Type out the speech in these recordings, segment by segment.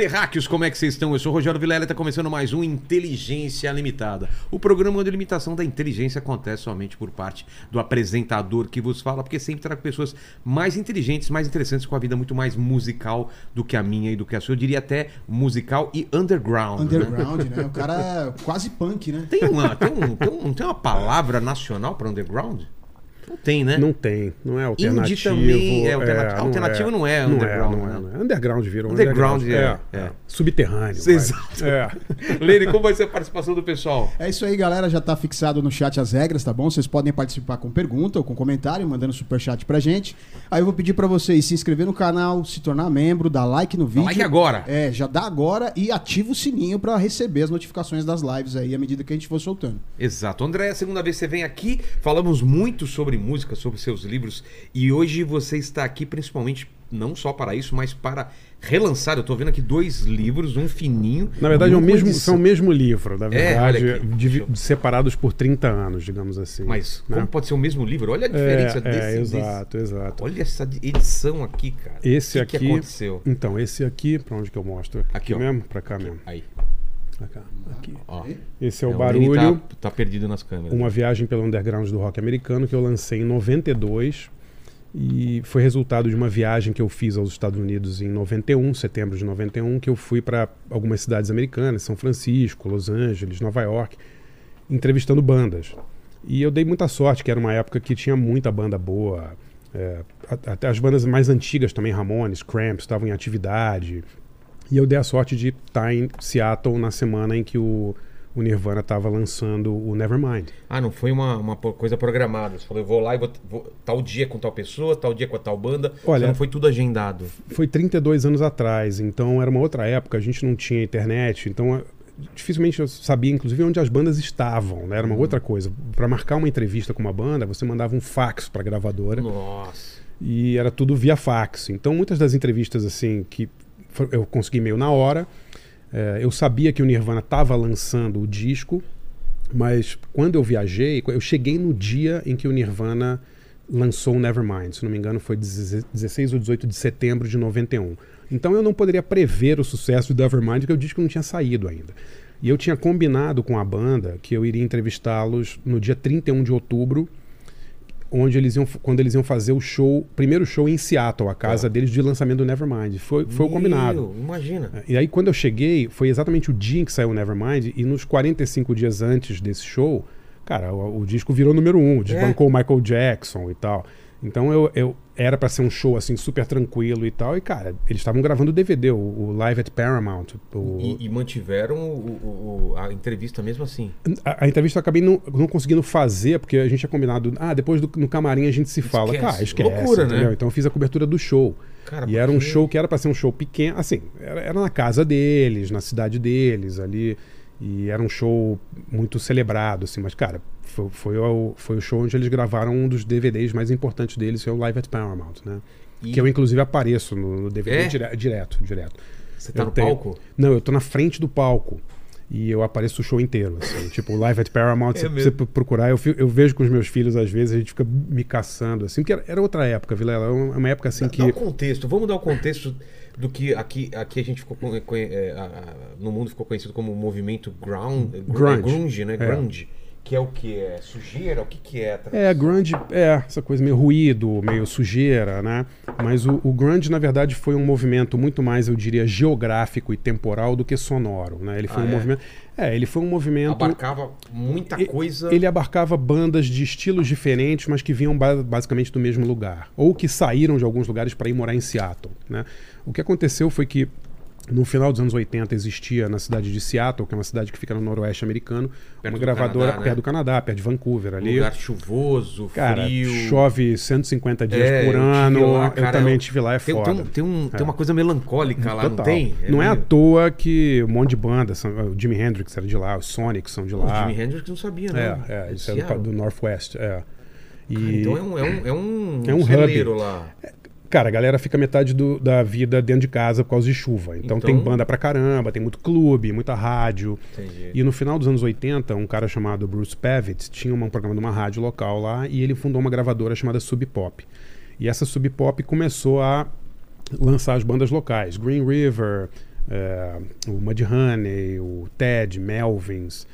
terráqueos, como é que vocês estão? Eu sou o Rogério Vilela e está começando mais um Inteligência Limitada. O programa a limitação da inteligência acontece somente por parte do apresentador que vos fala, porque sempre trago pessoas mais inteligentes, mais interessantes, com a vida muito mais musical do que a minha e do que a sua. Eu diria até musical e underground. né? Underground, né? O cara é quase punk, né? Tem, uma, tem, um, tem, um- tem uma palavra nacional para underground? Não tem, né? Não tem, não é alternativo. também é alterna- não alternativo não é Não underground, Não é, né? não é. Underground virou Underground é- é, é. Subterrâneo. Exato. É. Lene, como vai ser a participação do pessoal? É isso aí, galera. Já tá fixado no chat as regras, tá bom? Vocês podem participar com pergunta ou com comentário, mandando superchat pra gente. Aí eu vou pedir pra vocês se inscrever no canal, se tornar membro, dar like no vídeo. like agora. É, já dá agora e ativa o sininho pra receber as notificações das lives aí à medida que a gente for soltando. Exato. André, é a segunda vez que você vem aqui, falamos muito sobre música, sobre seus livros, e hoje você está aqui principalmente não só para isso, mas para relançar. Eu tô vendo aqui dois livros, um fininho. Na verdade, é o mesmo, edição. são o mesmo livro, na É, verdade, aqui. divi- separados por 30 anos, digamos assim. Mas né? como pode ser o mesmo livro? Olha a diferença é, desse, é, desse- exato, exato. Olha essa edição aqui, cara. Esse o que aqui. que aconteceu? Então, esse aqui, pra onde que eu mostro? Aqui, ó. mesmo? Pra cá mesmo. Aí, Pra cá. Aqui. ó. Esse é o Lene barulho. Tá, tá perdido nas câmeras. Uma viagem pelo underground do rock americano que eu lancei em 92 e foi resultado de uma viagem que eu fiz aos Estados Unidos em 91, setembro de 91, que eu fui para algumas cidades americanas, São Francisco, Los Angeles, Nova York, entrevistando bandas. E eu dei muita sorte, que era uma época que tinha muita banda boa. é, até as bandas mais antigas também, Ramones, Cramps, estavam em atividade. E eu dei a sorte de estar em Seattle na semana em que o, o Nirvana estava lançando o Nevermind. Ah, não foi uma, uma coisa programada. Você falou, eu vou lá e vou, vou- tal dia com tal pessoa, tal dia com a tal banda. Olha- Você não foi tudo agendado. Foi 32 anos atrás, então era uma outra época, a gente não tinha internet, então eh, dificilmente eu sabia, inclusive, onde as bandas estavam, né? Era uma outra coisa. Para marcar uma entrevista com uma banda, você mandava um fax para a gravadora Nossa. e era tudo via fax. Então, muitas das entrevistas assim que eu consegui meio na hora, eh, eu sabia que o Nirvana estava lançando o disco, mas quando eu viajei, eu cheguei no dia em que o Nirvana lançou o Nevermind. Se não me engano, foi 16 ou 18 de setembro de 91. Então eu não poderia prever o sucesso do Nevermind, porque o disco não tinha saído ainda. E eu tinha combinado com a banda que eu iria entrevistá-los no dia 31 de outubro, onde eles iam, quando eles iam fazer o show, primeiro show em Seattle, a casa deles de lançamento do Nevermind. Foi, foi o combinado. Meu, imagina. E aí, quando eu cheguei, foi exatamente o dia em que saiu o Nevermind, e nos 45 dias antes desse show, cara, o, o disco virou número um, desbancou o Michael Jackson e tal. Então eu, eu era pra ser um show assim super tranquilo e tal, e cara, eles estavam gravando o DVD, o, o Live at Paramount. o- E, e mantiveram o- a entrevista mesmo assim. a, a entrevista eu acabei não, não conseguindo fazer, porque a gente tinha combinado, ah, depois do, no camarim a gente se fala. Esquece. Cara, esquece. Loucura, né? entendeu? Então eu fiz a cobertura do show. Cara, e era um show que era pra ser um show pequeno, assim, era, era na casa deles, na cidade deles, ali. E era um show muito celebrado, assim, mas, cara, foi, foi, o, foi o show onde eles gravaram um dos DVDs mais importantes deles, que é o Live at Paramount, né? E- Que eu, inclusive, apareço no, no DVD É? dire- direto, direto. Você tá Eu no tenho- palco? Não, eu tô na frente do palco. E eu apareço o show inteiro, assim. tipo, Live at Paramount, É você procurar, eu, eu vejo com os meus filhos, às vezes, a gente fica me caçando, assim, porque era, era outra época, Vilela. Era uma época, assim, Dá que... o contexto. Vamos dar o contexto do que aqui, aqui a gente ficou é, no mundo ficou conhecido como movimento ground, Grunge. grunge, né? É. Que é o que? É sujeira? O que, que é? É, grunge, é, essa coisa meio ruído, meio sujeira, né? Mas o, o grunge, na verdade, foi um movimento muito mais, eu diria, geográfico e temporal do que sonoro, né? Ele foi Ah, um é? movimento... É, ele foi um movimento... Abarcava muita coisa. Ele abarcava bandas de estilos diferentes, mas que vinham ba- basicamente do mesmo lugar. Ou que saíram de alguns lugares para ir morar em Seattle. Né? O que aconteceu foi que no final dos anos 80 existia na cidade de Seattle, que é uma cidade que fica no noroeste americano, Perto uma do gravadora Canadá, né? perto do Canadá, perto de Vancouver ali. lugar chuvoso, Cara, frio. chove 150 dias É, por ano. lá, eu cara, também eu- estive lá, é Tem, foda. tem, tem, um- tem É. uma coisa melancólica lá, não Total. tem? Não é à meio- toa que um monte de bandas, são- o Jimi Hendrix era de lá, os Sonics são de O lá. Jimi Hendrix não sabia, não. É, é, isso é do, do Northwest. É. E, Cara, então é um, é um, é um, É um celeiro hub. lá. Cara, a galera fica metade do- da vida dentro de casa por causa de chuva. Então, Então- tem banda pra caramba, tem muito clube, muita rádio. Entendi. E no final dos anos 80, um cara chamado Bruce Pavitt tinha um programa de uma rádio local lá e ele fundou uma gravadora chamada Sub Pop. E essa Sub Pop começou a lançar as bandas locais. Green River, é, o Mudhoney, o Ted, Melvins.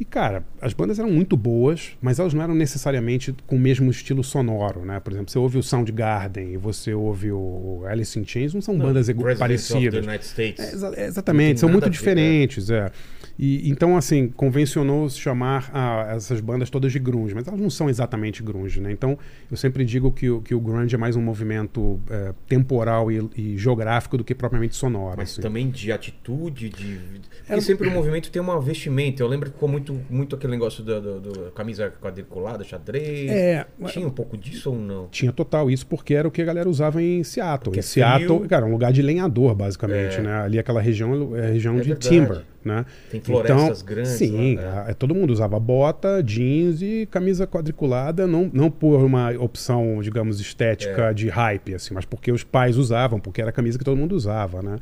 E, cara, as bandas eram muito boas, mas elas não eram necessariamente com o mesmo estilo sonoro, né? Por exemplo, você ouve o Soundgarden e você ouve o Alice in Chains, não são Não, bandas parecidas. É, exa- Não exatamente, são muito ver, diferentes, é. E, então, assim, convencionou se chamar a- essas bandas todas de grunge, mas elas não são exatamente grunge, né? Então, eu sempre digo que, o- que o grunge é mais um movimento é, temporal e, e geográfico do que propriamente sonoro. Mas assim. também de atitude, de. Porque sempre o movimento tem uma vestimenta. Eu lembro que ficou muito, muito aquele negócio da do, do- camisa quadriculada, xadrez. É, Tinha um pouco disso ou não? Tinha total isso porque era o que a galera usava em Seattle. Porque em é Seattle, frio. cara, um lugar de lenhador, basicamente, É. né? Ali aquela região é região É de verdade. timber, né? Tem florestas então, grandes Sim, lá, a- todo mundo usava bota, jeans e camisa quadriculada, não, não por uma opção, digamos, estética É. de hype, assim, mas porque os pais usavam, porque era a camisa que todo mundo usava, né?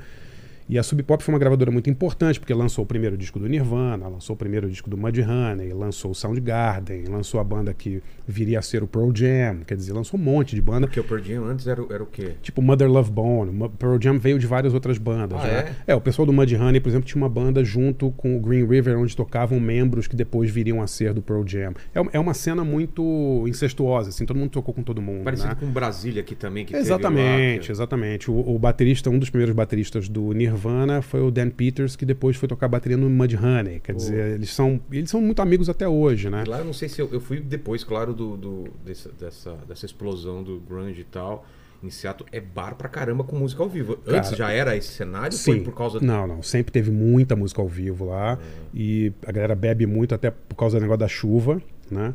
E a Sub Pop foi uma gravadora muito importante, porque lançou o primeiro disco do Nirvana, lançou o primeiro disco do Mudhoney, lançou o Soundgarden, lançou a banda que viria a ser o Pearl Jam, quer dizer, lançou um monte de banda. Porque o Pearl Jam antes era, o- era o quê? Tipo Mother Love Bone, Pearl Jam veio de várias outras bandas. Ah, né? é? o pessoal do Mudhoney, por exemplo, tinha uma banda junto com o Green River, onde tocavam membros que depois viriam a ser do Pearl Jam. É, é uma cena muito incestuosa, assim, todo mundo tocou com todo mundo. Parecido né? com Brasília aqui também. Que teve Exatamente, lá, que- exatamente. O, o baterista, um dos primeiros bateristas do Nirvana foi o Dan Peters, que depois foi tocar bateria no Mudhoney. Quer Pô. dizer, eles são, eles são muito amigos até hoje, né? Lá eu não sei se eu, eu fui depois, claro, do, do- desse- dessa, dessa explosão do grunge e tal. Em Seattle é bar pra caramba com música ao vivo. Antes Cara, já era esse cenário? Foi por causa Não, não. Sempre teve muita música ao vivo lá. É. E a galera bebe muito até por causa do negócio da chuva, né?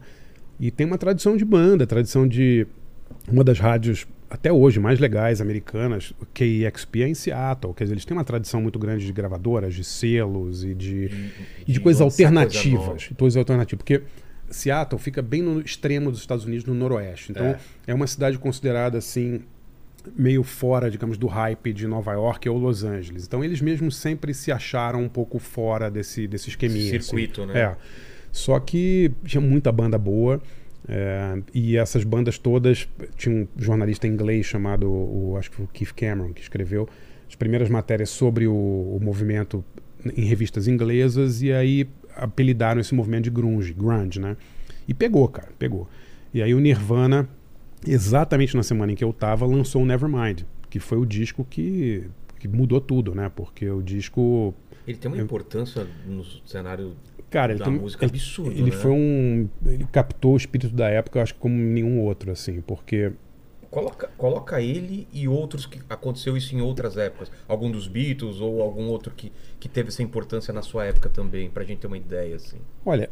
E tem uma tradição de banda, tradição de uma das rádios até hoje mais legais americanas, KEXP é em Seattle, quer dizer, eles têm uma tradição muito grande de gravadoras, de selos e de, e de, coisas coisa alternativas, de coisas alternativas, porque Seattle fica bem no extremo dos Estados Unidos, no noroeste. Então, É. é uma cidade considerada assim meio fora, digamos, do hype de Nova York ou Los Angeles. Então eles mesmos sempre se acharam um pouco fora desse, desse esqueminha. Esse circuito, assim. né? É. Só que tinha muita banda boa. É, e essas bandas todas tinha um jornalista inglês chamado o, acho que foi o Keith Cameron que escreveu as primeiras matérias sobre o, o movimento em revistas inglesas e aí apelidaram esse movimento de grunge, grunge, né? E pegou, cara, pegou. E aí o Nirvana exatamente na semana em que eu tava, lançou o Nevermind, que foi o disco que, que mudou tudo, né? Porque o disco. Ele tem uma importância no cenário Cara, ele, tem- música ele, ele né? foi um. Ele captou o espírito da época, eu acho que como nenhum outro, assim, porque. Coloca, coloca ele e outros que aconteceu isso em outras épocas. Algum dos Beatles ou algum outro que, que teve essa importância na sua época também, pra gente ter uma ideia, assim. Olha,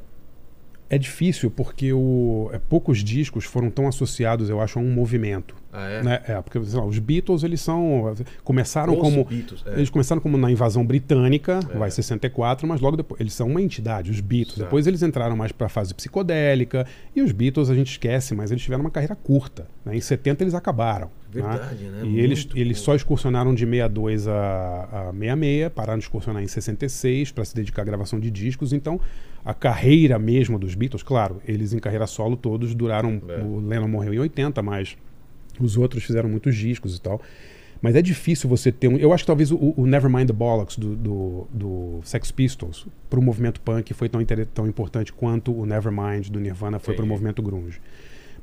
é difícil porque o, é, poucos discos foram tão associados, eu acho, a um movimento. Ah, é? Né? É, porque sei lá, os Beatles, eles são. Começaram Os como. Beatles, é. Eles começaram como na invasão britânica, É. vai 64, mas logo depois. Eles são uma entidade, os Beatles. Certo. Depois eles entraram mais para a fase psicodélica. E os Beatles a gente esquece, mas eles tiveram uma carreira curta. né? Em 70 eles acabaram. Verdade, né? E eles, eles só excursionaram de 62 a, a 66, pararam de excursionar em 66 para se dedicar à gravação de discos. Então, a carreira mesmo dos Beatles, claro, eles em carreira solo todos duraram. É. O Lennon morreu em 80, mas os outros fizeram muitos discos e tal. Mas é difícil você ter um. Eu acho que talvez o, o Nevermind the Bollocks do, do, do Sex Pistols para o movimento punk foi tão, tão importante quanto o Nevermind do Nirvana foi para o movimento grunge.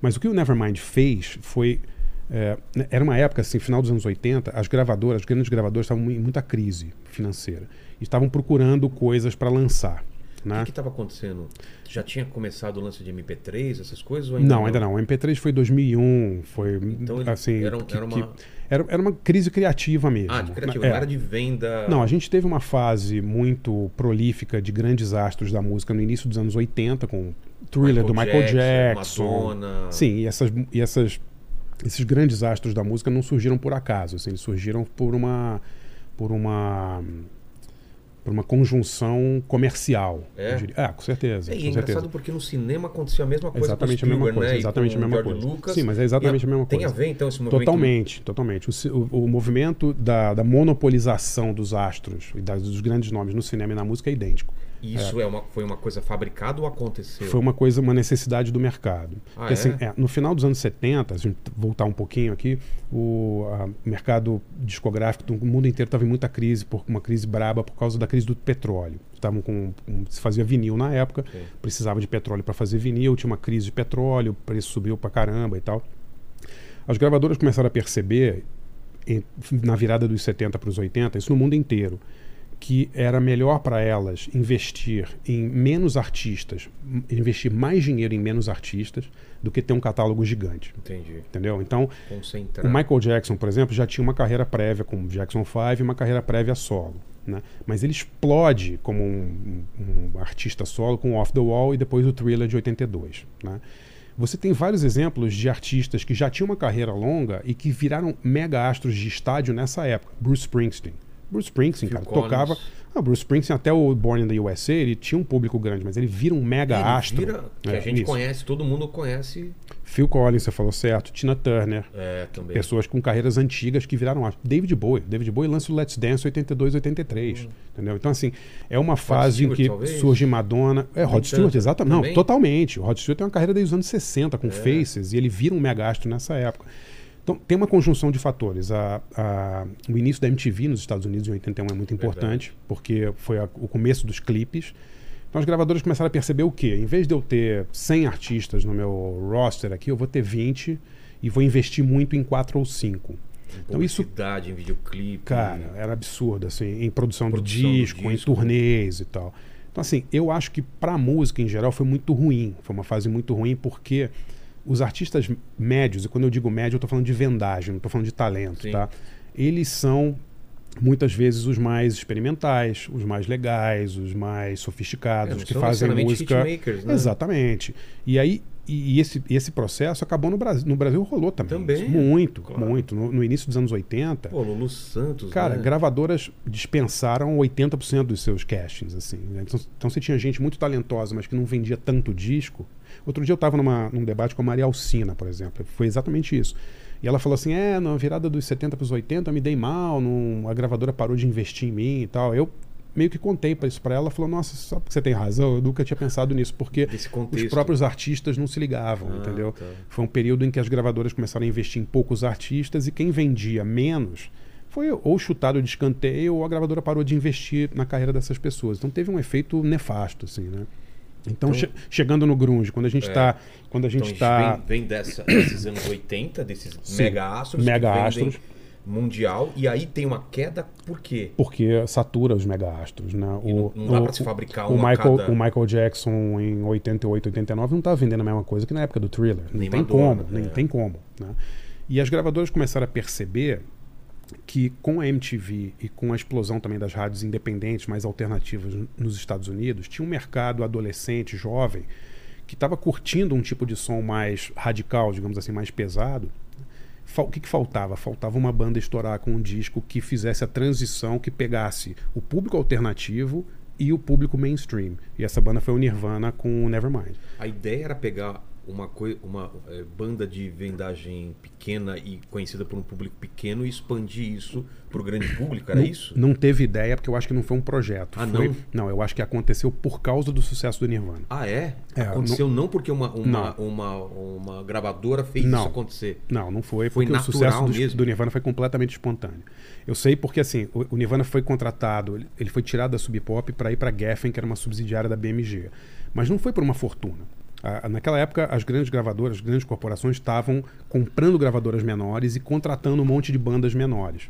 Mas o que o Nevermind fez foi. é, era uma época, assim, final dos anos 80, as gravadoras, as grandes gravadoras estavam em muita crise financeira. Estavam procurando coisas para lançar. O Né? que estava acontecendo? Já tinha começado o lance de MP3, essas coisas? Ou Não, ainda não. O MP3 foi 2001, foi Então ele assim, era que- era que- uma- era, era uma crise criativa mesmo. Ah, de criativo, É. não era de venda. Não, a gente teve uma fase muito prolífica de grandes astros da música no início dos anos 80, com Thriller do Michael Jackson. Madonna. Sim, e essas, e essas esses grandes astros da música não surgiram por acaso, assim, eles surgiram por uma por uma por uma conjunção comercial. É? É, com certeza. É, e com é engraçado certeza. porque no cinema aconteceu a mesma coisa Exatamente com a mesma coisa, né? e exatamente com a mesma George coisa. Lucas. Sim, mas é exatamente E a mesma Tem coisa. a ver, então, esse movimento? Totalmente, totalmente. O, o- o movimento da, da monopolização dos astros e das- dos grandes nomes no cinema e na música é idêntico. Isso é. uma, foi uma coisa fabricada ou aconteceu? Foi uma coisa, uma necessidade do mercado. Ah, Porque, assim, é? é, no final dos anos 70, se a gente voltar um pouquinho aqui, o a- mercado discográfico do mundo inteiro estava em muita crise, por uma crise braba por causa da crise do petróleo. Estavam com, com- se fazia vinil na época, precisava de petróleo para fazer vinil, tinha uma crise de petróleo, o preço subiu para caramba e tal. As gravadoras começaram a perceber, em- na virada dos 70 para os 80, isso no mundo inteiro, que era melhor para elas investir em menos artistas, investir mais dinheiro em menos artistas, do que ter um catálogo gigante. Entendi. Entendeu? Então, Concentrar. o Michael Jackson, por exemplo, já tinha uma carreira prévia com o Jackson 5 e uma carreira prévia solo. Né? Mas ele explode como um, um- artista solo com Off the Wall e depois o Thriller de 82. Né? Você tem vários exemplos de artistas que já tinham uma carreira longa e que viraram mega astros de estádio nessa época. Bruce Springsteen. Bruce Springsteen, Phil cara, Collins. tocava. Ah, Bruce Springsteen, até o Born in the USA, ele tinha um público grande, mas ele vira um mega Ele astro. vira, que É, a gente nisso. conhece, todo mundo conhece Phil Collins, você falou certo. Tina Turner. é, também. Pessoas com carreiras antigas que viraram. David Bowie. David Bowie lança o Let's Dance 82, 83. Entendeu? Então, assim, é uma fase em Hum. Stewart, que talvez? surge Madonna. É, Rod Stewart, exatamente. Não, Também? totalmente. O Rod Stewart tem uma carreira desde os anos 60 É. com Faces e ele vira um megastro nessa época. Então, tem uma conjunção de fatores. A, a- o início da MTV nos Estados Unidos em 81 é muito importante, porque foi a- o começo dos clipes. Então, as gravadoras começaram a perceber o quê? Em vez de eu ter 100 artistas no meu roster aqui, eu vou ter 20 e vou investir muito em 4 ou 5. Então, isso em videoclipe. Cara, era absurdo, assim, em produção, Produção do do disco, em disco. turnês e tal. Então, assim, eu acho que pra música em geral foi muito ruim. Foi uma fase muito ruim porque os artistas médios, e quando eu digo médio, eu tô falando de vendagem, não tô falando de talento, Sim. tá? Eles são muitas vezes os mais experimentais, os mais legais, os mais sofisticados, É, que fazem música. hitmakers, né? Exatamente. E aí e, esse, esse processo acabou no Brasil. No Brasil rolou também. Também. Muito, claro. muito. No, no início dos anos 80, Pô, Lulu Santos, Cara, né? gravadoras dispensaram 80% dos seus castings, assim. né? Então, então você tinha gente muito talentosa, mas que não vendia tanto disco. Outro dia eu estava num debate com a Maria Alcina, por exemplo. Foi exatamente isso. E ela falou assim: é, na virada dos 70 para os 80 eu me dei mal, não, a gravadora parou de investir em mim e tal. Eu meio que contei para isso para ela, falou: "Nossa, só porque você tem razão, eu nunca tinha pensado nisso, porque os próprios artistas não se ligavam, Ah, entendeu? tá. Foi um período em que as gravadoras começaram a investir em poucos artistas e quem vendia menos foi ou chutado de escanteio ou a gravadora parou de investir na carreira dessas pessoas. Então teve um efeito nefasto, assim, né? Então, Então- che- chegando no grunge, quando a gente É. está, quando a gente Então, está vem, vem dessa, desses anos 80, desses Sim. mega astros. Mega astros. Mundial. E aí tem uma queda, por quê? porque satura os mega astros, né? E não- não dá pra se fabricar o um a Michael, cada- o Michael Jackson em 88, 89 não estava vendendo a mesma coisa que na época do Thriller. Não Nem tem Madonna, como, nem é. tem como, né? E as gravadoras começaram a perceber que com a MTV e com a explosão também das rádios independentes mais alternativas nos Estados Unidos, tinha um mercado adolescente, jovem, que estava curtindo um tipo de som mais radical, digamos assim, mais pesado. O que, que faltava? Faltava uma banda estourar com um disco que fizesse a transição, que pegasse o público alternativo e o público mainstream. E essa banda foi o Nirvana com o Nevermind. A ideia era pegar uma, uma eh, banda de vendagem pequena e conhecida por um público pequeno e expandir isso para o grande público, era não, isso? Não teve ideia, porque eu acho que não foi um projeto. Ah, Foi- não? Não, eu acho que aconteceu por causa do sucesso do Nirvana. Ah, é? É, Aconteceu não, porque uma, uma, uma, uma gravadora fez Não. isso acontecer. Não, não foi, Foi porque o sucesso do, do Nirvana foi completamente espontâneo. Eu sei porque, assim, o, o Nirvana foi contratado, ele- ele foi tirado da Sub Pop para ir para Geffen, que era uma subsidiária da BMG. Mas não foi por uma fortuna. Naquela época, as grandes gravadoras, as grandes corporações estavam comprando gravadoras menores e contratando um monte de bandas menores,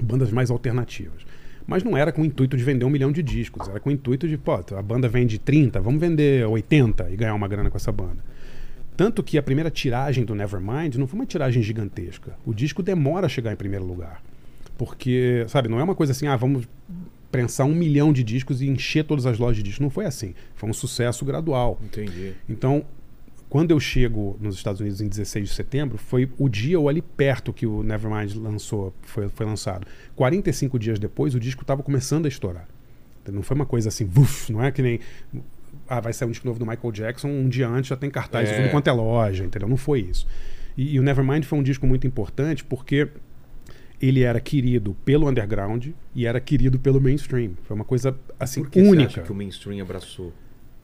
bandas mais alternativas. Mas não era com o intuito de vender um milhão de discos, era com o intuito de, pô, a banda vende 30, vamos vender 80 e ganhar uma grana com essa banda. Tanto que a primeira tiragem do Nevermind não foi uma tiragem gigantesca. O disco demora a chegar em primeiro lugar. Porque, sabe, não é uma coisa assim, ah, vamos prensar um milhão de discos e encher todas as lojas de discos. Não foi assim. Foi um sucesso gradual. Entendi. Então, quando eu chego nos Estados Unidos em 16 de setembro, foi o dia ou ali perto que o Nevermind lançou, foi, foi lançado. 45 dias depois, o disco estava começando a estourar. Não foi uma coisa assim, vuf, não é que nem. Ah, vai sair um disco novo do Michael Jackson, um dia antes já tem cartaz É. de tudo quanto é loja, entendeu? Não foi isso. E, e o Nevermind foi um disco muito importante porque ele era querido pelo underground e era querido pelo mainstream. Foi uma coisa assim Por que você única. acha que o mainstream abraçou?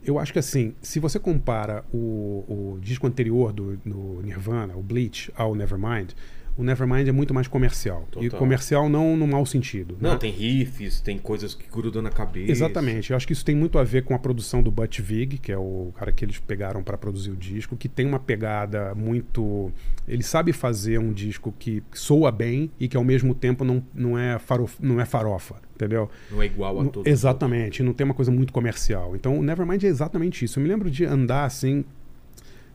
Eu acho que assim, se você compara o, o disco anterior do, do Nirvana, o Bleach, ao Nevermind, o Nevermind é muito mais comercial. E Total. comercial não no mau sentido. Não, né? tem riffs, tem coisas que grudam na cabeça. Exatamente. Eu acho que isso tem muito a ver com a produção do Butch Vig, que é o cara que eles pegaram para produzir o disco, que tem uma pegada muito. Ele sabe fazer um disco que soa bem e que ao mesmo tempo não, não, é, farof... não é farofa, entendeu? Não é igual a todos. Exatamente, não tem uma coisa muito comercial. Então o Nevermind é exatamente isso. Eu me lembro de andar assim,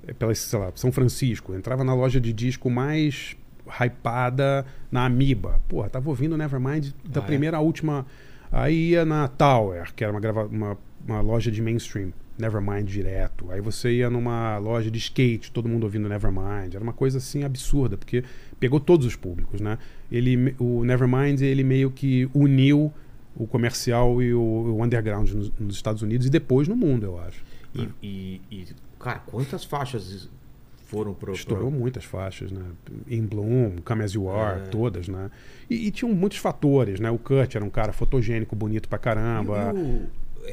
eh, pela, sei lá, São Francisco, entrava na loja de disco mais hypada na Amiba. Porra, tava ouvindo o Nevermind da Ah, é? primeira à última. Aí ia na Tower, que era uma, grava... uma, uma loja de mainstream. Nevermind direto. Aí você ia numa loja de skate, todo mundo ouvindo Nevermind. Era uma coisa assim absurda, porque pegou todos os públicos, né? Ele, o Nevermind, ele meio que uniu o comercial e o, o underground nos, nos Estados Unidos e depois no mundo, eu acho. E, e- e, cara, quantas faixas foram pro. Estourou pro... muitas faixas, né? In Bloom, Come As You Are, É. todas, né? E, e tinham muitos fatores, né? O Kurt era um cara fotogênico, bonito pra caramba.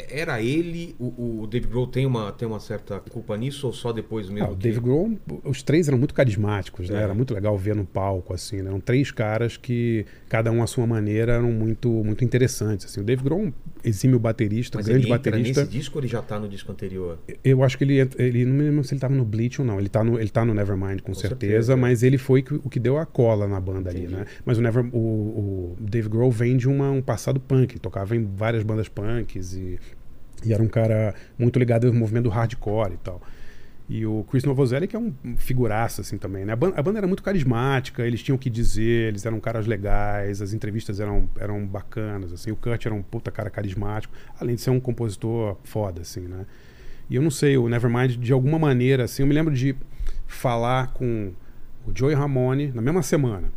Era ele, o, o Dave Grohl tem uma, tem uma certa culpa nisso ou só depois mesmo? Ah, o que- Dave Grohl, os três eram muito carismáticos, né? É. Era muito legal ver no palco, assim, né? Eram três caras que, cada um à sua maneira, eram muito, muito interessantes, assim. O Dave Grohl, um exímio baterista, Mas grande ele entra baterista. nesse disco ou ele já tá no disco anterior? Eu acho que ele, ele não me lembro se ele estava no Bleach ou não. Ele tá no, ele tá no Nevermind, com, Com certeza, certeza, é. mas ele foi o que deu a cola na banda ali, Entendi. né? Mas o, Never, o, o Dave Grohl vem de uma- um passado punk, ele tocava em várias bandas punks e, e era um cara muito ligado ao movimento hardcore e tal. E o Chris Novoselic é um figuraça, assim, também, né? A banda, a banda era muito carismática, eles tinham o que dizer, eles eram caras legais, as entrevistas eram, eram bacanas, assim. O Kurt era um puta cara carismático, além de ser um compositor foda, assim, né? E eu não sei, o Nevermind, de alguma maneira, assim, eu me lembro de falar com o Joey Ramone na mesma semana,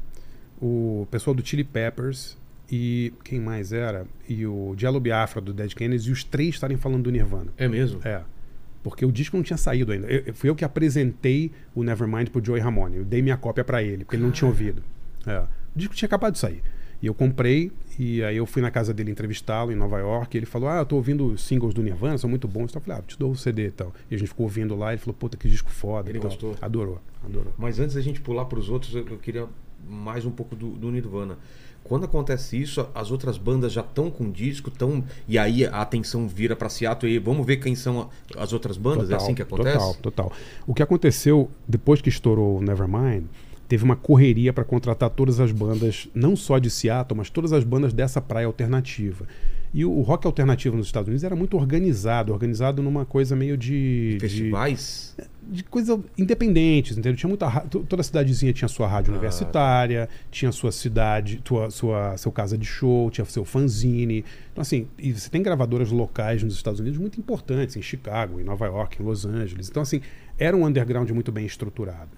o pessoal do Chili Peppers e quem mais era? E o Jello Biafra do Dead Kennedys e os três estarem falando do Nirvana. É mesmo? É. Porque o disco não tinha saído ainda. Eu, eu- fui eu que apresentei o Nevermind pro Joey Ramone. Eu dei minha cópia pra ele, porque ele não tinha ouvido. É. O disco tinha acabado de sair. E eu comprei, e aí eu fui na casa dele entrevistá-lo em Nova York. E ele falou: Ah, eu tô ouvindo os singles do Nirvana, são muito bons. Então eu falei: Ah, te dou o CD e tal. E a gente ficou ouvindo lá. Ele falou: Puta, que disco foda. Ele e tal. gostou? Adorou, adorou. Mas antes da gente pular para os outros, eu eu queria mais um pouco do, do Nirvana. Quando acontece isso, as outras bandas já estão com disco, tão e aí a atenção vira para Seattle e vamos ver quem são as outras bandas. é assim que acontece? Total, total. O que aconteceu depois que estourou o Nevermind, teve uma correria para contratar todas as bandas, não só de Seattle, mas todas as bandas dessa praia alternativa. E o, o rock alternativo nos Estados Unidos era muito organizado, organizado numa coisa meio de. de- Festivais? de coisa independentes, entendeu? Tinha muita toda cidadezinha tinha sua rádio Ah, universitária, tinha sua cidade, tua, sua seu casa de show, tinha seu fanzine. Então assim, e você tem gravadoras locais nos Estados Unidos muito importantes, em Chicago, em Nova York, em Los Angeles. Então assim, era um underground muito bem estruturado.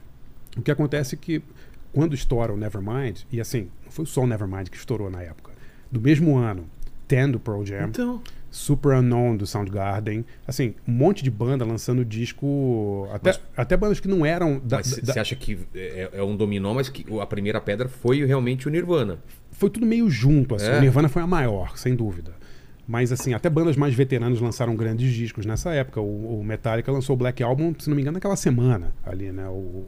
O que acontece é que quando estoura o Nevermind, e assim, não foi só o Nevermind que estourou na época. Do mesmo ano, Ten do Pearl Jam, Então, Super Unknown do Soundgarden, assim, um monte de banda lançando disco, até, Mas- até bandas que não eram da, você acha que é, é um dominó, mas que a primeira pedra foi realmente o Nirvana. foi tudo meio junto, assim. É. O Nirvana foi a maior, sem dúvida. Mas assim, até bandas mais veteranas lançaram grandes discos nessa época. O, o Metallica lançou o Black Album, se não me engano, naquela semana ali, né? O,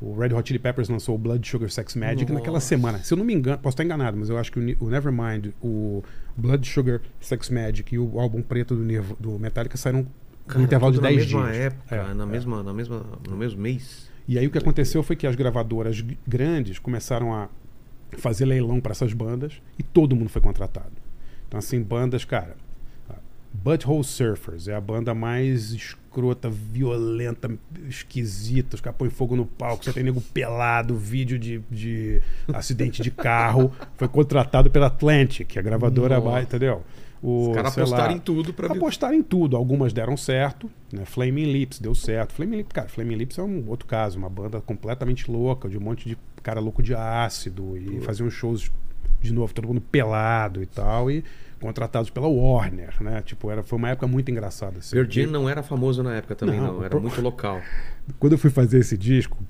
o Red Hot Chili Peppers lançou o Blood Sugar Sex Magic naquela Nossa. semana. Se eu não me engano, posso estar enganado, mas eu acho que o, Nevermind, o Blood Sugar Sex Magic e o álbum preto do, do Metallica saíram Cara, no intervalo de tudo 10 na mesma dias. época, É, na é. mesma, na mesma, no mesmo mês. E aí o que aconteceu foi que as gravadoras grandes começaram a fazer leilão para essas bandas e todo mundo foi contratado. Então assim, bandas, cara, Butthole Surfers é a banda mais escrota, violenta, esquisita, os caras põem fogo no palco, só tem nego pelado, vídeo de, de acidente de carro, foi contratado pela Atlantic, a gravadora, Nossa. mais, entendeu? O, Os caras lá, apostaram em tudo pra ver. Apostaram em tudo. Algumas deram certo. Né? Flaming Lips deu certo. Flaming Lips, cara, Flaming Lips é um outro caso. Uma banda completamente louca, de um monte de cara louco de ácido. E faziam shows de novo, todo mundo pelado e tal, e contratados pela Warner, né? Tipo, era, foi uma época muito engraçada. Assim. Pearl Jam não era famoso na época também, Não, não. Era muito local. Quando eu fui fazer esse disco,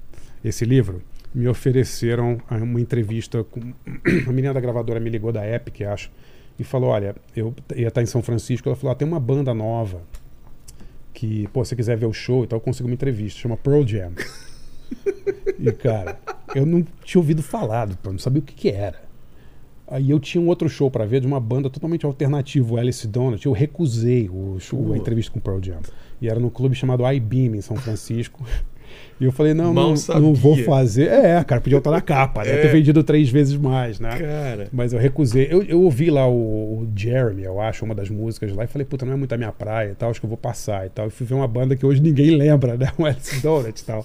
esse livro, me ofereceram uma entrevista com. A menina da gravadora me ligou da Epic, acho, e falou: Olha, eu ia estar em São Francisco. Ela falou: ah, tem uma banda nova que, pô, se você quiser ver o show e tal, eu consigo uma entrevista. Chama Pearl Jam. e, cara, eu não tinha ouvido falar, do Pearl, não sabia o que, que era. Aí eu tinha um outro show pra ver de uma banda totalmente alternativa, o Alice Donut. Eu recusei o show, a entrevista com o Pearl Jam. E era no clube chamado I-Beam, em São Francisco. E eu falei, não, Mal não, sabia. não vou fazer. É, cara, podia estar na capa, né? É. Ter vendido três vezes mais, né? Cara. Mas eu recusei. Eu, eu ouvi lá o, o Jeremy, eu acho, uma das músicas lá, e falei, puta, não é muito a minha praia e tal, acho que eu vou passar e tal. E fui ver uma banda que hoje ninguém lembra, né? O Alice Donut e tal.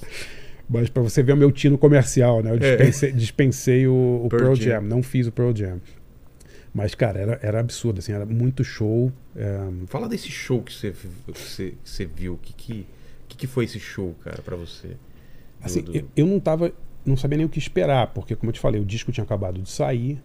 Mas pra você ver o meu tino comercial, né? Eu É. dispensei, dispensei o, o Pearl Jam. Jam. não fiz o Pearl Jam. Mas, cara, era, era absurdo, assim, era muito show. é, Fala desse show que você, que você, que você viu. O que, que, que, foi esse show, cara, pra você? Do- Assim, do- eu, eu não tava. Não sabia nem o que esperar, porque, como eu te falei, o disco tinha acabado de sair.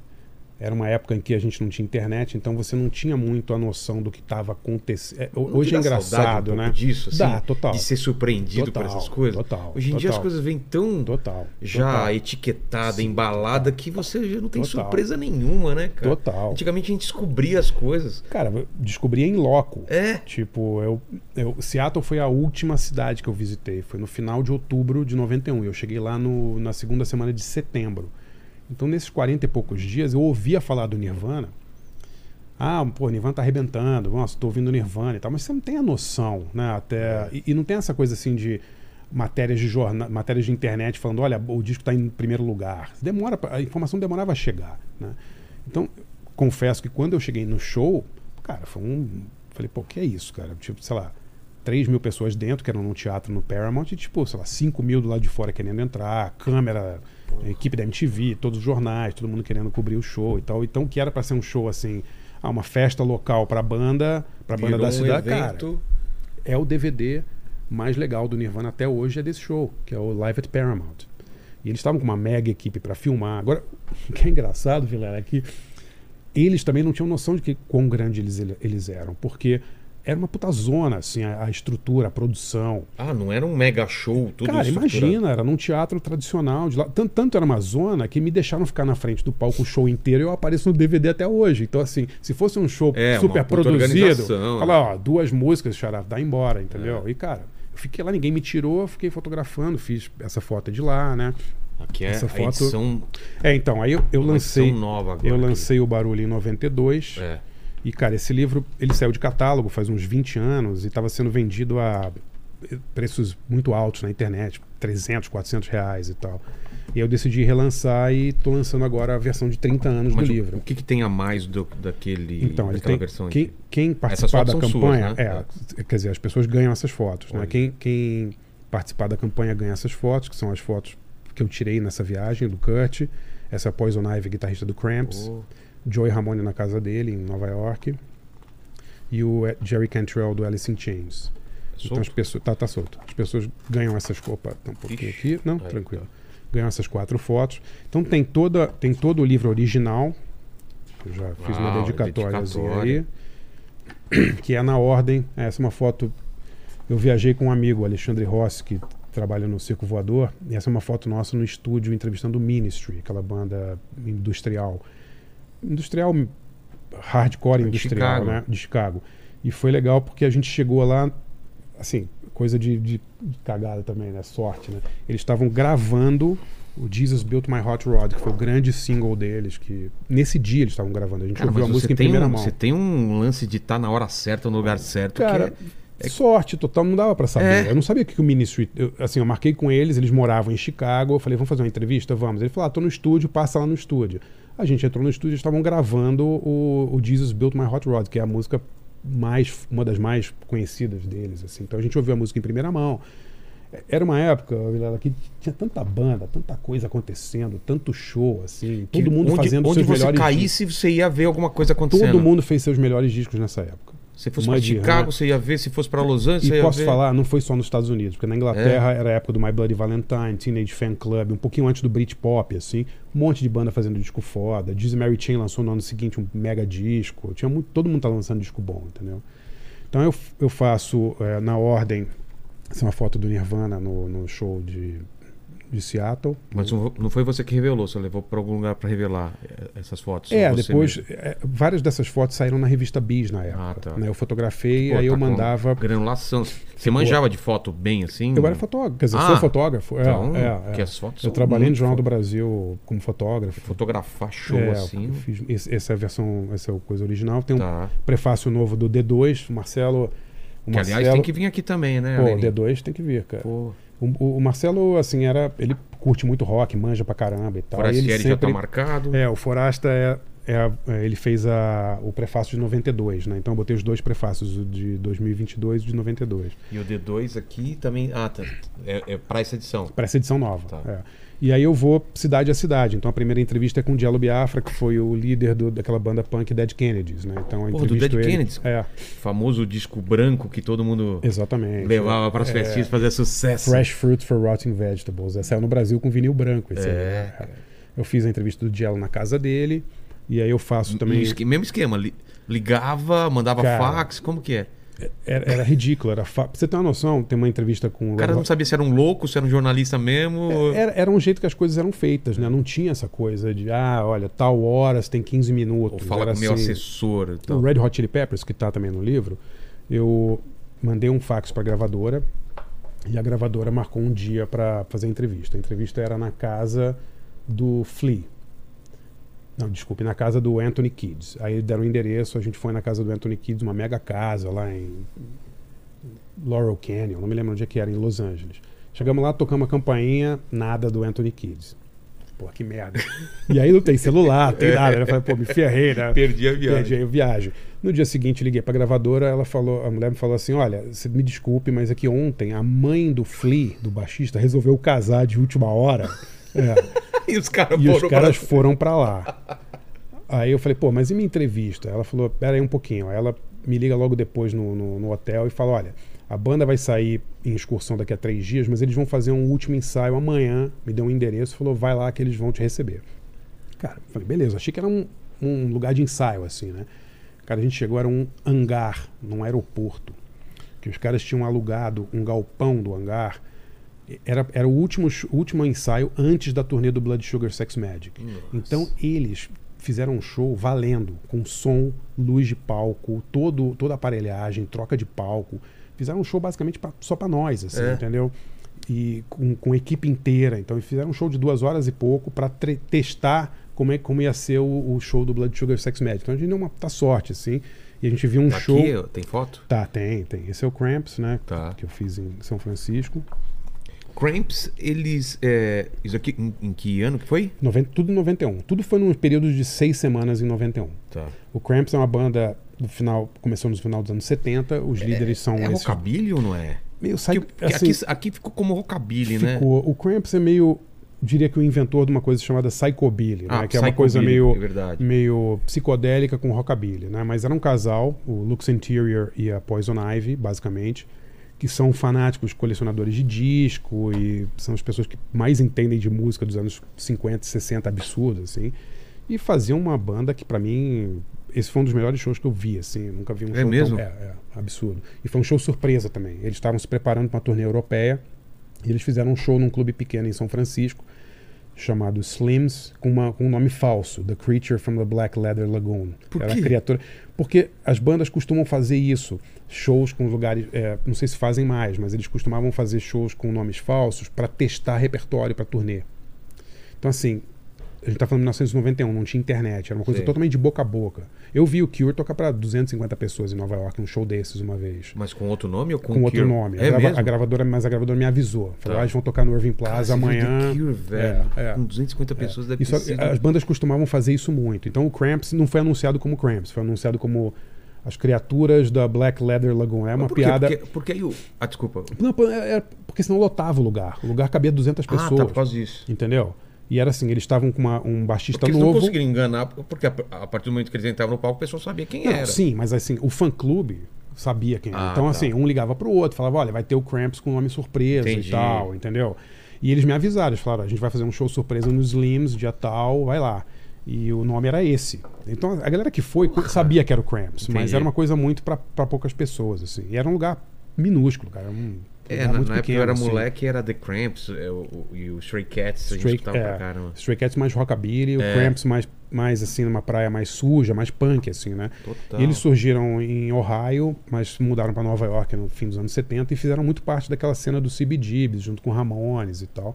Era uma época em que a gente não tinha internet, então você não tinha muito a noção do que estava acontecendo. É, Hoje é engraçado, um né? disso, assim, Dá, total. De ser surpreendido Total, por essas coisas. total, Hoje em dia as total. coisas vêm tão Total. já total. etiquetada, Sim, embalada, que você já não tem Total. surpresa nenhuma, né, cara? Total. Antigamente a gente descobria as coisas. Cara, eu descobri em loco. É. Tipo, eu, eu, Seattle foi a última cidade que eu visitei. Foi no final de outubro de 91. Eu cheguei lá no, na segunda semana de setembro. Então, nesses 40 e poucos dias, eu ouvia falar do Nirvana. Ah, pô, Nirvana tá arrebentando. Nossa, tô ouvindo Nirvana e tal. Mas você não tem a noção, né? Até, e, e não tem essa coisa assim de matérias de jornal, matérias de internet falando, olha, o disco está em primeiro lugar. Demora, a informação demorava a chegar, né? Então, confesso que quando eu cheguei no show, cara, foi um, falei, pô, que é isso, cara? Tipo, sei lá, 3 mil pessoas dentro, que eram num teatro no Paramount, e tipo, sei lá, 5 mil do lado de fora querendo entrar, câmera, a equipe da MTV, todos os jornais, todo mundo querendo cobrir o show e tal. Então, que era para ser um show assim, ah, uma festa local pra banda, pra banda da um cidade, cara evento. é o DVD mais legal do Nirvana até hoje é desse show, que é o Live at Paramount. E eles estavam com uma mega equipe para filmar. Agora, o que é engraçado, Vilela, é que eles também não tinham noção de que quão grande eles, eles eram, porque era uma puta zona, assim, a, a estrutura, a produção. Ah, não era um mega show, tudo Cara, imagina, era num teatro tradicional de lá. Tanto, tanto era uma zona que me deixaram ficar na frente do palco o show inteiro e eu apareço no DVD até hoje. Então, assim, se fosse um show É, super produzido, organização, fala, ó, duas músicas, xará, dá embora, entendeu? E, cara, eu fiquei lá, ninguém me tirou, fiquei fotografando, fiz essa foto de lá, né? Aqui é Essa a foto- edição, É, então, aí eu, eu lancei. nova agora. Eu aqui. lancei o Barulho em 92. É. E, cara, esse livro, ele saiu de catálogo faz uns 20 anos e estava sendo vendido a preços muito altos na internet, 300, 400 reais e tal. E eu decidi relançar e tô lançando agora a versão de 30 anos Mas do o- livro. o que, que tem a mais do, daquele, Então, daquela tem, versão quem, quem participar da são suas, campanha, né? é, quer dizer, as pessoas ganham essas fotos, né? Olha. Quem, quem participar da campanha ganha essas fotos, que são as fotos que eu tirei nessa viagem do Kurt, essa é a Poison Ivy, guitarrista do Cramps, Oh, Joey Ramone na casa dele em Nova York e o eh, Jerry Cantrell do Alice in Chains. Então as solto? pessoas tá, tá solto. As pessoas ganham essas opa, tá um pouquinho Ixi. aqui, não, Aí, tranquilo. Ganham essas quatro fotos. Então tem toda tem todo o livro original. Eu já fiz uma Uau, dedicatóriazinha dedicatória. aí, que é na ordem. Essa é uma foto eu viajei com um amigo, Alexandre Rossi, que trabalha no Circo Voador, e essa é uma foto nossa no estúdio entrevistando o Ministry, aquela banda industrial. Industrial hardcore De industrial, Chicago. né? De Chicago. E foi legal porque a gente chegou lá, assim, coisa de, de- de cagada também, né? Sorte, né? Eles estavam gravando o Jesus Built My Hot Rod, que foi o grande single deles, que nesse dia eles estavam gravando. A gente Cara, ouviu a música em primeira um, mão. você tem um lance de estar na hora certa, no lugar certo. Cara, que é- sorte total, não dava pra saber. É. Eu não sabia o que que o Ministry. Eu, assim, eu marquei com eles, eles moravam em Chicago. Eu falei, vamos fazer uma entrevista? Vamos. Ele falou, ah, tô no estúdio, passa lá no estúdio. A gente entrou no estúdio, eles estavam gravando o, o Jesus Built My Hot Rod, que é a música mais, uma das mais conhecidas deles. Assim. Então a gente ouviu a música em primeira mão. Era uma época, Vilela, que tinha tanta banda, tanta coisa acontecendo, tanto show, assim, que todo mundo onde, fazendo onde seus você melhores discos. caísse, você ia ver alguma coisa acontecendo. Todo mundo fez seus melhores discos nessa época. Se fosse Muddy Chicago, você ia ver. Se fosse pra Los Angeles, você E ia posso ver. falar, não foi só nos Estados Unidos, porque na Inglaterra É. era a época do My Bloody Valentine, Teenage Fan Club, um pouquinho antes do Britpop, assim, um monte de banda fazendo disco foda. Diz Mary Chain lançou no ano seguinte um mega disco. Tinha muito, todo mundo tá lançando disco bom, entendeu? Então eu, eu faço eh, na ordem, essa é uma foto do Nirvana no, no show de, de Seattle. Mas não foi você que revelou, você levou pra algum lugar pra revelar eh, essas fotos. É, depois, é, várias dessas fotos saíram na revista Bis na época. Ah, tá. né? Eu fotografei, Pô, aí eu tá com mandava. Granulação. Você manjava de foto bem assim? Eu era fotógrafo, quer dizer, Ah, sou fotógrafo. É, Então, é, é. que as fotos Eu trabalhei no Jornal do Brasil como fotógrafo. Fotografar show É, assim. eu fiz- esse- essa é a versão, essa é a coisa original. Tem um Tá. prefácio novo do D2, o Marcelo. O Que Marcelo, aliás tem que vir aqui também, né? Pô, o Aline? D2 tem que vir, cara. Pô, O, o- Marcelo, assim, era. Ele curte muito rock, manja pra caramba e tal. e ele Forastieri já tá sempre, marcado. É, o Forasta é. é é, ele fez a, o prefácio de 92, né? Então eu botei os dois prefácios, o de 2022 e o de 92. E o D2 aqui também. Ah, tá. É, é pra essa edição. para essa edição nova. Tá. é. E aí eu vou cidade a cidade. Então a primeira entrevista é com o Diallo Biafra, que foi o líder do- daquela banda punk Dead Kennedys, né? Então eu Porra, do Dead ele. Kennedys? É, Famoso disco branco que todo mundo exatamente. levava pras É, festinhas fazer sucesso. Fresh Fruit for Rotting Vegetables. Essa saiu no Brasil com vinil branco. Esse É, aí, né? Eu fiz a entrevista do Diallo na casa dele. E aí eu faço também. Mesmo esquema. li- Ligava, mandava Cara, fax, como que é? Era, era ridículo. Era fa... Pra você ter uma noção, tem uma entrevista com O cara Red não sabia se era um louco, se era um jornalista mesmo. Era, era um jeito que as coisas eram feitas, né? Não tinha essa coisa de, ah, olha, tal hora você tem 15 minutos. Ou fala Era com o meu assim, assessor. e O. Red Hot Chili Peppers, que está também no livro, eu mandei um fax para a gravadora e a gravadora marcou um dia para fazer a entrevista. A entrevista era na casa do Flea. Não, desculpe, na casa do Anthony Kids. Aí deram o endereço, a gente foi na casa do Anthony Kids, uma mega casa lá em Laurel Canyon, não me lembro onde é que era, em Los Angeles. Chegamos lá, tocamos a campainha, nada do Anthony Kids. Pô, que merda. E aí não tem celular, não tem nada. né? Eu falei, pô, me ferrei, né? Perdi a viagem. Perdi a viagem. No dia seguinte, liguei pra gravadora, ela falou, a mulher me falou assim: olha, você me desculpe, mas é que ontem a mãe do Flea, do baixista, resolveu casar de última hora. É, E os caras e os foram caras pra- foram pra lá. Aí eu falei, pô, mas e minha entrevista? Ela falou, pera aí um pouquinho. Aí ela me liga logo depois no, no, no hotel e fala, olha, a banda vai sair em excursão daqui a três dias, mas eles vão fazer um último ensaio amanhã. Me deu um endereço, falou, vai lá que eles vão te receber. Cara, eu falei, beleza, achei que era um, um lugar de ensaio, assim, né? Cara, a gente chegou, era um hangar, num aeroporto. Que os caras tinham alugado um galpão do hangar. Era, era o último, último ensaio antes da turnê do Blood Sugar Sex Magic. Então eles fizeram um show valendo, com som, luz de palco, todo, toda a aparelhagem, troca de palco. Fizeram um show basicamente pra- só pra nós, assim, É. entendeu? E com, com equipe inteira. Então eles fizeram um show de duas horas e pouco pra tre- testar como, é, como ia ser o, o show do Blood Sugar Sex Magic. Então a gente deu uma tá sorte, assim. E a gente viu um Tá show. Aqui, tem foto? Tá, tem, tem. Esse é o Cramps, né? Tá. Que eu fiz em São Francisco. Cramps, eles. é, isso aqui, em, em que ano que foi? 90, tudo em 91. Tudo foi num período de seis semanas em 91. Tá. O Cramps é uma banda do final, começou no final dos anos 70. Os líderes são É esses. rockabilly ou não é? Meio sai, Porque assim, aqui, aqui ficou como rockabilly, né? ficou. O Cramps é meio, diria que o inventor de uma coisa chamada psychobilly, Ah, né? Que é uma coisa meio, é meio psicodélica com rockabilly, né? Mas era um casal, o Lux Interior e a Poison Ivy, basicamente, que são fanáticos colecionadores de disco e são as pessoas que mais entendem de música dos anos 50, 60, absurdo, assim. E faziam uma banda que pra mim esse foi um dos melhores shows que eu vi, assim, nunca vi um É show mesmo? tão é, é, absurdo. E foi um show surpresa também. Eles estavam se preparando para uma turnê europeia e eles fizeram um show num clube pequeno em São Francisco chamado Slims com, uma, com um nome falso, The Creature from the Black Leather Lagoon. Por Era a quê? criatura. Porque as bandas costumam fazer isso, shows com lugares, é, não sei se fazem mais, mas eles costumavam fazer shows com nomes falsos para testar repertório para turnê. Então assim, a gente tá falando de 1991, não tinha internet, era uma coisa Sim. totalmente de boca a boca. Eu vi o Cure tocar para 250 pessoas em Nova York, um show desses uma vez. Mas com outro nome ou com, Com outro Cure? nome. É a, grava- a gravadora, mas a gravadora me avisou. Falou, Tá. ah, eles vão tocar no Irving Cara, Plaza viu amanhã. Cure, velho. É, é. Com 250 pessoas deve Isso, sido... As bandas costumavam fazer isso muito. Então o Cramps não foi anunciado como Cramps, foi anunciado como as criaturas da Black Leather Lagoon. É uma por piada. Porque, porque aí o... Ah, desculpa. Não, é- é porque senão lotava o lugar. O lugar cabia 200 Ah, pessoas. tá, por causa disso. Entendeu? E era assim, eles estavam com uma- um baixista Porque eles não novo. conseguiram enganar, porque a, a partir do momento que eles entravam no palco, o pessoal sabia quem Não, era. sim, mas assim, o fã-clube sabia quem era. Ah, então, tá. assim, um ligava pro outro, falava, olha, vai ter o Cramps com nome surpresa Entendi. e tal, entendeu? E eles me avisaram, eles falaram, a gente vai fazer um show surpresa no Slims, dia tal, vai lá. E o nome era esse. Então, a galera que foi sabia que era o Cramps, mas Entendi. era uma coisa muito pra pra poucas pessoas, assim. E era um lugar minúsculo, cara. Um É, na, na época que pequeno, eu era assim. moleque, era The Cramps é, o- e o Stray Cats, a gente Stray, escutava é, pra caramba. Stray Cats mais rockabilly, É. o Cramps mais, mais assim, numa praia mais suja, mais punk, assim, né? Total. E eles surgiram em Ohio, mas mudaram para Nova York no fim dos anos 70 e fizeram muito parte daquela cena do CBGBs, junto com Ramones e tal.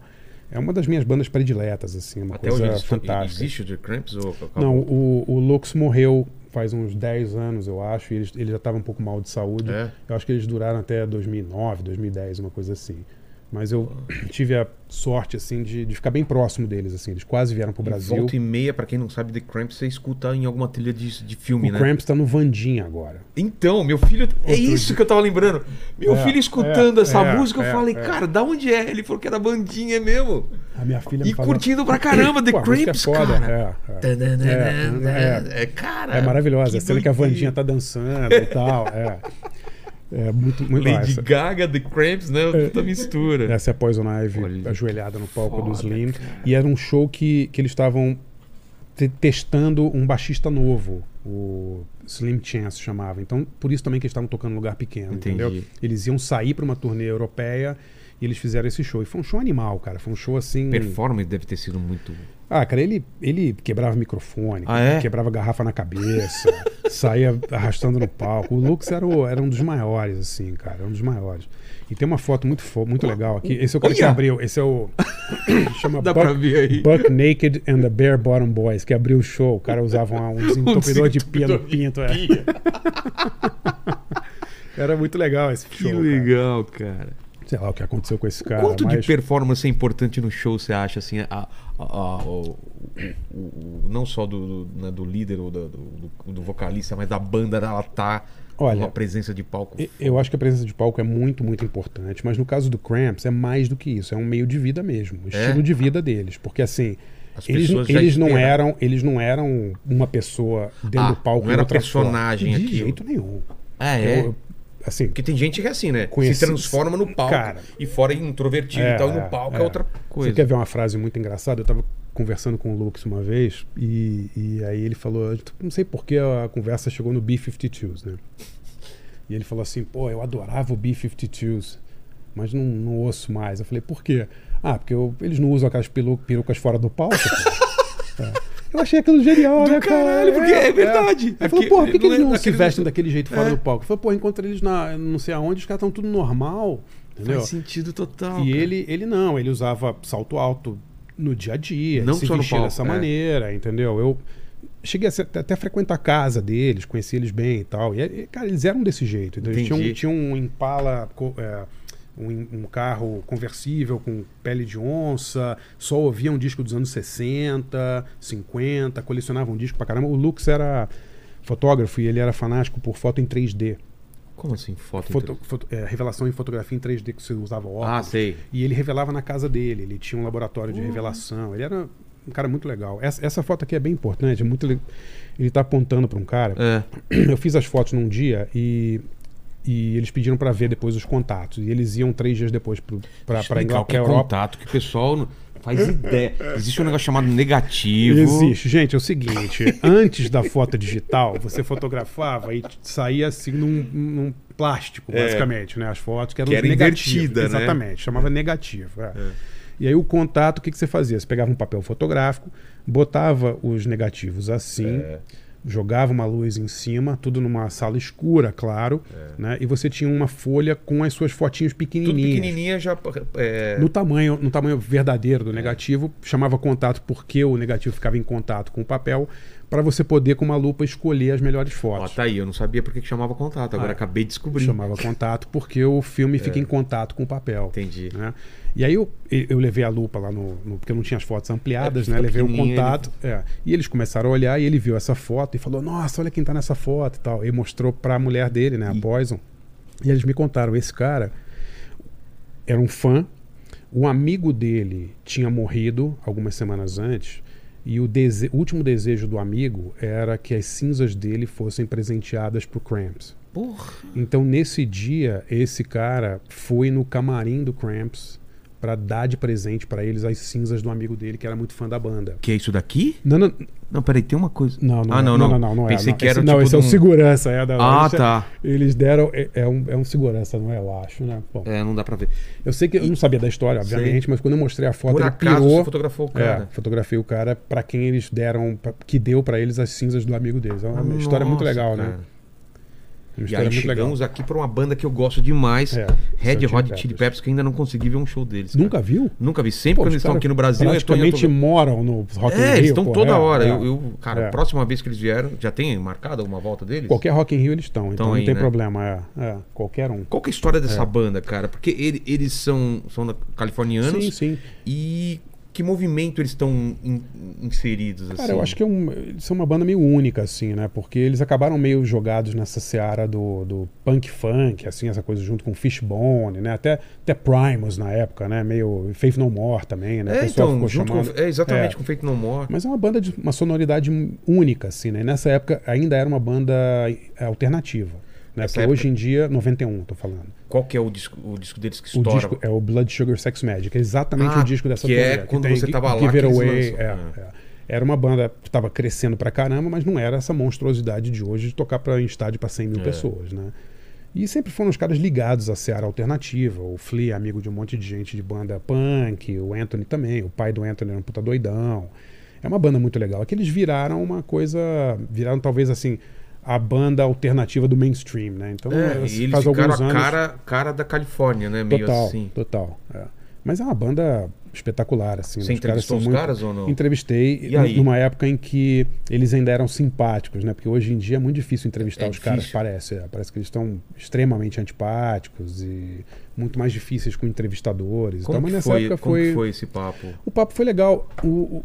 É uma das minhas bandas prediletas, assim, uma Até hoje coisa eles, fantástica. existe o The Cramps ou? Não, o, o Lux morreu faz uns 10 anos, eu acho, e ele, ele já estava um pouco mal de saúde. É? Eu acho que eles duraram até 2009, 2010, uma coisa assim. Mas eu tive a sorte, assim, de, de ficar bem próximo deles, assim. Eles quase vieram pro E Brasil. Volta e meia, pra quem não sabe, The Cramps você escuta em alguma trilha de, de filme, O né? Cramps tá no Vandinha agora. Então, meu filho. É Outro isso dia- que eu tava lembrando. Meu É, filho escutando é, essa é, música, eu é, falei, é. cara, da onde é? Ele falou que era bandinha mesmo. A minha filha E curtindo pra caramba The Cramps, é foda. cara. É, é. É, É, cara. É maravilhosa. A cena que a. Vandinha tá dançando e tal. É, é muito, muito Lady essa, Gaga, The Cramps, né? Puta mistura. essa é a Poison Ivy Olha, ajoelhada no palco foda, do Slim. cara. E era um show que, que eles estavam te- testando um baixista novo. O Slim Chance chamava. Então, por isso também que eles estavam tocando em lugar pequeno, Entendi. entendeu? Eles iam sair para uma turnê europeia e eles fizeram esse show. E foi um show animal, cara. Foi um show assim. Performance deve ter sido muito. Ah, cara, ele, ele quebrava microfone, Ah, é? quebrava garrafa na cabeça, saía arrastando no palco. O Lux era, o- era um dos maiores, assim, cara, era um dos maiores. E tem uma foto muito, muito legal aqui. Esse é o cara que abriu, esse é o. chama Dá Buck, pra ver aí. Buck Naked and the Bare Bottom Boys, que abriu o show. O cara usava um, um desentupidor de pia no pinto. É. Era muito legal esse Que show. cara. legal, cara. Sei lá o que aconteceu com esse cara. Quanto mas... de performance é importante no show, você acha, assim, a, a- a- o, o- não só do, do, né, do líder ou do, do- do vocalista, mas da banda, ela tá Olha, com uma presença de palco. Eu acho que a presença de palco é muito, muito importante, mas no caso do Cramps é mais do que isso, é um meio de vida mesmo, o É? estilo de vida deles, porque assim, As eles, eles não eram, eles não eram uma pessoa dentro Ah, do palco não era personagem. De aquilo. jeito nenhum. Ah, é? Eu- assim, Porque tem gente que é assim, né? Conheci- Se transforma no palco. Cara. e fora é introvertido e tal, e no palco é, outra coisa. Você quer ver uma frase muito engraçada? Eu tava conversando com o Lux uma vez e, e aí ele falou, não sei por que a conversa chegou no B-52s, né? E ele falou assim, pô, eu adorava o B-52s, mas não, não ouço mais. Eu falei, por quê? Ah, porque eu- eles não usam aquelas peru- perucas fora do palco. pô." É. Eu achei aquilo genial, Do né, cara? caralho, porque é verdade. Ele É porque porra, por que, que eles é não se daquele- vestem daquele jeito fora É. do palco? Ele falou, pô, encontra eles na não sei aonde, os caras estão tudo normal, entendeu? Faz sentido total. E cara. ele, ele não, ele usava salto alto no dia a dia, Não se só vestia dessa é. maneira, entendeu? Eu cheguei a ser- até a frequentar a casa deles, conheci eles bem e tal. E, cara, eles eram desse jeito. Então, eles tinham, tinham um Impala, é, um, um carro conversível com pele de onça, só ouviam disco dos anos 60, 50, colecionavam disco pra caramba. O Lux era fotógrafo e ele era fanático por foto em 3D. Como assim, foto? Foto- entre- foto- é, revelação em fotografia em 3D que você usava óculos. Ah, sei. E ele revelava na casa dele, ele tinha um laboratório Uhum. de revelação. Ele era um cara muito legal. Essa, essa foto aqui é bem importante, é muito le- ele está apontando para um cara. É. Eu fiz as fotos num dia e, e eles pediram para ver depois os contatos. E eles iam três dias depois para o que é Inglaterra, Europa. contato, que o pessoal não faz ideia. Existe um negócio chamado negativo. Existe. Gente, é o seguinte: antes da foto digital, você fotografava e saía assim num, num plástico, É. basicamente, né? As fotos que eram Que era negativas. né? Exatamente, chamava negativo. é. E aí o contato, o que, que você fazia? Você pegava um papel fotográfico, botava os negativos assim, É. jogava uma luz em cima, tudo numa sala escura, claro, né? E você tinha uma folha com as suas fotinhos Tudo pequenininhas. pequenininha já. É... No tamanho, no tamanho verdadeiro do negativo, chamava contato porque o negativo ficava em contato com o papel, para você poder, com uma lupa, escolher as melhores Ó, fotos. tá aí, eu não sabia porque que chamava contato, agora Ah, acabei de descobrir. Chamava contato porque o filme fica em contato com o papel. Entendi. né? E aí eu, eu levei a lupa lá no, no- Porque eu não tinha as fotos ampliadas, É, né? Levei o pequenininho, contato. é. E eles começaram a olhar e ele viu essa foto e falou: Nossa, olha quem tá nessa foto e tal. E mostrou pra mulher dele, né? A E- Poison. E eles me contaram: esse cara era um fã O amigo dele tinha morrido algumas semanas antes e o, dese- o último desejo do amigo era que as cinzas dele fossem presenteadas pro Cramps. Porra. Então, nesse dia, esse cara foi no camarim do Cramps pra dar de presente pra eles as cinzas do amigo dele, que era muito fã da banda. Que é isso daqui? Não, não, Não, peraí, tem uma coisa. não, não, ah, é- não, não, não. não, não, não é. Pensei não. que era esse, não, tipo esse é o de um- segurança. É da, Ah, eles, tá. Eles deram. É, é um, é um segurança, não é? Eu acho, né? Bom, É, não dá pra ver. eu sei que eu não sabia da história, obviamente, mas quando eu mostrei a foto, Por ele acaso pirou. você fotografou o cara. É, fotografei o cara pra quem eles deram, pra- que deu pra eles as cinzas do amigo deles. É uma história muito Nossa, legal, né? cara. Uma E aí muito legal. chegamos aqui pra uma banda que eu gosto demais, É, Red Chili Hot Peppers. Chili Peppers, que ainda não consegui ver um show deles. cara. Nunca viu? Nunca vi. Sempre Pô, quando os eles estão aqui no Brasil, tô, eu praticamente tô... moram no Rock in É, Rio. eles estão toda é, hora. é. Eu, eu- cara, É. a próxima vez que eles vieram, já tem marcado alguma volta deles? Qualquer Rock in Rio eles estão, então Tão não aí, tem né? problema. É, é, qualquer um. Qual que é a história dessa banda, cara? Porque ele- eles são, são californianos Sim, sim. e que movimento eles estão in- inseridos, assim? Cara, eu acho que é um, eles são uma banda meio única, assim, né? Porque eles acabaram meio jogados nessa seara do, do punk funk, assim, essa coisa junto com Fishbone, né? Até, até Primus na época, né? Meio Faith No More também, né? É, então, junto chamando... com, é exatamente É. com Feito No More. Mas é uma banda de uma sonoridade única, assim, né? E nessa época ainda era uma banda alternativa. Né? Porque época- hoje em dia, 91, tô falando. Qual que é o disco, o disco deles que O estoura? disco é o Blood Sugar Sex Magic, é exatamente Ah, o disco dessa que é turnê, quando tem você tava lá Give que It Away. é, Ah. é. Era uma banda que estava crescendo pra caramba, mas não era essa monstruosidade de hoje de tocar pra, em estádio para 100 mil É. pessoas, né? E sempre foram os caras ligados à seara alternativa. O Flea é amigo de um monte de gente de banda punk, o Anthony também. O pai do Anthony era um puta doidão. É uma banda muito legal. É que eles viraram uma coisa. Viraram talvez assim. A banda alternativa do mainstream, né? Então, É, eles- e eles faz ficaram alguns a anos. cara, cara da Califórnia, né? Meio Total, assim. total. é. Mas é uma banda espetacular, assim. Você né? Os caras entrevistou são os muito- caras ou não? Entrevistei E aí? numa época em que eles ainda eram simpáticos, né? Porque hoje em dia é muito difícil entrevistar É os caras, difícil. parece. é. Parece que eles estão extremamente antipáticos e muito mais difíceis com entrevistadores. Como, tal. Mas nessa foi, época como foi... que foi esse papo? O papo foi legal. O- o-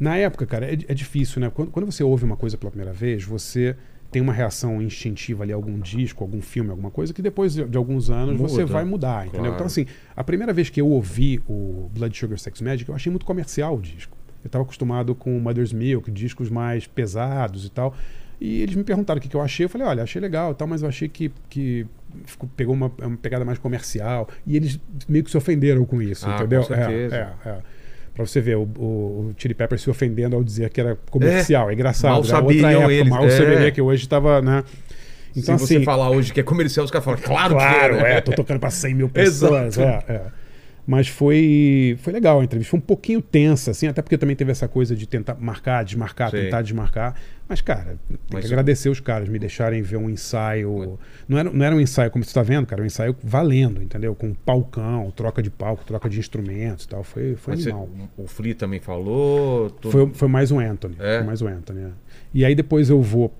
Na época, cara, é, é difícil, né? Quando, quando você ouve uma coisa pela primeira vez, você tem uma reação instintiva ali, algum disco, algum filme, alguma coisa, que depois de, alguns anos você Muda. vai mudar, entendeu? Claro. Então, assim, a primeira vez que eu ouvi o Blood Sugar Sex Magic, eu achei muito comercial o disco. Eu estava acostumado com Mother's Milk, discos mais pesados e tal. E eles me perguntaram o que, que eu achei. Eu falei, olha, achei legal e tal, mas eu achei que, que ficou- pegou uma, uma pegada mais comercial. E eles meio que se ofenderam com isso, Ah, entendeu? com É, certeza. é, é. Pra você ver, o, o, o Chili Pepper se ofendendo ao dizer que era comercial. É, engraçado. mal né? sabiam época, eles, mal é. saberia que hoje estava, né? Então, Se você assim, falar hoje que é comercial, os caras falam, claro, Claro, que é. é, tô tocando pra 100 mil pessoas. Exato. é, é. Mas foi, foi legal a entrevista. Foi um pouquinho tensa, assim, até porque também teve essa coisa de tentar marcar, desmarcar, Sei. tentar desmarcar. Mas, cara, tem Mas que o- agradecer os caras, me deixarem ver um ensaio. Não era, não era um ensaio como você tá vendo, cara, um ensaio valendo, entendeu? Com palcão, troca de palco, troca de instrumentos e tal. Foi, foi Mas você- animal. o Flea também falou. Foi, foi mais um Anthony. É? Foi mais um Anthony. é. E aí depois eu vou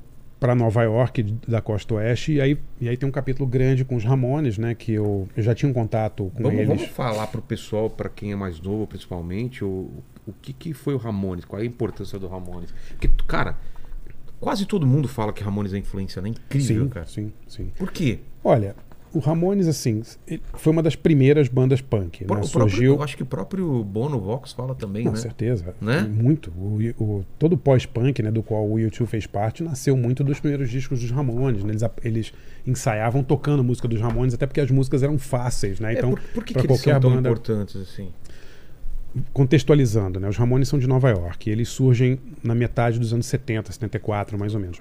para Nova York, da costa oeste, e aí, e aí tem um capítulo grande com os Ramones, né? Que eu, eu já tinha um contato com Vamos, eles. vamos falar pro pessoal, pra quem é mais novo, principalmente, o, o que, que foi o Ramones? Qual é a importância do Ramones? Porque, cara, quase todo mundo fala que Ramones é influência, né? Incrível, sim, cara. sim, sim. Por quê? Olha, o Ramones, assim, foi uma das primeiras bandas punk, Por- né? próprio- Surgiu... eu acho que o próprio Bono Vox fala também, Com né? certeza. Né? Muito. O, o- todo o pós-punk, né, do qual o YouTube fez parte, nasceu muito dos primeiros discos dos Ramones. né? Eles, eles ensaiavam tocando música dos Ramones, até porque as músicas eram fáceis, né? É, Então, por, por que, que eles qualquer são tão banda- importantes assim? contextualizando, né? Os Ramones são de Nova York. Eles surgem na metade dos anos 70, 74, mais ou menos.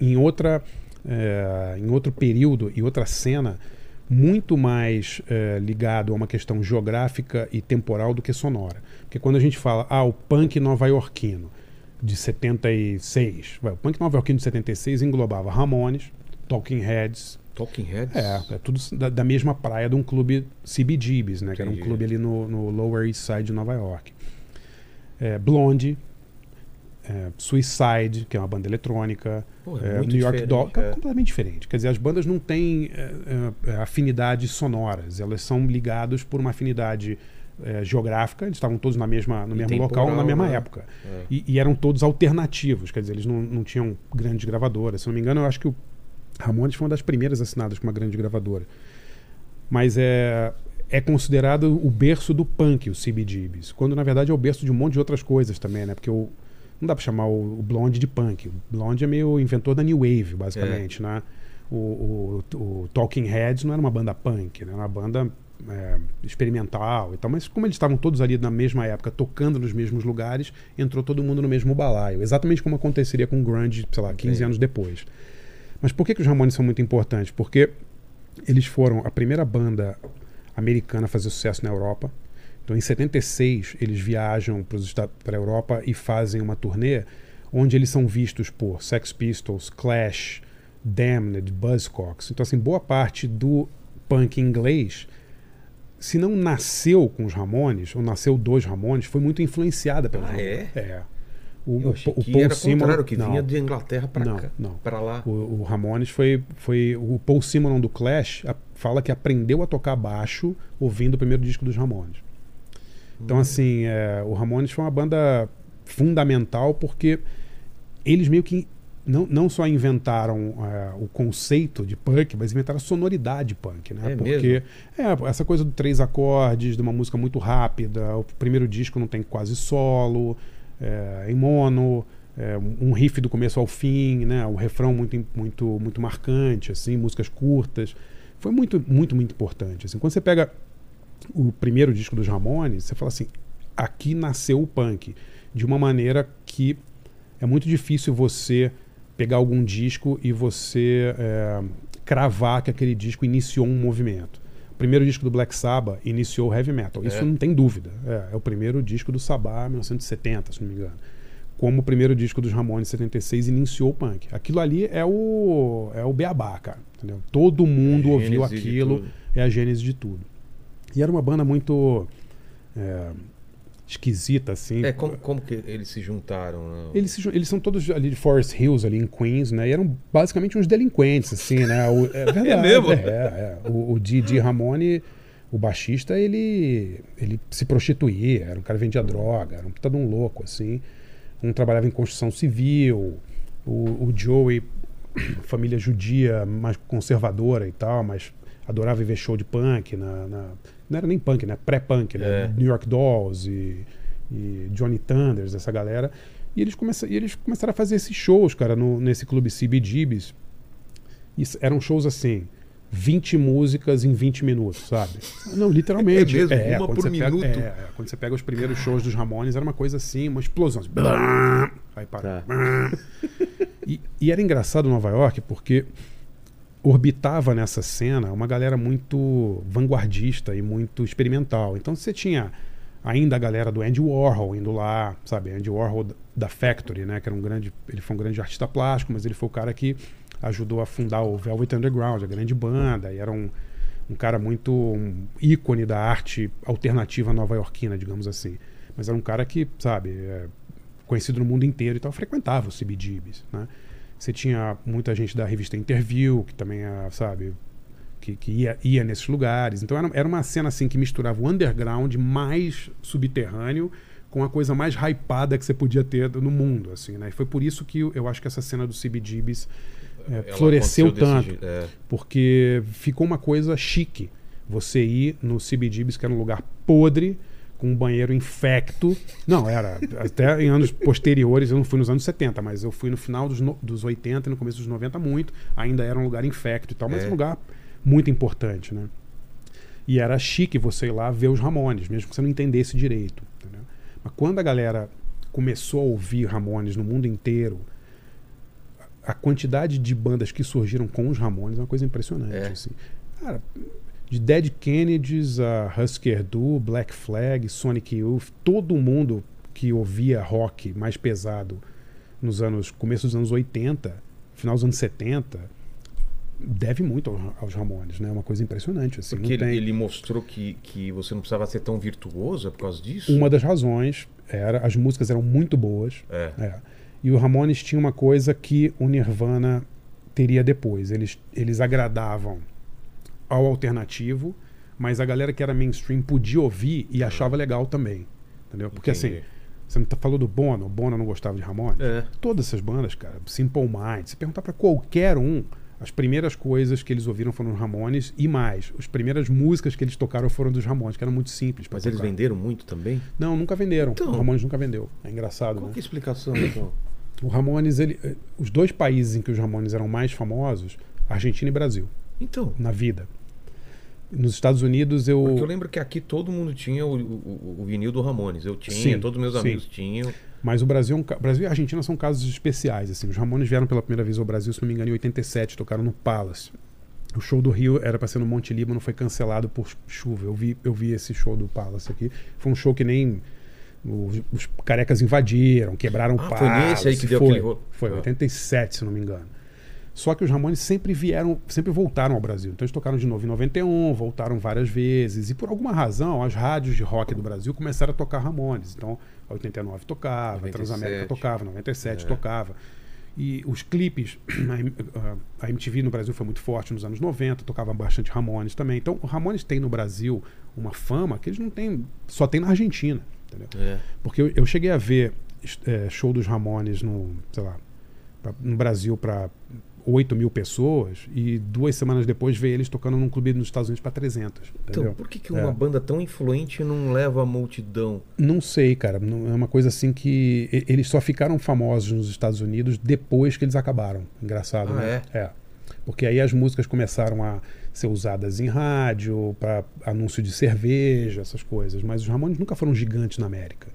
Em outra, eh, em outro período e outra cena muito mais eh, ligado a uma questão geográfica e temporal do que sonora. Porque quando a gente fala, ah, o punk nova-iorquino de 76, vai, o punk nova-iorquino de 76 englobava Ramones, Talking Heads, Talking Heads? é, é tudo da, da mesma praia de um clube CBGBs, né? Que era um clube ali no, no Lower East Side de Nova York. É, Blonde, é, Suicide, que é uma banda eletrônica, Pô, é é, New York Dog, é. completamente diferente. Quer dizer, as bandas não têm é, é, afinidades sonoras, elas são ligadas por uma afinidade geográfica, eles estavam todos na mesma, no E mesmo local, na mesma né? época. E, e eram todos alternativos, quer dizer, eles não, não tinham grandes gravadoras. Se não me engano, eu acho que o Ramones foi uma das primeiras assinadas com uma grande gravadora. Mas é, é considerado o berço do punk, o CBGBs, quando na verdade é o berço de um monte de outras coisas também, né? Porque o, não dá pra chamar o, o Blonde de punk. O Blonde é meio inventor da New Wave, basicamente, né? O, o, o Talking Heads não era uma banda punk, né? Era uma banda é, experimental e tal, mas como eles estavam todos ali na mesma época, tocando nos mesmos lugares, entrou todo mundo no mesmo balaio. Exatamente como aconteceria com o Grunge, sei lá, 15 Ok. anos depois. Mas por que, que os Ramones são muito importantes? Porque eles foram a primeira banda americana a fazer sucesso na Europa. Então, em 76, eles viajam para a Europa e fazem uma turnê onde eles são vistos por Sex Pistols, Clash, Damned, Buzzcocks. Então, assim, boa parte do punk inglês, se não nasceu com os Ramones, ou nasceu dos Ramones, foi muito influenciada pelos Ah, Ramones. é? O, Eu o, o que Paul era o Simon, contrário, que não. vinha de Inglaterra Não, cá, não. pra lá. O, o Ramones foi, foi. O Paul Simonon do Clash a- fala que aprendeu a tocar baixo ouvindo o primeiro disco dos Ramones. Então, assim, é, o Ramones foi uma banda fundamental porque eles meio que não, não só inventaram é, o conceito de punk, mas inventaram a sonoridade punk, né? É porque é, essa coisa do três acordes, de uma música muito rápida, o primeiro disco não tem quase solo, é, em mono, é, um riff do começo ao fim, né? O refrão muito, muito, muito marcante, assim, músicas curtas. Foi muito, muito, muito importante. Assim, quando você pega o primeiro disco dos Ramones, você fala assim: aqui nasceu o punk. De uma maneira que é muito difícil você pegar algum disco e você é, cravar que aquele disco iniciou um movimento. O primeiro disco do Black Sabbath iniciou o heavy metal. Isso É. não tem dúvida. É, é o primeiro disco do Sabbath, 1970, se não me engano. Como o primeiro disco dos Ramones, 76, iniciou o punk. Aquilo ali é o, é o beabá, cara. Entendeu? Todo mundo É ouviu aquilo. É a gênese de tudo. E era uma banda muito é, esquisita, assim. É, como, como que eles se juntaram? né? Eles, se eles são todos ali de Forest Hills, ali em Queens, né? E eram basicamente uns delinquentes, assim, né? O, é verdade. mesmo? É, é. O, o Didi Ramone, o baixista, ele, ele se prostituía, era um cara que vendia droga, era um puta de um louco, assim. Um trabalhava em construção civil, o, o Joey, família judia, mais conservadora e tal, mas adorava ver show de punk, na, na- não era nem punk, né? Pré-punk, né? É. New York Dolls e, e Johnny Thunders, essa galera. E eles, começa, e eles começaram a fazer esses shows, cara, no, nesse clube CBGBs. Isso, eram shows assim, 20 músicas em 20 minutos, sabe? Não, literalmente. É mesmo? Uma quando por você pega- minuto? é, é, quando você pega os primeiros shows dos Ramones, era uma coisa assim, uma explosão. assim, Aí para. Tá. E, e era engraçado Nova York porque orbitava nessa cena uma galera muito vanguardista e muito experimental. Então você tinha ainda a galera do Andy Warhol indo lá, sabe? Andy Warhol da- Factory, né? Que era um grande, ele foi um grande artista plástico, mas ele foi o cara que ajudou a fundar o Velvet Underground, a grande banda, e era um, um cara muito um ícone da arte alternativa nova-iorquina, digamos assim. Mas era um cara que, sabe, é, conhecido no mundo inteiro e tal, frequentava os CBGBs, né? Você tinha muita gente da revista Interview, que também, é, sabe, que, que ia, ia nesses lugares. Então era, era uma cena assim que misturava o underground mais subterrâneo com a coisa mais hypada que você podia ter no mundo, assim, né? E foi por isso que eu, acho que essa cena dos CBGBs é, Ela floresceu tanto jeito, é. porque ficou uma coisa chique você ir no CBGBs, que era um lugar podre, com um banheiro infecto. Não, era. Até em anos posteriores, eu não fui nos anos 70, mas eu fui no final dos, no- dos 80 e no começo dos 90 muito. Ainda era um lugar infecto e tal, mas É. um lugar muito importante, né? E era chique você ir lá ver os Ramones, mesmo que você não entendesse direito. entendeu? Mas quando a galera começou a ouvir Ramones no mundo inteiro, a quantidade de bandas que surgiram com os Ramones é uma coisa impressionante. É. Assim. Cara, de Dead Kennedys a Husker Du, Black Flag, Sonic Youth, todo mundo que ouvia rock mais pesado nos anos começo dos anos 80, final dos anos 70, deve muito ao- aos Ramones, né? É uma coisa impressionante assim. Porque ele, tem... ele mostrou que, que você não precisava ser tão virtuoso por causa disso? Uma das razões era as músicas eram muito boas. É. É. E o Ramones tinha uma coisa que o Nirvana teria depois. Eles, eles agradavam ao alternativo, mas a galera que era mainstream podia ouvir e achava legal também. Entendeu? Porque Entendi. assim, você não tá falou do Bono, o Bono não gostava de Ramones? É. Todas essas bandas, cara, Simple Minds, se perguntar pra qualquer um, As primeiras coisas que eles ouviram foram os Ramones e mais. As primeiras músicas que eles tocaram foram dos Ramones, que eram muito simples. Mas eles tocar. venderam muito também? Não, nunca venderam. Então. o Ramones nunca vendeu. É engraçado, Qual né? que é a explicação, então? O Ramones, ele, eh, os dois países em que os Ramones eram mais famosos, Argentina e Brasil, Então, na vida. Nos Estados Unidos eu, porque eu lembro que aqui todo mundo tinha o, o- o vinil do Ramones. Eu tinha, Sim, todos meus sim. amigos tinham. mas o Brasil, é um Brasil e Argentina são casos especiais assim. Os Ramones vieram pela primeira vez ao Brasil, se não me engano, em 87, tocaram no Palace. O show do Rio era para ser no Monte Líbano, foi cancelado por chuva. Eu vi, eu vi esse show do Palace aqui. Foi um show que nem os, os carecas invadiram, quebraram o Ah, Palace. foi nesse aí que deu foi, aquele? Foi, Ah. 87, se não me engano. Só que os Ramones sempre vieram, sempre voltaram ao Brasil. Então eles tocaram de novo em 91, voltaram várias vezes. E por alguma razão, as rádios de rock do Brasil começaram a tocar Ramones. Então, a 89 tocava, a 97. Transamérica tocava, 97 É. tocava. E os clipes, a MTV no Brasil foi muito forte nos anos 90, tocava bastante Ramones também. Então, o Ramones tem no Brasil uma fama que eles não têm, só tem na Argentina. É. Porque eu, eu cheguei a ver é, show dos Ramones no, sei lá, pra- no Brasil para 8 mil pessoas e duas semanas depois ver eles tocando num clube nos Estados Unidos para 300. Então, Entendeu? por que, que uma É. banda tão influente não leva a multidão? Não sei, cara. Não- É uma coisa assim que eles só ficaram famosos nos Estados Unidos depois que eles acabaram. Engraçado, Ah, né? É. Porque aí as músicas começaram a ser usadas em rádio, para anúncio de cerveja, essas coisas. Mas os Ramones nunca foram gigantes na América.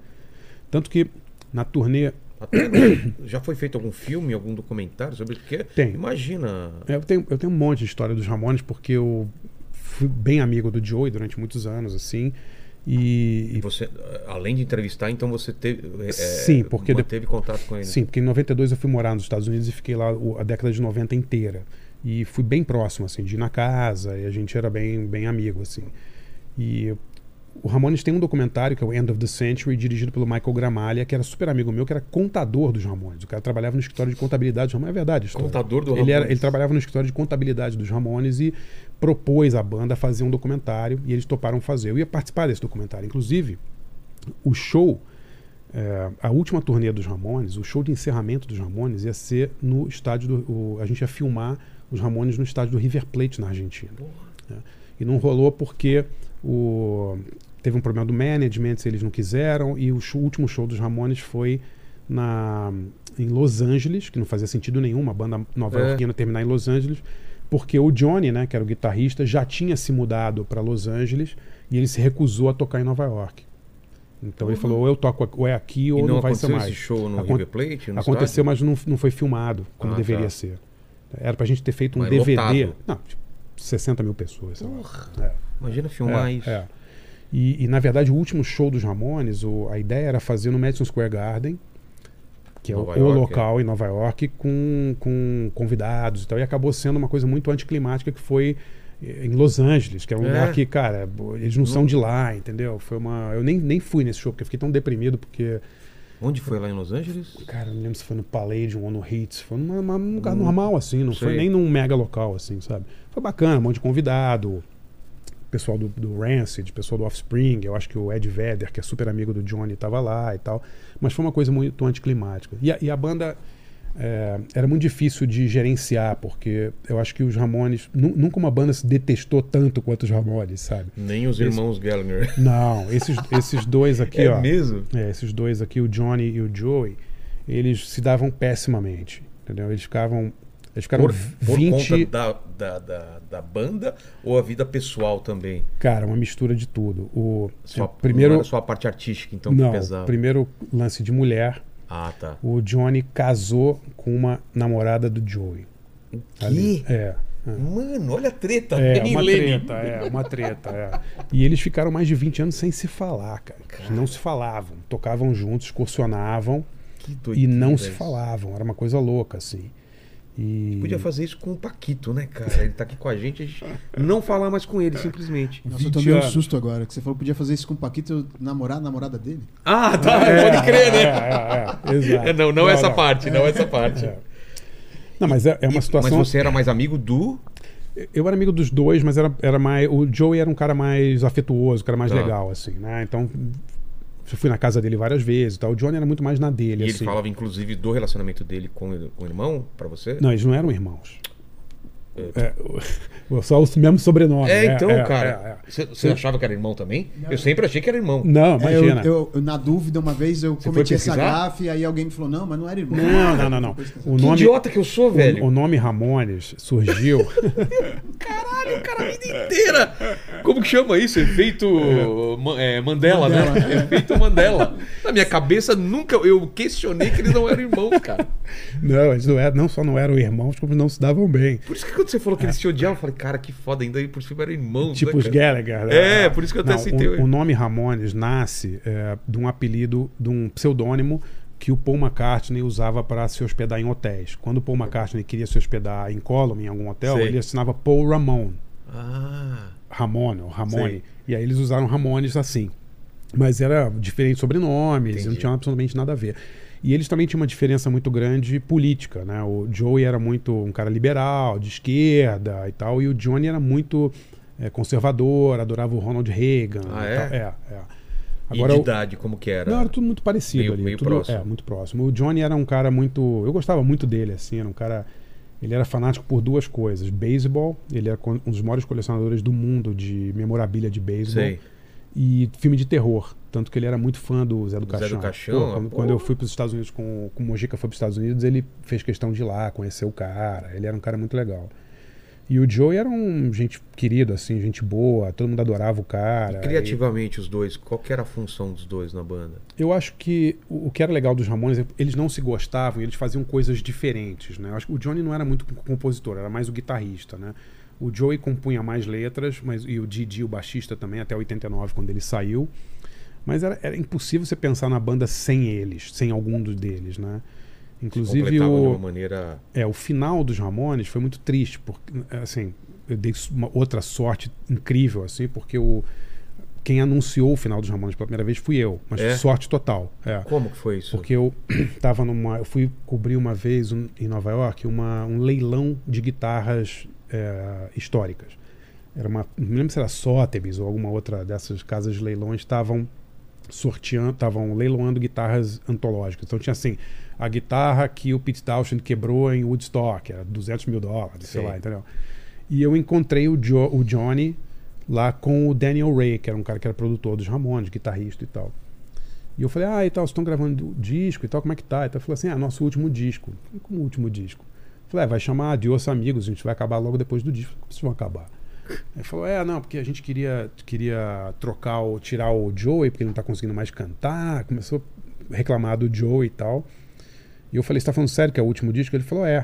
Tanto que na turnê Até, já foi feito algum filme, algum documentário sobre o que? Tem. Imagina. É, Eu tenho, eu tenho um monte de história dos Ramones, porque eu fui bem amigo do Joey durante muitos anos, assim. E, E você, além de entrevistar, então você teve, é, Sim, porque teve contato com ele. sim, porque em 92 eu fui morar nos Estados Unidos e fiquei lá a década de 90 inteira. E fui bem próximo, assim, de ir na casa, e a gente era bem, bem amigo, assim. E o Ramones tem um documentário que é o End of the Century, dirigido pelo Michael Gramaglia, que era super amigo meu, que era contador dos Ramones. O cara trabalhava no escritório de contabilidade dos Ramones. É verdade. Contador do ele, Ramones. era, ele trabalhava no escritório de contabilidade dos Ramones e propôs à banda fazer um documentário e eles toparam fazer. Eu ia participar desse documentário. Inclusive, o show, é, a última turnê dos Ramones, o show de encerramento dos Ramones ia ser no estádio do. o- a gente ia filmar os Ramones no estádio do River Plate, na Argentina. né? E não rolou porque o, teve um problema do management, eles não quiseram, e o show- último show dos Ramones foi na, em Los Angeles, que não fazia sentido nenhum, uma banda nova-iorquina terminar em Los Angeles, porque o Johnny, né, que era o guitarrista, já tinha se mudado para Los Angeles e ele se recusou a tocar em Nova York. Então ele falou, ou eu toco ou é aqui ou não, não, vai ser aconteceu mais. esse show no Acon- River Plate? No Aconteceu, estádio? mas não, não foi filmado como Ah, deveria tá. ser. Era pra gente ter feito um Mas DVD. lotado. Não, tipo, 60 mil pessoas. Porra, É. imagina filmar É, isso. é. E, e, na verdade, o último show dos Ramones, o- a ideia era fazer no Madison Square Garden, que é o, Nova o York, local em Nova York, com, com convidados e tal. E acabou sendo uma coisa muito anticlimática que foi eh, em Los Angeles, que é um É. lugar que, cara, eles não são de lá, entendeu? Foi uma. Eu nem, nem fui nesse show, porque eu fiquei tão deprimido, porque. Onde foi lá em Los Angeles? Cara, não lembro se foi no Palladium ou no Hits. Foi num lugar normal, assim. Não foi sei. nem num mega local, assim, sabe? Foi bacana, um monte de convidado. Pessoal do, do Rancid, pessoal do Offspring. Eu acho que o Ed Vedder, que é super amigo do Johnny, tava lá e tal. Mas foi uma coisa muito anticlimática. E a, e a banda é, era muito difícil de gerenciar, porque eu acho que os Ramones... nu- Nunca uma banda se detestou tanto quanto os Ramones, sabe? Nem os Esse- irmãos Gallagher. Não, esses, esses dois aqui, é ó. mesmo? É, esses dois aqui, o Johnny e o Joey, eles se davam pessimamente. Entendeu? Eles ficavam. Eles ficaram Por, por 20. conta da, da, da, da banda ou a vida pessoal também? Cara, uma mistura de tudo. O Só, é, primeiro. Não só a parte artística, então, não, pesava. primeiro lance de mulher. Ah, tá. O Johnny casou com uma namorada do Joey. Ali. Que? É. Mano, olha a treta. É, nem uma Lenny. treta, é, uma treta, é. E eles ficaram mais de 20 anos sem se falar, cara. Eles não se falavam. Tocavam juntos, excursionavam Que e não se falavam. Era uma coisa louca, assim. E... Podia fazer isso com o Paquito, né, cara? Ele tá aqui com a gente, a gente não falar mais com ele, simplesmente. Nossa, eu 20 tomei um susto agora, que você falou que podia fazer isso com o Paquito namorar a namorada dele. Ah, tá, pode crer, né? É, é, é, exato. É, não, não, essa parte, não essa parte. É. Não, mas é, é uma situação. Mas você era mais amigo do. Eu era amigo dos dois, mas era, era mais. O Joey era um cara mais afetuoso, um cara mais Tá. legal, assim, né? Então. Eu fui na casa dele várias vezes e tal. O Johnny era muito mais na dele, E ele assim. falava, inclusive, do relacionamento dele com, o- com o irmão, pra você? Não, eles não eram irmãos. É, só o mesmo sobrenome. É, então, é, cara. é, é. Você você achava que era irmão também? Eu sempre achei que era irmão. Não, É, eu, imagina. eu- eu, na dúvida, uma vez eu foi cometi essa pesquisar? gafe e aí alguém me falou, não, mas não era irmão. Não, não, não, não. O Que nome, idiota que eu sou, velho. o, o nome Ramones surgiu. Caralho, cara, a vida inteira. Como que chama isso? Efeito Ma- é, Mandela, né? Mandela. Efeito Mandela. Na minha cabeça, nunca eu questionei que eles não eram irmãos, cara. não, eles não, eram, não só não eram irmãos, como não se davam bem. Por isso que quando você falou que eles se odiavam, eu falei, cara, que foda, ainda aí por cima eram irmãos. Tipo né, os? Gallagher. né? É, por isso que eu até Não, citei. O, o nome Ramones nasce é, de um apelido, de um pseudônimo que o Paul McCartney usava para se hospedar em hotéis. Quando o Paul McCartney queria se hospedar em Column, em algum hotel, ele assinava Paul Ramon. Ah, Ramone, ou Ramone. E aí eles usaram Ramones assim. Mas era diferente sobrenomes, não tinha absolutamente nada a ver. E eles também tinham uma diferença muito grande política, né? O Joey era muito um cara liberal, de esquerda e tal, e o Johnny era muito é, conservador, adorava o Ronald Reagan. Ah, e é? é, é. e Agora, de o- idade, como que era? não, era tudo muito parecido Meio- ali. meio tudo, próximo. É, muito próximo. O Johnny era um cara muito. Eu gostava muito dele, assim, era um cara. Ele era fanático por duas coisas: beisebol, ele era um dos maiores colecionadores do mundo de memorabilia de beisebol, Sei. E filme de terror. Tanto que ele era muito fã do Zé do Do Zé Caixão. do Caixão, Pô, quando, quando eu fui para os Estados Unidos com, com o Mojica foi para os Estados Unidos, ele fez questão de ir lá, conhecer o cara. Ele era um cara muito legal. E o Joey era um gente querido, assim, gente boa, todo mundo adorava o cara. E criativamente, os dois, qual que era a função dos dois na banda? Eu acho que o, que era legal dos Ramones é eles não se gostavam e eles faziam coisas diferentes, né? Eu acho que o Johnny não era muito com- compositor, era mais o guitarrista, né? O Joey compunha mais letras, mas e o Didi, o baixista também, até 89, quando ele saiu. Mas era, era impossível você pensar na banda sem eles, sem algum dos deles, né? Inclusive Completavam de uma o, maneira... é, o final dos Ramones foi muito triste, porque, assim, eu dei uma outra sorte incrível, assim, porque o, quem anunciou o final dos Ramones pela primeira vez fui eu, mas É? sorte total. É. Como que foi isso? Porque eu tava numa. Eu fui cobrir uma vez um- em Nova York uma, um leilão de guitarras é, históricas. Era uma. Não me lembro se era Sotheby's ou alguma outra dessas casas de leilões estavam sorteando, estavam leiloando guitarras antológicas. Então tinha assim, a guitarra que o Pete Townshend quebrou em Woodstock, era 200 mil dólares, sei Sim. lá, entendeu? E eu encontrei o, Jo- o Johnny lá com o Daniel Ray, que era um cara que era produtor dos Ramones, guitarrista e tal. E eu falei, ah, e tal, vocês estão gravando disco e tal, como é que tá? Então ele falou assim, ah, nosso último disco. Falei, Como último disco? Falei, ah, vai chamar Adios Amigos, a gente vai acabar logo depois do disco. Como vocês vão acabar? Ele falou, é, não, porque a gente queria, queria trocar, o, tirar o Joey, porque ele não tá conseguindo mais cantar. Começou a reclamar do Joey e tal. E eu falei, você tá falando sério que é o último disco? Ele falou, é.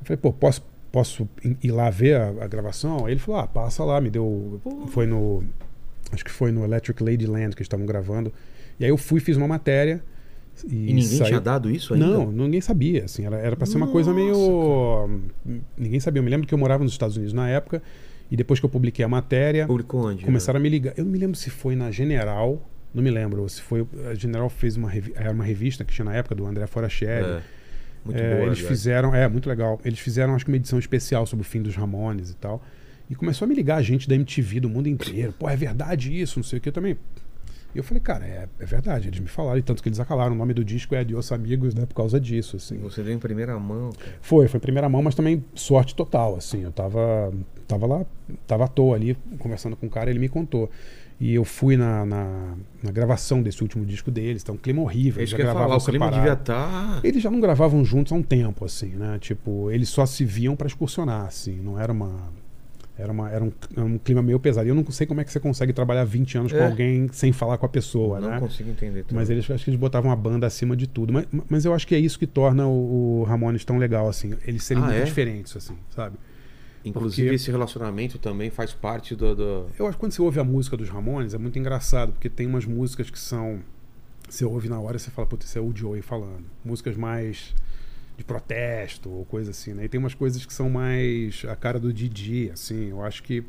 Eu falei, pô, posso, posso ir- ir lá ver a, a gravação? Aí ele falou, ah, passa lá, me deu. Foi no. Acho que foi no Electric Ladyland que eles estavam gravando. E aí eu fui, fiz uma matéria. E, E ninguém saiu- tinha dado isso ainda? Não, ninguém sabia. Assim, era, pra ser uma coisa meio. Ninguém sabia. Eu me lembro que eu morava nos Estados Unidos na época. E depois que eu publiquei a matéria, Publicou onde? começaram a me ligar. Eu não me lembro se foi na General. Não me lembro. Se foi. A General fez uma, revi- era uma revista que tinha na época do André Foracheri. É, muito É, boa. eles aliás. fizeram, é muito legal. Eles fizeram, acho que uma edição especial sobre o fim dos Ramones e tal. E começou a me ligar gente da MTV do mundo inteiro. Pô, é verdade isso, não sei o que eu também. E eu falei, cara, é, é verdade. Eles me falaram, e tanto que eles acalaram. O nome do disco é Adios Amigos, né? Por causa disso, assim. Você deu em primeira mão, cara. Foi, foi primeira mão, mas também sorte total, assim. Eu tava, tava lá, tava à toa ali, conversando com o cara, ele me contou. E eu fui na, na, na gravação desse último disco deles, tá um clima horrível. É eles já ia falar. gravavam O clima devia estar... Eles já não gravavam juntos há um tempo, assim, né? Tipo, eles só se viam pra excursionar, assim. Não era uma. Era, uma, era, um, um clima meio pesado. E eu não sei como é que você consegue trabalhar 20 anos com É. alguém sem falar com a pessoa, Não né? consigo entender. tudo. Mas eles acho que eles botavam a banda acima de tudo. Mas, mas eu acho que é isso que torna o, o Ramones tão legal, assim. Eles serem Ah, muito é? diferentes, assim, sabe? Inclusive, porque- esse relacionamento também faz parte do... do... Eu acho que quando você ouve a música dos Ramones é muito engraçado, porque tem umas músicas que são. Você ouve na hora e você fala, putz, esse é o Joey falando. Músicas mais de protesto ou coisa assim, né? E tem umas coisas que são mais a cara do Didi, assim. Eu acho que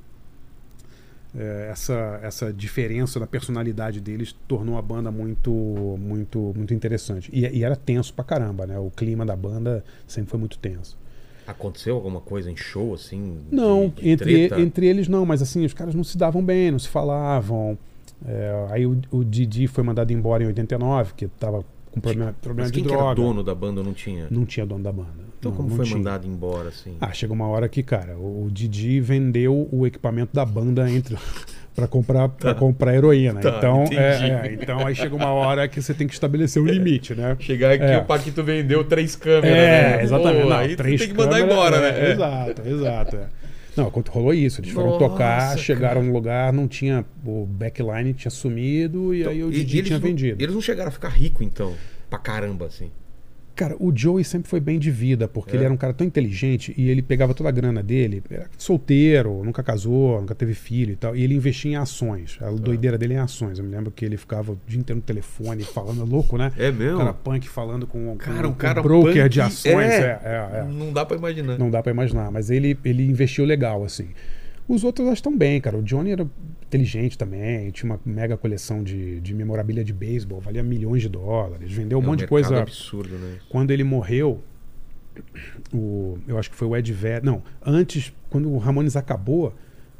é, essa, essa diferença da personalidade deles tornou a banda muito, muito, muito interessante. E, e era tenso pra caramba, né? O clima da banda sempre foi muito tenso. Aconteceu alguma coisa em show, assim? de- Não, de entre, treta? entre eles não, mas assim, os caras não se davam bem, não se falavam. É, aí o, o Didi foi mandado embora em 89, que tava com problema, problema de droga. era dono da banda não tinha? Não tinha dono da banda. Então Não, como não foi tinha. mandado embora, assim? Ah, chega uma hora que, cara, o Didi vendeu o equipamento da banda entre para comprar para comprar heroína. Tá, então, é, é, então aí chega uma hora que você tem que estabelecer um limite, né? Chegar aqui, É. o Paquito vendeu três câmeras, É, né? exatamente. Pô, Não, aí três tem que mandar embora, é, né? É. Exato, exato. Não, quando rolou isso, eles foram Nossa, tocar, chegaram cara. num lugar, não tinha. O backline tinha sumido e aí o Então, E- Didi e eles tinha não- vendido. Eles não chegaram a ficar rico, então. Pra caramba, assim. Cara, o Joey sempre foi bem de vida, porque É. ele era um cara tão inteligente e ele pegava toda a grana dele, era solteiro, nunca casou, nunca teve filho e tal, e ele investia em ações. A doideira dele é em ações. Eu me lembro que ele ficava o dia inteiro no telefone falando, é louco, né? É mesmo? O cara punk falando com, com, Cara, um com cara broker punk- de ações. é. É, é, é. Não dá pra imaginar. Não dá pra imaginar, mas ele, ele investiu legal, assim. Os outros elas estão bem, cara. O Johnny era inteligente também, tinha uma mega coleção de, de memorabilia de beisebol, valia milhões de dólares, vendeu um É monte de mercado coisa. absurdo, né? Quando ele morreu, o, eu acho que foi o Ed Vedder. Não, antes, quando o Ramones acabou,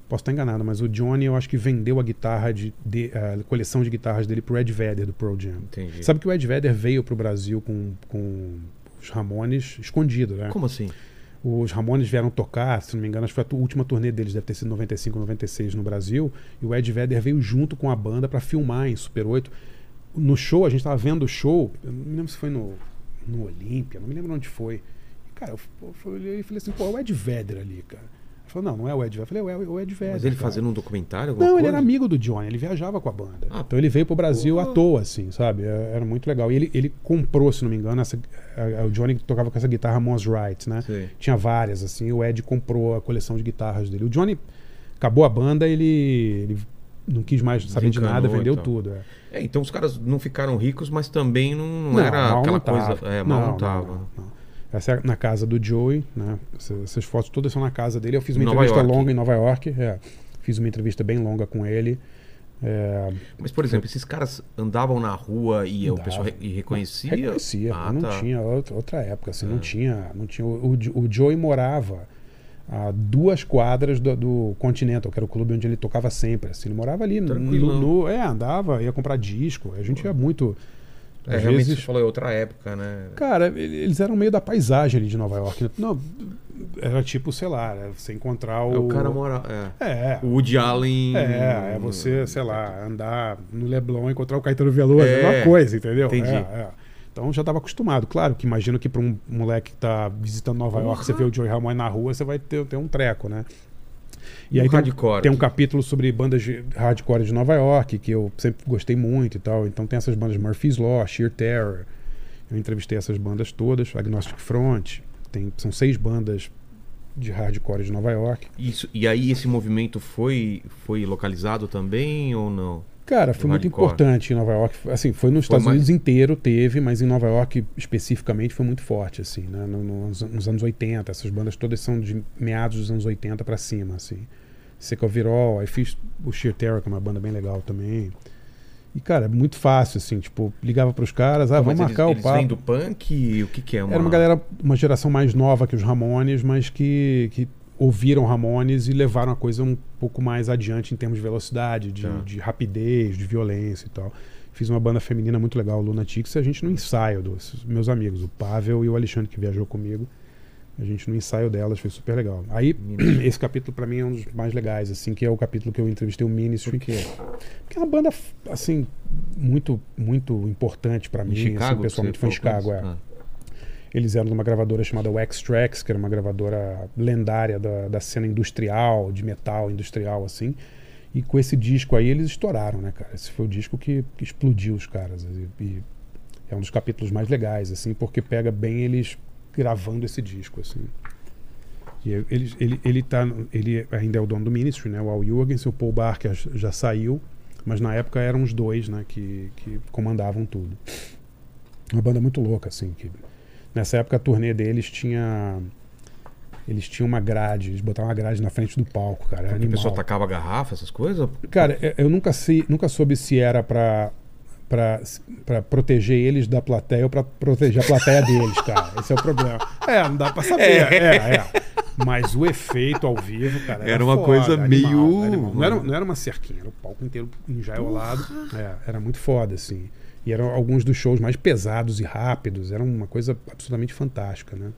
posso estar enganado, mas o Johnny eu acho que vendeu a guitarra de, de- a coleção de guitarras dele pro Ed Vedder do Pearl Jam. Entendi. Sabe que o Ed Vedder veio pro Brasil com, com os Ramones escondido, né? Como assim? Os Ramones vieram tocar, se não me engano, acho que foi a última turnê deles, deve ter sido 95, 96 no Brasil. E o Ed Vedder veio junto com a banda para filmar em Super 8. No show, a gente tava vendo o show, eu não me lembro se foi no, no Olímpia, não me lembro onde foi. Cara, eu, eu, eu olhei e falei assim, pô, é o Ed Vedder ali, cara. Ele falou, não, não é o Ed Vedder. Eu falei, é o Ed Vedder. Mas ele cara." fazendo um documentário? Não, ele coisa? era amigo do Johnny, ele viajava com a banda. Ah, então ele veio pro Brasil pô. à toa, assim, sabe? É- Era muito legal. E ele, ele comprou, se não me engano, essa, a- a- o Johnny tocava com essa guitarra Moss Wright, né? Sei. Tinha várias, assim. O Ed comprou a coleção de guitarras dele. O Johnny acabou a banda, ele, ele não quis mais saber de nada, vendeu então. tudo. é. É, então os caras não ficaram ricos, mas também não, não Não, era aquela não coisa. É, mal não, Não, tava. Essa é na casa do Joey, né? Essas, essas fotos todas são na casa dele. Eu fiz uma Nova entrevista York. longa em Nova York. é. Fiz uma entrevista bem longa com ele. É, Mas, por exemplo, esses caras andavam na rua e o Andava. pessoal re- reconhecia. Reconhecia, Ah, não tá. tinha outra, outra época, assim, É. não tinha, não tinha. O, o, o Joey morava a duas quadras do, do Continental, que era o clube onde ele tocava sempre. Assim, ele morava ali, no, no- é, andava, ia comprar disco. A gente ia muito. É, às realmente vezes, você falou, é outra época, né? Cara, ele- eles eram meio da paisagem ali de Nova York. né? Não, era tipo, sei lá, era você encontrar o. É, o cara mora. É. É. O Woody Allen. É, é você, sei lá, andar no Leblon e encontrar o Caetano Veloso, É, é uma coisa, entendeu? entendi. É, é. Então já estava acostumado. Claro que imagino que para um moleque que tá visitando Nova York, você vê o Joey Ramone na rua, você vai ter, ter um treco, né? E aí tem, um- hardcore? tem um capítulo sobre bandas de hardcore de Nova York, que eu sempre gostei muito e tal. Então tem essas bandas Murphy's Law, Sheer Terror. Eu entrevistei essas bandas todas, Agnostic Front. Tem, são seis bandas de hardcore de Nova York. Isso, e aí esse movimento foi, foi localizado também ou não? Cara, foi muito importante em Nova York. Assim, foi nos Foi Estados mais- Unidos inteiro, teve, mas em Nova York especificamente foi muito forte, assim, né? No- Nos, nos anos 80. Essas bandas todas são de meados dos anos 80 pra cima, assim. Seca Virol, aí fiz o Sheer Terror, que é uma banda bem legal também. E, cara, é muito fácil, assim, tipo, ligava pros caras, ah, vamos eles, marcar eles o papo. vêm do punk? O que, que é? Era uma galera, uma geração mais nova que os Ramones, mas que, que ouviram Ramones e levaram a coisa um pouco mais adiante em termos de velocidade, de, Tá. de rapidez, de violência e tal. Fiz uma banda feminina muito legal, Lunatics, e a gente no ensaio dos meus amigos, o Pavel e o Alexandre que viajou comigo. A gente no ensaio delas foi super legal. Aí, esse capítulo pra mim é um dos mais legais, assim, que é o capítulo que eu entrevistei o Ministry. Por quê? Porque é uma banda, assim, muito, muito importante pra Em mim, Chicago? assim, pessoalmente. Foi em Chicago, é. eles? Eles eram de uma gravadora chamada Wax Trax, que era uma gravadora lendária da, da cena industrial, de metal industrial, assim. E com esse disco aí eles estouraram, né, cara? Esse foi o disco que, que explodiu os caras. E, e é um dos capítulos mais legais, assim, porque pega bem eles gravando esse disco, assim. E ele, ele, ele, tá, ele ainda é o dono do Ministry, né? O Al Jurgens, o Paul Barker já- saiu, mas na época eram os dois, né, que, que comandavam tudo. Uma banda muito louca, assim, que Nessa época a turnê deles tinha. Eles tinham uma grade, eles botavam uma grade na frente do palco, cara. Era Porque a animal. pessoa tacava garrafa, essas coisas? Cara, eu- eu nunca, sei, nunca soube se era pra, pra, pra proteger eles da plateia ou pra proteger a plateia deles, cara. Esse é o problema. É, não dá pra saber. É, é. Mas o efeito ao vivo, cara. Era uma foda, coisa animal, meio- animal. Não, era, não era uma cerquinha, era o palco inteiro enjaiolado. É, era muito foda, assim. E eram alguns dos shows mais pesados e rápidos. Era uma coisa absolutamente fantástica, né?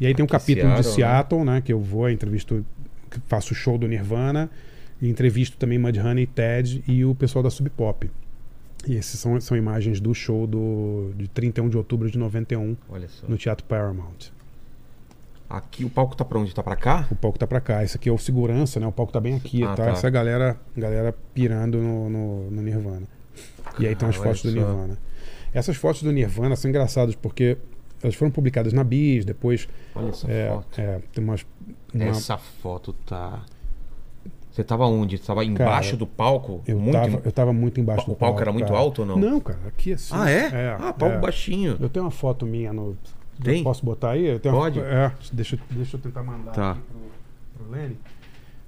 E aí tem um capítulo de Seattle, Seattle, né? Que eu vou, entrevisto, faço o show do Nirvana, e entrevisto também Mudhoney, Ted e o pessoal da Sub Pop. E esses são, são imagens do show do, de 31 de outubro de 91 Olha só. no Teatro Paramount. Aqui o palco tá pra onde? Tá pra cá? O palco tá pra cá. Esse aqui é o segurança, né? O palco tá bem aqui, Ah, tá? tá. Essa galera, galera pirando no, no, no Nirvana. E aí estão as Ah, fotos do só. Nirvana. Essas fotos do Nirvana são engraçadas porque elas foram publicadas na Bis, depois Olha essa é, foto. é, tem umas uma- Essa foto tá. Você tava onde? Você tava embaixo Cara, do palco? eu muito... tava eu tava muito embaixo O do palco era muito cara. alto ou não? Não, cara, aqui assim. Ah, é? ah, palco é. baixinho. Eu tenho uma foto minha no Tem? Posso botar aí? Eu tenho uma- Pode. é, deixa, eu- deixa eu tentar mandar Tá. aqui pro, pro Lenny.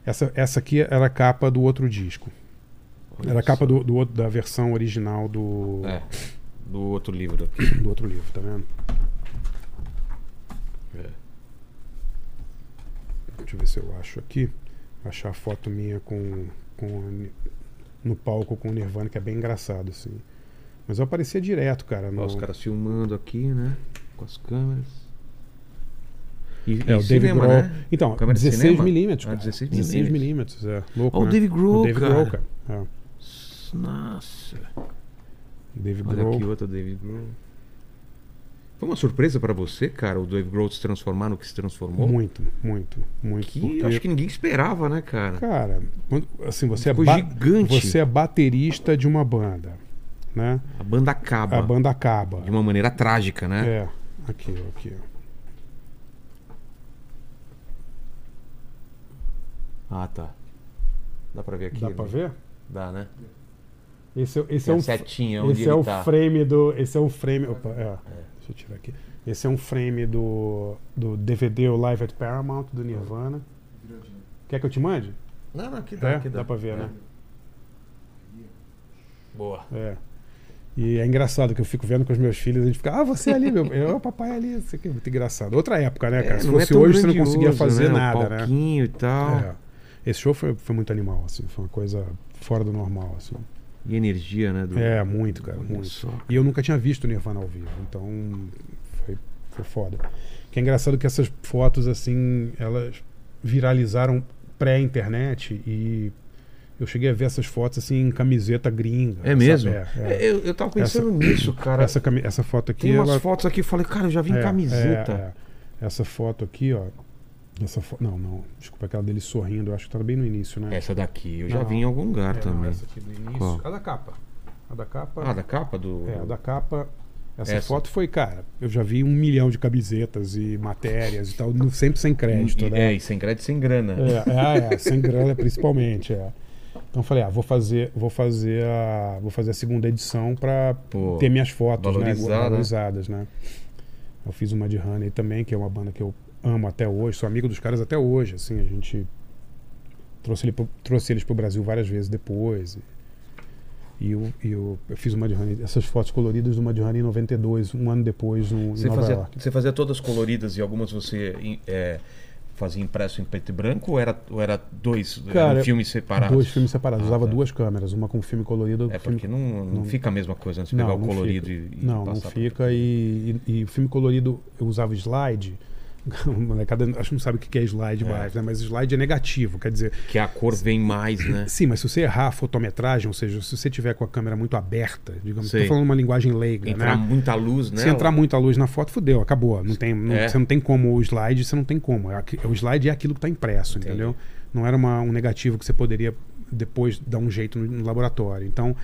Essa, essa aqui era a capa do outro disco. Olha Era a capa do, do da versão original do, É, do outro livro do outro livro, tá vendo? É. Deixa eu ver se eu acho aqui. Achar a foto minha com, com no palco com o Nirvana, que é bem engraçado, assim. Mas eu aparecia direto, cara. No... Ó, os caras filmando aqui, né? Com as câmeras. E, É, e o David Grohl. né? Então, Câmera de 16 cinema? milímetros. Ah, cara. 16 16 milímetros, é. Louco, Ó, o né? David Grohl, O David cara. Grohl, cara. É. Nossa. David Olha Grohl. aqui outra David Grohl. Foi uma surpresa pra você, cara, o David Grohl se transformar no que se transformou? Muito, muito, muito. Que porque, acho que ninguém esperava, né, cara? Cara, quando- assim, você é, Ficou gigante. você é baterista de uma banda, né? A banda acaba. A banda acaba. De uma maneira trágica, né? É, aqui, aqui. ó. Ah, tá. Dá pra ver aqui? Dá né? pra ver? Dá, né? Esse, é- esse Tem é a um setinha esse é o tá. frame do, esse é um frame, opa, é, deixa eu tirar aqui. Esse é um frame do, do DVD o Live at Paramount do Nirvana. Quer que eu te mande? Não, não, aqui É, dá pra ver, É. né? Boa. É. E é engraçado que eu fico vendo com os meus filhos, a gente fica, ah, você ali, meu. Eu, o papai ali, isso aqui é muito engraçado. Outra época, né, cara? É, Se é fosse tão hoje, você não conseguia fazer né? nada, o né? palquinho e tal. É. Esse show foi, foi muito animal, assim. Foi uma coisa fora do normal, assim. E energia, né? do- É, muito, cara, muito. só. E eu nunca tinha visto o Nirvana ao vivo, então foi, foi foda. Que é engraçado que essas fotos, assim, elas viralizaram pré-internet e eu cheguei a ver essas fotos, assim, em camiseta gringa. É mesmo? É, é. Eu, eu tava pensando nisso, cara. Essa, essa foto aqui, Tem umas ela... fotos aqui, eu falei, cara, eu já vi em é, camiseta. é, é. Essa foto aqui, ó. Essa fo... Não, não. Desculpa, aquela dele sorrindo. Eu acho que tá bem no início, né? Essa daqui, eu já Não. vi em algum lugar É, não, também. essa aqui do início. Qual? A da capa. A da capa. Ah, da capa do. É, a da capa. Essa, Essa. foto foi, cara, eu já vi um milhão de camisetas e matérias e tal, sempre sem crédito, E- né? É, e sem crédito sem grana. É, é, é, sem grana principalmente, é. Então eu falei, ah, vou fazer, vou fazer a, vou fazer a segunda edição para ter minhas fotos, né, né? valorizadas, né? Eu fiz uma de Honey também, que é uma banda que eu amo até hoje, sou amigo dos caras até hoje, assim, a gente trouxe, ele pro- trouxe eles pro Brasil várias vezes depois. E, e eu, eu, eu fiz uma Honey, essas fotos coloridas do Mud Honey em 92, um ano depois, no, em Você Nova fazia, York. você fazia todas coloridas e algumas você em- é, fazia impresso em preto e branco ou era, ou era dois Cara, eram filmes separados? Dois filmes separados. Ah, Usava tá. duas câmeras, uma com filme colorido É filme porque não, não, não- fica a mesma coisa antes de pegar o colorido fica. e, e não, não fica. E, e, e o filme colorido eu usava slide. Molecada acho que não sabe o que é slide É. mais, né? Mas slide é negativo, quer dizer. Que a cor vem mais, né? Sim, mas se você errar a fotometragem, ou seja, se você tiver com a câmera muito aberta, digamos, tô falando uma linguagem leiga, Entrar né? muita luz, né? Se entrar muita luz na foto, fudeu, acabou. Não tem, não- É. Você não tem como o slide, você não tem como. É O slide é aquilo que está impresso, Entendi. entendeu? Não era uma- um negativo que você poderia depois dar um jeito no, no laboratório. Então,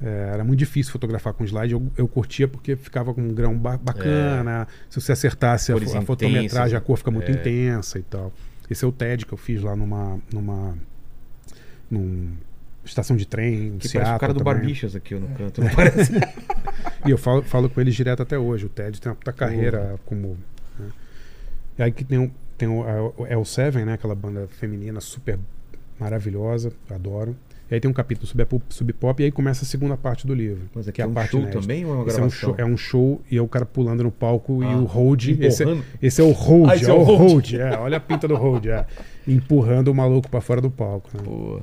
era muito difícil fotografar com slide. Eu, eu curtia porque ficava com um grão ba- bacana. Se você acertasse a, É. A fotometragem, a cor fica muito é. intensa e tal. Esse é o TED que eu fiz lá numa. numa num estação de trem, em Que parece Seattle o cara do também. Barbixas aqui no canto, não parece? E eu falo, falo com eles direto até hoje. O Ted tem uma puta carreira como. né? E aí que tem, o- tem o, a- o L7, né? Aquela banda feminina super maravilhosa, adoro. E aí tem um capítulo sobre a pop- sub pop e aí começa a segunda parte do livro. Mas aqui que é é a um parte show inédita. também ou é uma Esse é um, gravação? show, é um show e é o cara pulando no palco e Ah, o hold. Esse é, esse é o hold, Ah, é, é o hold. hold. é, olha a pinta do hold, é. Empurrando o maluco pra fora do palco. Né? Pô,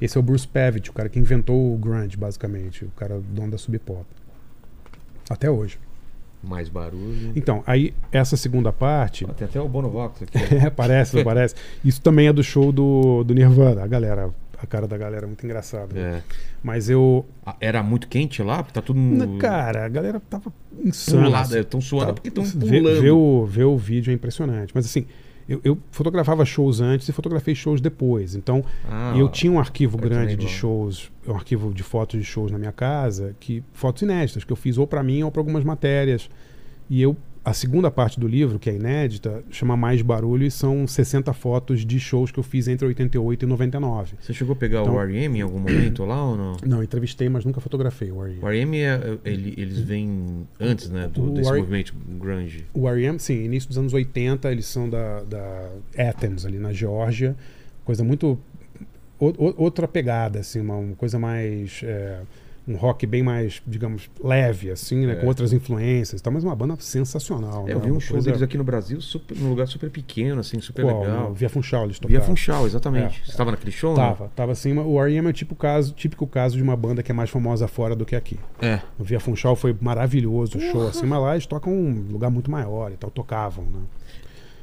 Esse é o Bruce Pavitt, o cara que inventou o grunge, basicamente. O cara dono da Sub Pop. Até hoje. Mais barulho. Então, aí essa segunda parte. Tem até o Bonovox aqui. É, parece, não parece. Isso também é do show do, do Nirvana. A galera, a cara da galera é muito engraçada. É. Mas eu. Ah, Era muito quente lá? Tá tudo. Cara, a galera tava insana. pulado. assim. Estão suando Tá. porque estão Ver, pulando. ver o, ver o vídeo é impressionante. Mas assim, eu, eu fotografava shows antes e fotografei shows depois. Então, Ah, eu tinha um arquivo grande de shows, um arquivo de fotos de shows na minha casa, que fotos inéditas, que eu fiz ou pra mim ou pra algumas matérias. E eu, a segunda parte do livro, que é inédita, chama Mais Barulho e são 60 fotos de shows que eu fiz entre 88 e 99. Você chegou a pegar Então- o R.E.M. em algum momento lá ou não? Não, entrevistei, mas nunca fotografei o R.E.M. O R.E.M. É, ele- eles vêm antes, né? do- desse movimento grunge. O R.E.M., sim, início dos anos 80, eles são da, da Athens, ali na Geórgia. Coisa muito... o- outra pegada, assim, uma, uma coisa mais... é, um rock bem mais, digamos, leve, assim, né? É. Com outras influências e tal, mas uma banda sensacional. É, né? eu vi um show coisa- deles aqui no Brasil, super, num lugar super pequeno, assim, super Qual? legal. Via Funchal eles tocaram. Via Funchal, exatamente. É, Você estava naquele show? Tava, tava assim. O R.E.M. é o tipo caso, típico caso de uma banda que é mais famosa fora do que aqui. É. O Via Funchal foi maravilhoso o show, assim, mas lá eles tocam um lugar muito maior e tal, tocavam, né?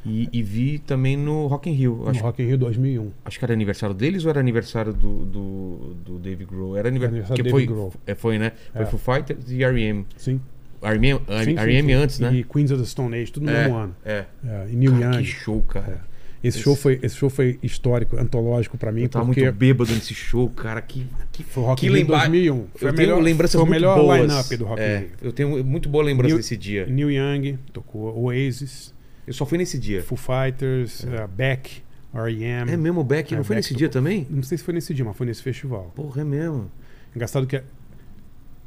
E, e vi também no Rock in Rio. No Acho, Rock in Rio 2001. acho que era aniversário deles ou era aniversário do, do, do Dave Grohl? Era aniversário, do foi, Dave Grohl. é, foi, né? Foi É. Foo Fighters e R.E.M. Sim. R.E.M. R.E.M. antes, né? E Queens of the Stone Age, tudo no é, mesmo ano. É. É, e Neil Cara, Young. que show, cara. Esse, show foi, esse show foi histórico, antológico pra mim, Eu tava porque muito bêbado nesse show, cara. Que, que, foi Rock que in Rio lembra- 2001. Foi eu a tenho melhor, lembranças foi melhor boas. line-up do Rock in é, Rio. Eu tenho muito boa lembrança Neil- desse dia. Neil Young tocou, Oasis, Eu só fui nesse dia. Foo Fighters, uh, Beck, R.E.M. É mesmo o Beck? É, Não foi Beck nesse dia também? Não sei se foi nesse dia, mas foi nesse festival. Porra, é mesmo. Engraçado que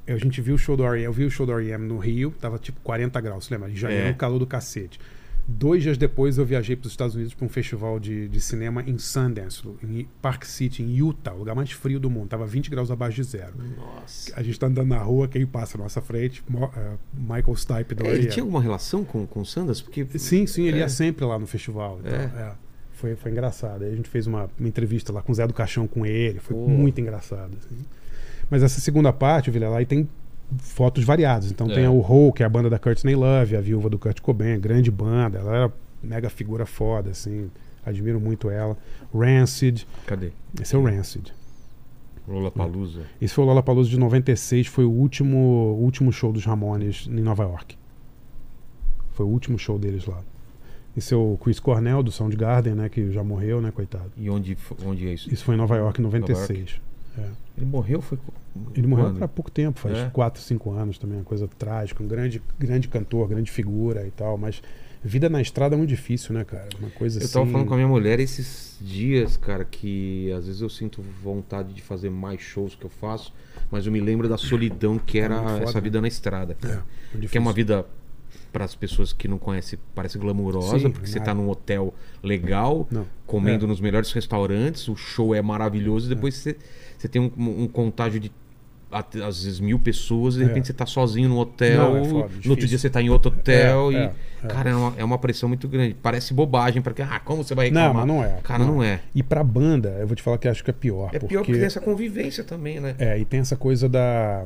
a gente viu o show do R.E.M., eu vi o show do R.E.M. no Rio, tava tipo 40 graus, você lembra? Em janeiro, É. um calor do cacete. Dois dias depois eu viajei para os Estados Unidos para um festival de, de cinema em Sundance, em Park City, em Utah, o lugar mais frio do mundo. Tava 20 graus abaixo de zero. Nossa. A gente tá andando na rua, quem passa na nossa frente? Eh, Michael Stipe do É, ele tinha alguma relação com, com o Sanders? Porque. Sim, sim, ele É. ia sempre lá no festival. então, É. é. Foi, foi engraçado. Aí a gente fez uma, uma entrevista lá com o Zé do Caixão com ele. Foi Pô. muito engraçado. assim. Mas essa segunda parte, Vila, lá e tem fotos variadas. Então É. tem o Hole, que é a banda da Courtney Love, a viúva do Kurt Cobain, grande banda. Ela era mega figura foda, assim. Admiro muito ela. Rancid. Cadê? Esse é o Rancid. Lola Palusa. Esse foi o Lollapalooza de 96, foi o último, último show dos Ramones em Nova York. Foi o último show deles lá. Esse é o Chris Cornell, do Soundgarden, né? Que já morreu, né, coitado. E onde, onde é isso? Isso foi em Nova York em 96. É. Ele morreu? Foi. Ele morreu há pouco tempo, faz É. 4, 5 anos também, uma coisa trágica. Um grande, grande cantor, grande figura e tal. Mas vida na estrada é muito difícil, né, cara? Uma coisa Eu assim. tava falando com a minha mulher esses dias, cara, que às vezes eu sinto vontade de fazer mais shows que eu faço, mas eu me lembro da solidão que era muito foda, essa vida na estrada, É, cara. muito que é uma vida para as pessoas que não conhecem, parece glamurosa, Sim, porque você nada. tá num hotel legal, Não. comendo É. nos melhores restaurantes, o show é maravilhoso, e depois você, você tem um, um contágio de às vezes mil pessoas, e de É. repente você tá sozinho no hotel, Não, é foda, no outro dia você tá em outro hotel, É, e. é, é. Cara, é uma, é uma pressão muito grande. Parece bobagem, porque, ah, como você vai Não, reclamar? mas não é. Cara, não, é. E pra banda, eu vou te falar que acho que é pior. É pior porque tem essa convivência também, né? É, e tem essa coisa da.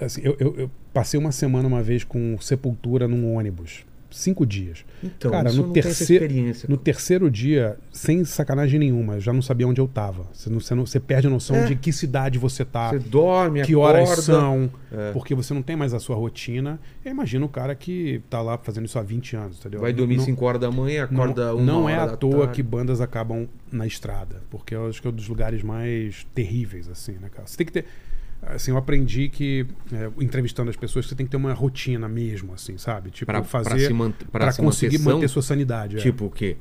Assim, eu, eu- eu passei uma semana uma vez com Sepultura num ônibus. Cinco dias. Então, Cara, no não terceiro- experiência. No terceiro dia, sem sacanagem nenhuma, já não sabia onde eu tava. Você, não, você, não- você perde a noção É. de que cidade você tá, Você dorme, que horas acorda. são, É. porque você não tem mais a sua rotina. Eu imagino o cara que tá lá fazendo isso há 20 anos, entendeu? Vai dormir Não- 5 horas da manhã, não, acorda uma não é à toa tarde. que bandas acabam na estrada, porque eu acho que é um dos lugares mais terríveis, assim, né, cara? Você tem que ter. Assim, eu aprendi que, é, entrevistando as pessoas, você tem que ter uma rotina mesmo, assim, sabe? Tipo, Pra- fazer. se conseguir manter sua sanidade. é. Tipo o quê?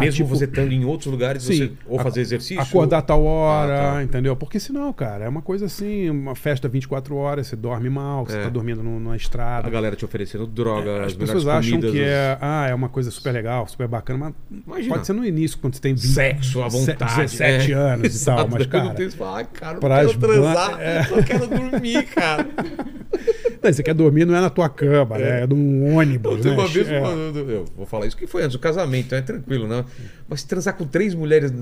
Mesmo tipo- você estando em outros lugares, Sim, você ou fazer exercício. Acordar a tal hora, Ah, tá. entendeu? Porque senão, cara, é uma coisa assim, uma festa 24 horas, você dorme mal, você É. tá dormindo no- na estrada. A galera te oferecendo droga, É, as As pessoas acham comidas. que é, ah, é uma coisa super legal, super bacana, mas Imagina. pode ser no início, quando você tem 20, Sexo à vontade. 17 é. anos e tal, Exato, mas, cara, tem isso, fala, ah, cara, não quero transar, é. eu só quero dormir, cara. Não, você quer dormir não é na tua cama, né? É num ônibus. Tem né? uma vez, É. eu vou falar isso que foi antes do casamento, então é tranquilo, né? Mas transar com três mulheres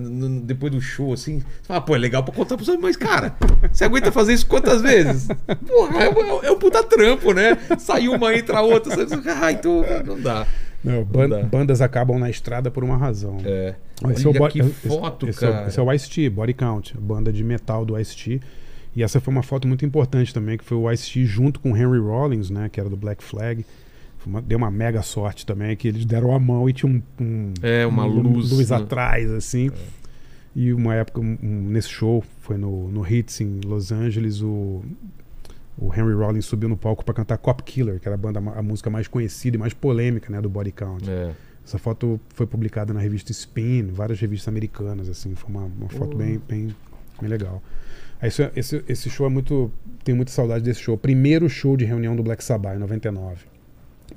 depois do show, assim, você fala, pô, é legal pra contar pros amigos, mas, cara, você aguenta fazer isso quantas vezes? Porra, é, um- é um puta trampo, né? Sai uma, entra outra, sai... ah, então não dá. Não, bandas acabam na estrada por uma razão. É. Olha, esse é o que esse- foto, esse, é o- cara. Esse é o Ice-T, Body Count, banda de metal do Ice-T. E essa foi uma foto muito importante também, que foi o Ice-T junto com o Henry Rollins, né, que era do Black Flag. Uma- deu uma mega sorte também, que eles deram a mão e tinha um, um- É, uma luz, né? atrás, assim. E uma época, um- um- nesse show, foi no, no Hits em Los Angeles, o, o Henry Rollins subiu no palco para cantar Cop Killer, que era a, banda, a música mais conhecida e mais polêmica né, do Body Count. É. Essa foto foi publicada na revista Spin, várias revistas americanas, assim, foi uma, uma foto bem, bem, bem legal. Aí isso é- esse, esse show é muito. Tenho muita saudade desse show. Primeiro show de reunião do Black Sabbath, em 99.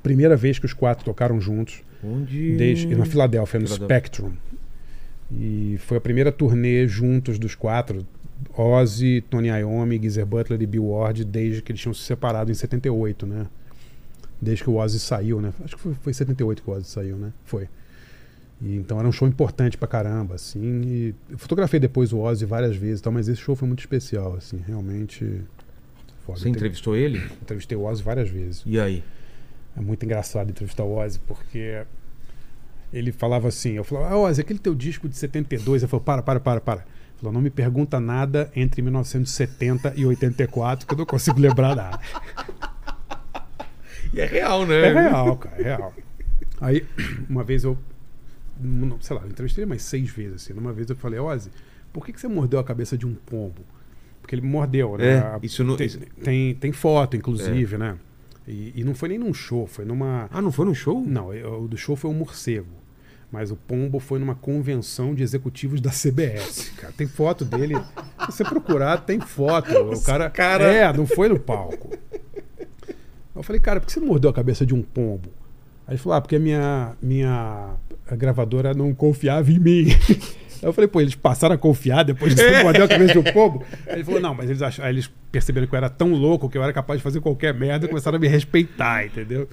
Primeira vez que os quatro tocaram juntos, Onde... desde, na Filadélfia, no Filadélfia. Spectrum. E foi a primeira turnê juntos dos quatro. Ozzy, Tony Iommi, Geezer Butler e Bill Ward, desde que eles tinham se separado em 78, né? Desde que o Ozzy saiu, né? Acho que foi, foi em 78 que o Ozzy saiu, né? Foi. E, então era um show importante pra caramba, assim. E eu fotografei depois o Ozzy várias vezes, e tal, mas esse show foi muito especial, assim, realmente. Foda. Você entrevistou ele? Entrevistei o Ozzy várias vezes. E aí? É muito engraçado entrevistar o Ozzy, porque ele falava assim, eu falava, ah, Ozzy, aquele teu disco de 72, ele falou, para, para, para, para. Ele falou, não me pergunta nada entre 1970 e 84, que eu não consigo lembrar nada. E é real, né? É real, cara, é real. Aí, uma vez eu, não- sei lá, eu entrevistei ele mais seis vezes, assim. Uma vez eu falei, Ozzy, por que, que você mordeu a cabeça de um pombo? Porque ele mordeu, né? É, isso não- tem, isso- tem, tem foto, inclusive, né? E, e não foi nem num show, foi numa... Ah, não foi no show? Não, o do show foi o morcego. Mas o pombo foi numa convenção de executivos da CBS. Cara, tem foto dele. Se você procurar, tem foto. O cara, cara- É, não foi no palco. Eu falei, cara, por que você mordeu a cabeça de um pombo? Aí ele falou, ah, porque a minha, minha gravadora não confiava em mim. Aí eu falei, pô, eles passaram a confiar depois de você morder a cabeça de um pombo? Aí ele falou, não, mas eles, ach... Aí eles perceberam que eu era tão louco que eu era capaz de fazer qualquer merda e começaram a me respeitar, entendeu?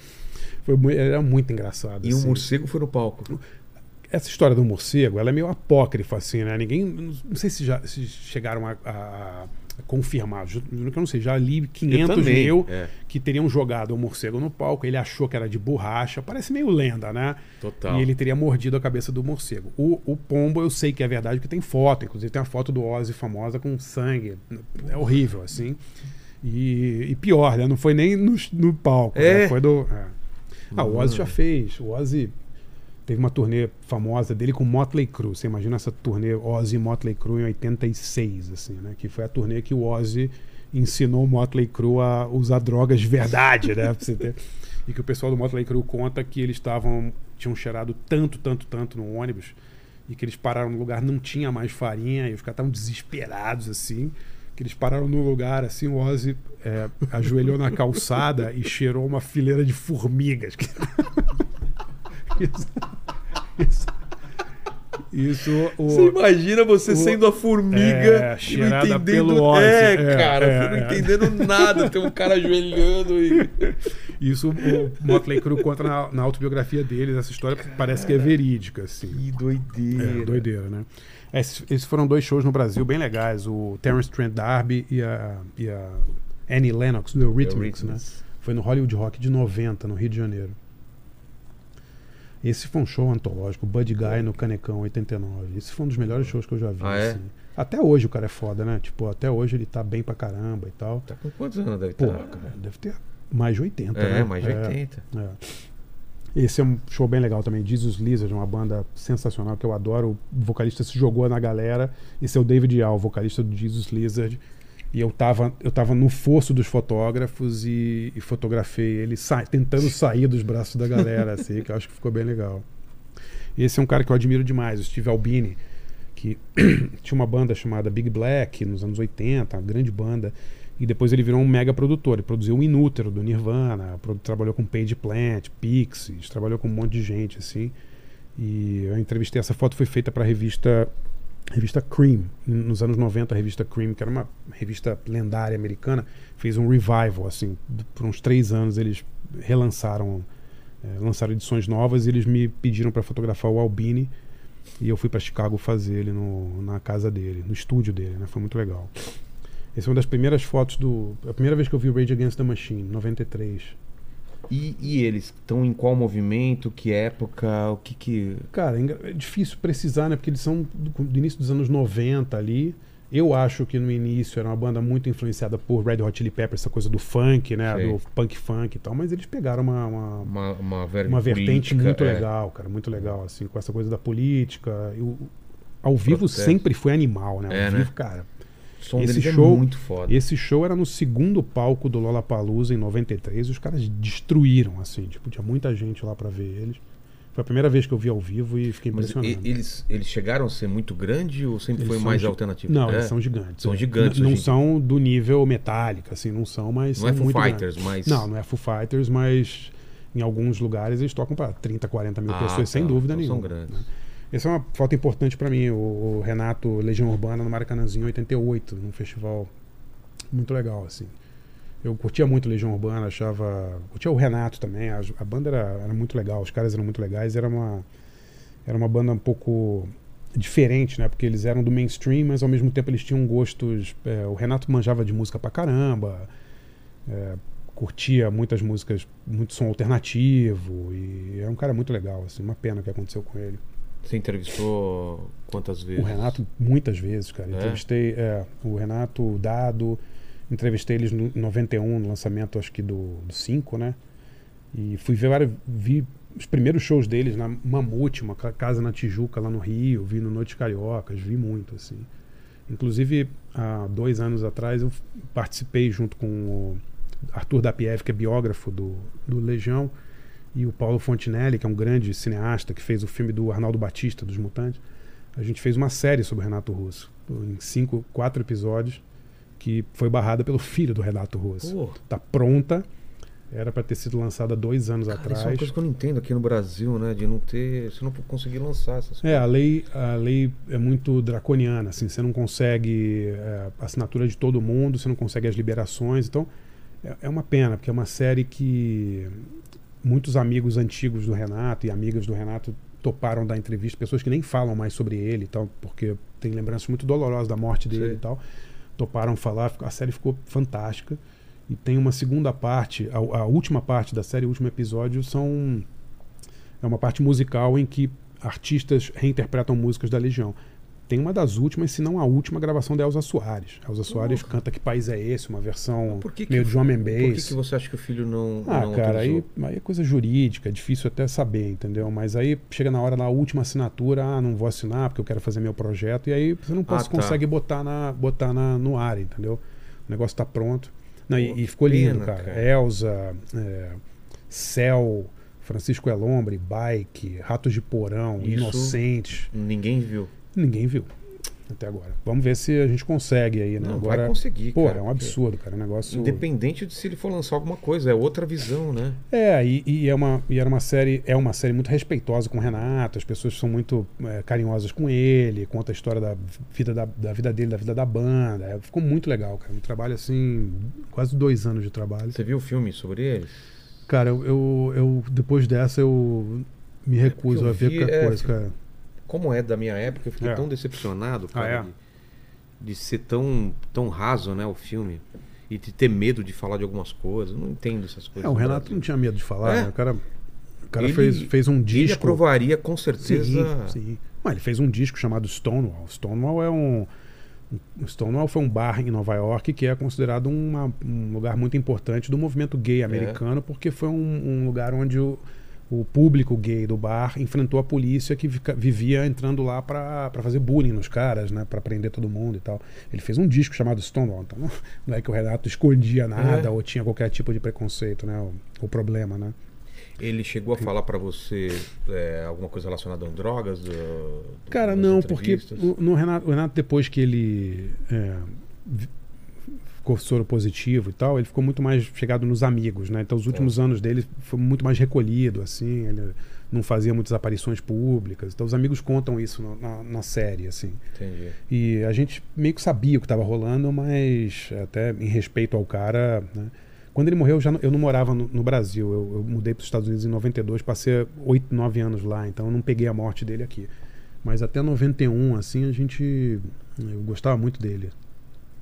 Foi muito, era muito engraçado. E o assim. morcego foi no palco. Essa história do morcego, ela é meio apócrifa, assim, né? Ninguém. Não sei se já se chegaram a- a confirmar. Ju- Juro que eu não sei. Já li 500 também, mil é. que teriam jogado o morcego no palco. Ele achou que era de borracha. Parece meio lenda, né? Total. E ele teria mordido a cabeça do morcego. O, o pombo eu sei que é verdade, porque tem foto. Inclusive tem a foto do Ozzy famosa com sangue. É horrível, assim. E, e pior, né? Não foi nem no, no palco. É. né? Foi do. é. Ah, o Ozzy já fez. O Ozzy teve uma turnê famosa dele com Motley Crue. Você imagina essa turnê Ozzy e Motley Crue em 86, assim, né? Que foi a turnê que o Ozzy ensinou o Motley Crue a usar drogas de verdade, né? E que o pessoal do Motley Crue conta que eles estavam tinham cheirado tanto, tanto, tanto no ônibus e que eles pararam no lugar não tinha mais farinha e os caras estavam desesperados assim que eles pararam no lugar assim o Ozzy é, ajoelhou na calçada e cheirou uma fileira de formigas isso, o, Você imagina você o- sendo a formiga É, e não entendendo. pelo Ozzy. É, É, cara, é, não é. entendendo nada. Tem um cara ajoelhando e. isso o Motley Crue conta na, na autobiografia deles essa história parece que é verídica assim Que doideira. É, doideira, né? Esses, esses foram dois shows no Brasil bem legais. O Terence Trent D'Arby e a, e a Annie Lennox, do Eurythmics, né? Foi no Hollywood Rock de 90, no Rio de Janeiro. Esse foi um show antológico. Buddy Guy no Canecão, 89. Esse foi um dos melhores shows que eu já vi. Ah, é? assim. Até hoje o cara é foda, né? Tipo, até hoje ele tá bem pra caramba e tal. Tá com quantos anos deve Pô, estar, cara? deve ter mais de 80, É, né? mais de 80. É. Esse é um show bem legal também. Jesus Lizard, uma banda sensacional que eu adoro. O vocalista se jogou na galera. Esse é o David Yao, vocalista do Jesus Lizard. E eu tava, eu tava no fosso dos fotógrafos e, e fotografei ele sa- tentando sair dos braços da galera, assim, que eu acho que ficou bem legal. Esse é um cara que eu admiro demais, o Steve Albini, que tinha uma banda chamada Big Black nos anos 80, uma grande banda. E depois ele virou um mega produtor. Ele produziu o Inútero do Nirvana, trabalhou com Page Plant, Pixies, trabalhou com um monte de gente assim. E eu entrevistei essa foto foi feita para a revista revista Cream. Nos anos 90, a revista Cream, que era uma revista lendária americana, fez um revival, assim, por uns três anos eles relançaram, eh, lançaram edições novas e eles me pediram para fotografar o Albini e eu fui para Chicago fazer ele no, na casa dele, no estúdio dele, né? Foi muito legal. Essa é uma das primeiras fotos do... A primeira vez que eu vi o Rage Against the Machine, 93. E, e eles estão em qual movimento, que época, o que que... Cara, é é difícil precisar, né? Porque eles são do, do início dos anos 90 ali. Eu acho que no início era uma banda muito influenciada por Red Hot Chili Peppers, essa coisa do funk, né? Sei. Do punk funk e tal. Mas eles pegaram uma, uma, Uma, uma, ver- uma vertente política, muito é. legal, cara. Muito legal, assim, com essa coisa da política. E o- ao vivo sempre foi animal, né? Ao É, né? vivo, cara. Som Esse deles show- é muito foda. Esse show era no segundo palco do Lollapalooza em 93 e os caras destruíram, assim. Tipo, tinha muita gente lá pra ver eles. Foi a primeira vez que eu vi ao vivo e fiquei Mas impressionado. e- eles, eles chegaram a ser muito grande ou sempre Eles foi são mais alternativo? Não, É? eles são gigantes. São é. gigantes N- Não em são do nível Metallica, assim, não são, mas Não é são Foo muito Fighters, grandes. mas... Não, não é Foo Fighters, mas em alguns lugares eles tocam para 30, 40 mil Ah, pessoas, sem tá. dúvida Então são nenhuma. grandes. né? Essa é uma foto importante para mim. O, Renato Legião Urbana no Maracanãzinho em 88, num festival muito legal, assim. Eu curtia muito Legião Urbana, achava. Curtia o Renato também, a, a banda era, era muito legal, os caras eram muito legais, era uma. Era uma banda um pouco diferente, né? Porque eles eram do mainstream, mas ao mesmo tempo eles tinham gostos. é, o Renato manjava de música pra caramba, é, curtia muitas músicas, muito som alternativo, e é um cara muito legal, assim, uma pena o que aconteceu com ele. Você entrevistou quantas vezes? O Renato, muitas vezes, cara. É? Entrevistei é, o Renato, o Dado, entrevistei eles no- em 91, no lançamento, acho que do 5, né? E fui ver várias. Vi os primeiros shows deles na Mamute, uma ca- casa na Tijuca, lá no Rio, vi no Noites Cariocas, vi muito, assim. Inclusive, há dois anos atrás, eu participei junto com o Arthur Dapiev, que é biógrafo do, do Legião, e o Paulo Fontinelli, que é um grande cineasta que fez o filme do Arnaldo Batista, dos Mutantes. A gente fez uma série sobre o Renato Russo, em cinco, quatro episódios, que foi barrada pelo filho do Renato Russo. Pô, Tá pronta, era para ter sido lançada dois anos cara, isso é uma atrás. coisa que eu não entendo aqui no Brasil, né? De não ter... Você não conseguir lançar essas É, a coisas. lei, a lei é muito draconiana, assim, você não consegue é, a assinatura de todo mundo, você não consegue as liberações, então é, é uma pena, porque é uma série que muitos amigos antigos do Renato e amigas do Renato toparam dar entrevista, pessoas que nem falam mais sobre ele e tal, porque tem lembranças muito dolorosas da morte dele Sei. e tal, toparam falar, a série ficou fantástica. E tem uma segunda parte, a, a última parte da série, o último episódio, são é uma parte musical em que artistas reinterpretam músicas da Legião. Tem uma das últimas, se não a última, gravação da Elza Soares. A Elza Soares Porra. canta Que País é Esse? Uma versão que que- meio drum and Por que, que você acha que o filho não, Ah, não cara, aí, autorizou? aí é coisa jurídica, é difícil até saber, entendeu? Mas aí chega na hora da última assinatura, ah, não vou assinar porque eu quero fazer meu projeto, e aí você não pode, tá. consegue botar, na, botar na, no ar, entendeu? O negócio tá pronto. Não, Pô, e, e ficou lindo, pena, cara. cara. Elza, é, Céu, Francisco Elombre, Bike, Ratos de Porão, Isso- Inocentes. Ninguém viu. Ninguém viu até agora. Vamos ver se a gente consegue aí, né? Não, agora, vai conseguir, Pô, cara, é um absurdo, cara. É um negócio. Independente de se ele for lançar alguma coisa, é outra visão, né? É, e, e é uma, e era uma série, é uma série muito respeitosa com o Renato, as pessoas são muito é, carinhosas com ele, conta a história da vida, da, da vida dele, da vida da banda. É, ficou muito legal, cara. Um trabalho assim, quase dois anos de trabalho. Você viu o filme sobre ele? Cara, eu, eu, eu- depois dessa eu me recuso eu a ver qualquer é, coisa, cara. Como é da minha época, eu fiquei É. tão decepcionado, cara, Ah, é? de, de ser tão, tão raso, né, o filme. E de ter medo de falar de algumas coisas. Eu não entendo essas coisas. É, o Renato Brasil. não tinha medo de falar, É. né? O cara, o cara Ele- fez, fez um Ele disco. aprovaria com certeza. Sim, sim. Mas ele fez um disco chamado Stonewall. Stonewall é um. Stonewall foi um bar em Nova York que é considerado uma- um lugar muito importante do movimento gay americano, porque foi um, um lugar onde o, o público gay do bar enfrentou a polícia que vivia entrando lá pra fazer bullying nos caras, né, para prender todo mundo e tal. Ele fez um disco chamado Stonewall, então não, não é que o Renato escondia nada É. ou tinha qualquer tipo de preconceito, né, o, o problema, né? Ele chegou a falar pra você é, alguma coisa relacionada a drogas? do- do- Cara, não, porque o, no Renato, o Renato, depois que ele é, ficou soro positivo e tal, ele ficou muito mais chegado nos amigos, né? Então os últimos É. anos dele foi muito mais recolhido, assim, ele não fazia muitas aparições públicas. Então os amigos contam isso na, na- na série, assim. Entendi. E a gente meio que sabia o que estava rolando, mas até em respeito ao cara, né? Quando ele morreu, eu, já não, eu não morava no, no Brasil. Eu, eu mudei para os Estados Unidos em 92, passei 8, 9 anos lá, então eu não peguei a morte dele aqui. Mas até 91, assim, a gente. Eu gostava muito dele.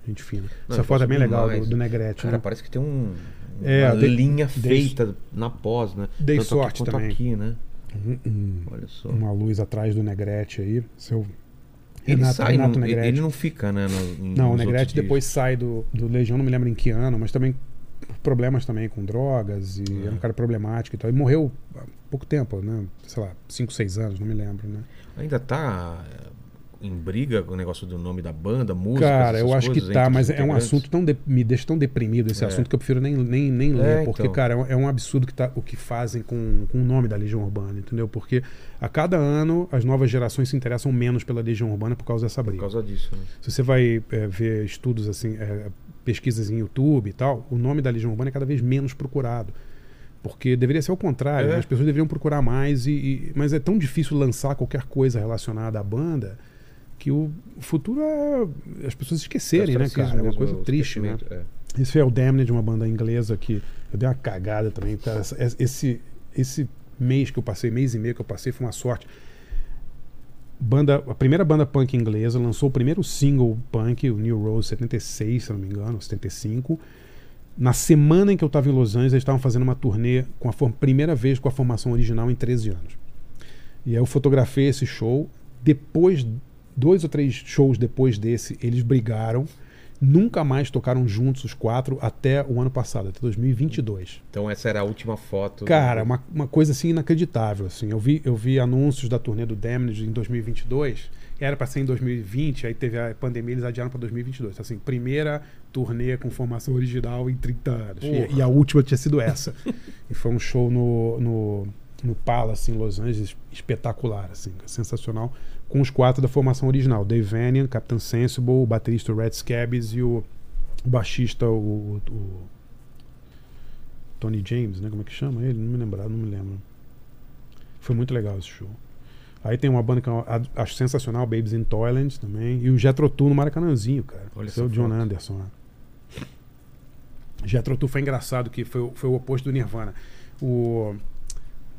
Gente fina. Não, Essa foto é bem legal do, do Negrete. Cara, né? parece que tem um, É, uma linha feita na pós, né? dei Tanto sorte aqui também. aqui, né? Um- um- Olha só. uma luz atrás do Negrete aí. Seu Ele Renato, sai, Renato não, Negrete. ele não fica, né? no- Não, o Negrete depois sai do, do Legião, não me lembro em que ano, mas também problemas também com drogas e É. era um cara problemático e tal. Ele morreu há pouco tempo, né? Sei lá, 5, 6 anos, não me lembro, né? dias. Ainda tá é, em briga com o negócio do nome da banda, música. Cara, eu acho que tá, mas é um assunto tão de- me deixa tão deprimido esse É. assunto que eu prefiro nem, nem, nem ler, É, porque, então. cara, é um, é um absurdo que tá, o que fazem com, com o nome da Legião Urbana, entendeu? Porque a cada ano as novas gerações se interessam menos pela Legião Urbana por causa dessa Por briga. causa disso, né? Se você vai é, ver estudos assim, é, pesquisas em YouTube e tal, o nome da Legião Urbana é cada vez menos procurado. Porque deveria ser o contrário, É. né? as pessoas deveriam procurar mais, e, e- mas é tão difícil lançar qualquer coisa relacionada à banda que o futuro é as pessoas esquecerem, né, cara? É uma coisa o triste, né? é. Esse é o Damned, uma banda inglesa que eu dei uma cagada também. Cara, esse, esse mês que eu passei, mês e meio que eu passei, foi uma sorte. Banda, a primeira banda punk inglesa lançou o primeiro single punk, o New Rose 76, se não me engano, 75. Na semana em que eu estava em Los Angeles, eles estavam fazendo uma turnê com a primeira vez com a formação original em 13 anos. E aí eu fotografei esse show. Depois, dois ou três shows depois desse, eles brigaram. Nunca mais tocaram juntos os quatro até o ano passado, até 2022. Então essa era a última foto. Cara, do- uma, uma coisa assim inacreditável. Assim. Eu, vi, eu vi anúncios da turnê do Damned em 2022, era para ser em 2020, aí teve a pandemia, eles adiaram para 2022. Então, assim, primeira turnê com formação original em 30 anos. E, e a última tinha sido essa. e foi um show no, no, no Palace, em Los Angeles, espetacular, assim, sensacional, com os quatro da formação original: Dave Vanian, Captain Sensible, o baterista Red Scabbs e o, o baixista, o- o Tony James, né? Como é que chama ele? Não me lembrar, não me lembro. Foi muito legal esse show. Aí tem uma banda que eu a- acho sensacional, Babes in Toyland também. E o Jethro Tull no Maracanãzinho, cara. Olha é essa John foto. Anderson. né? Jethro Tull foi engraçado, que foi, o- foi o oposto do Nirvana. O,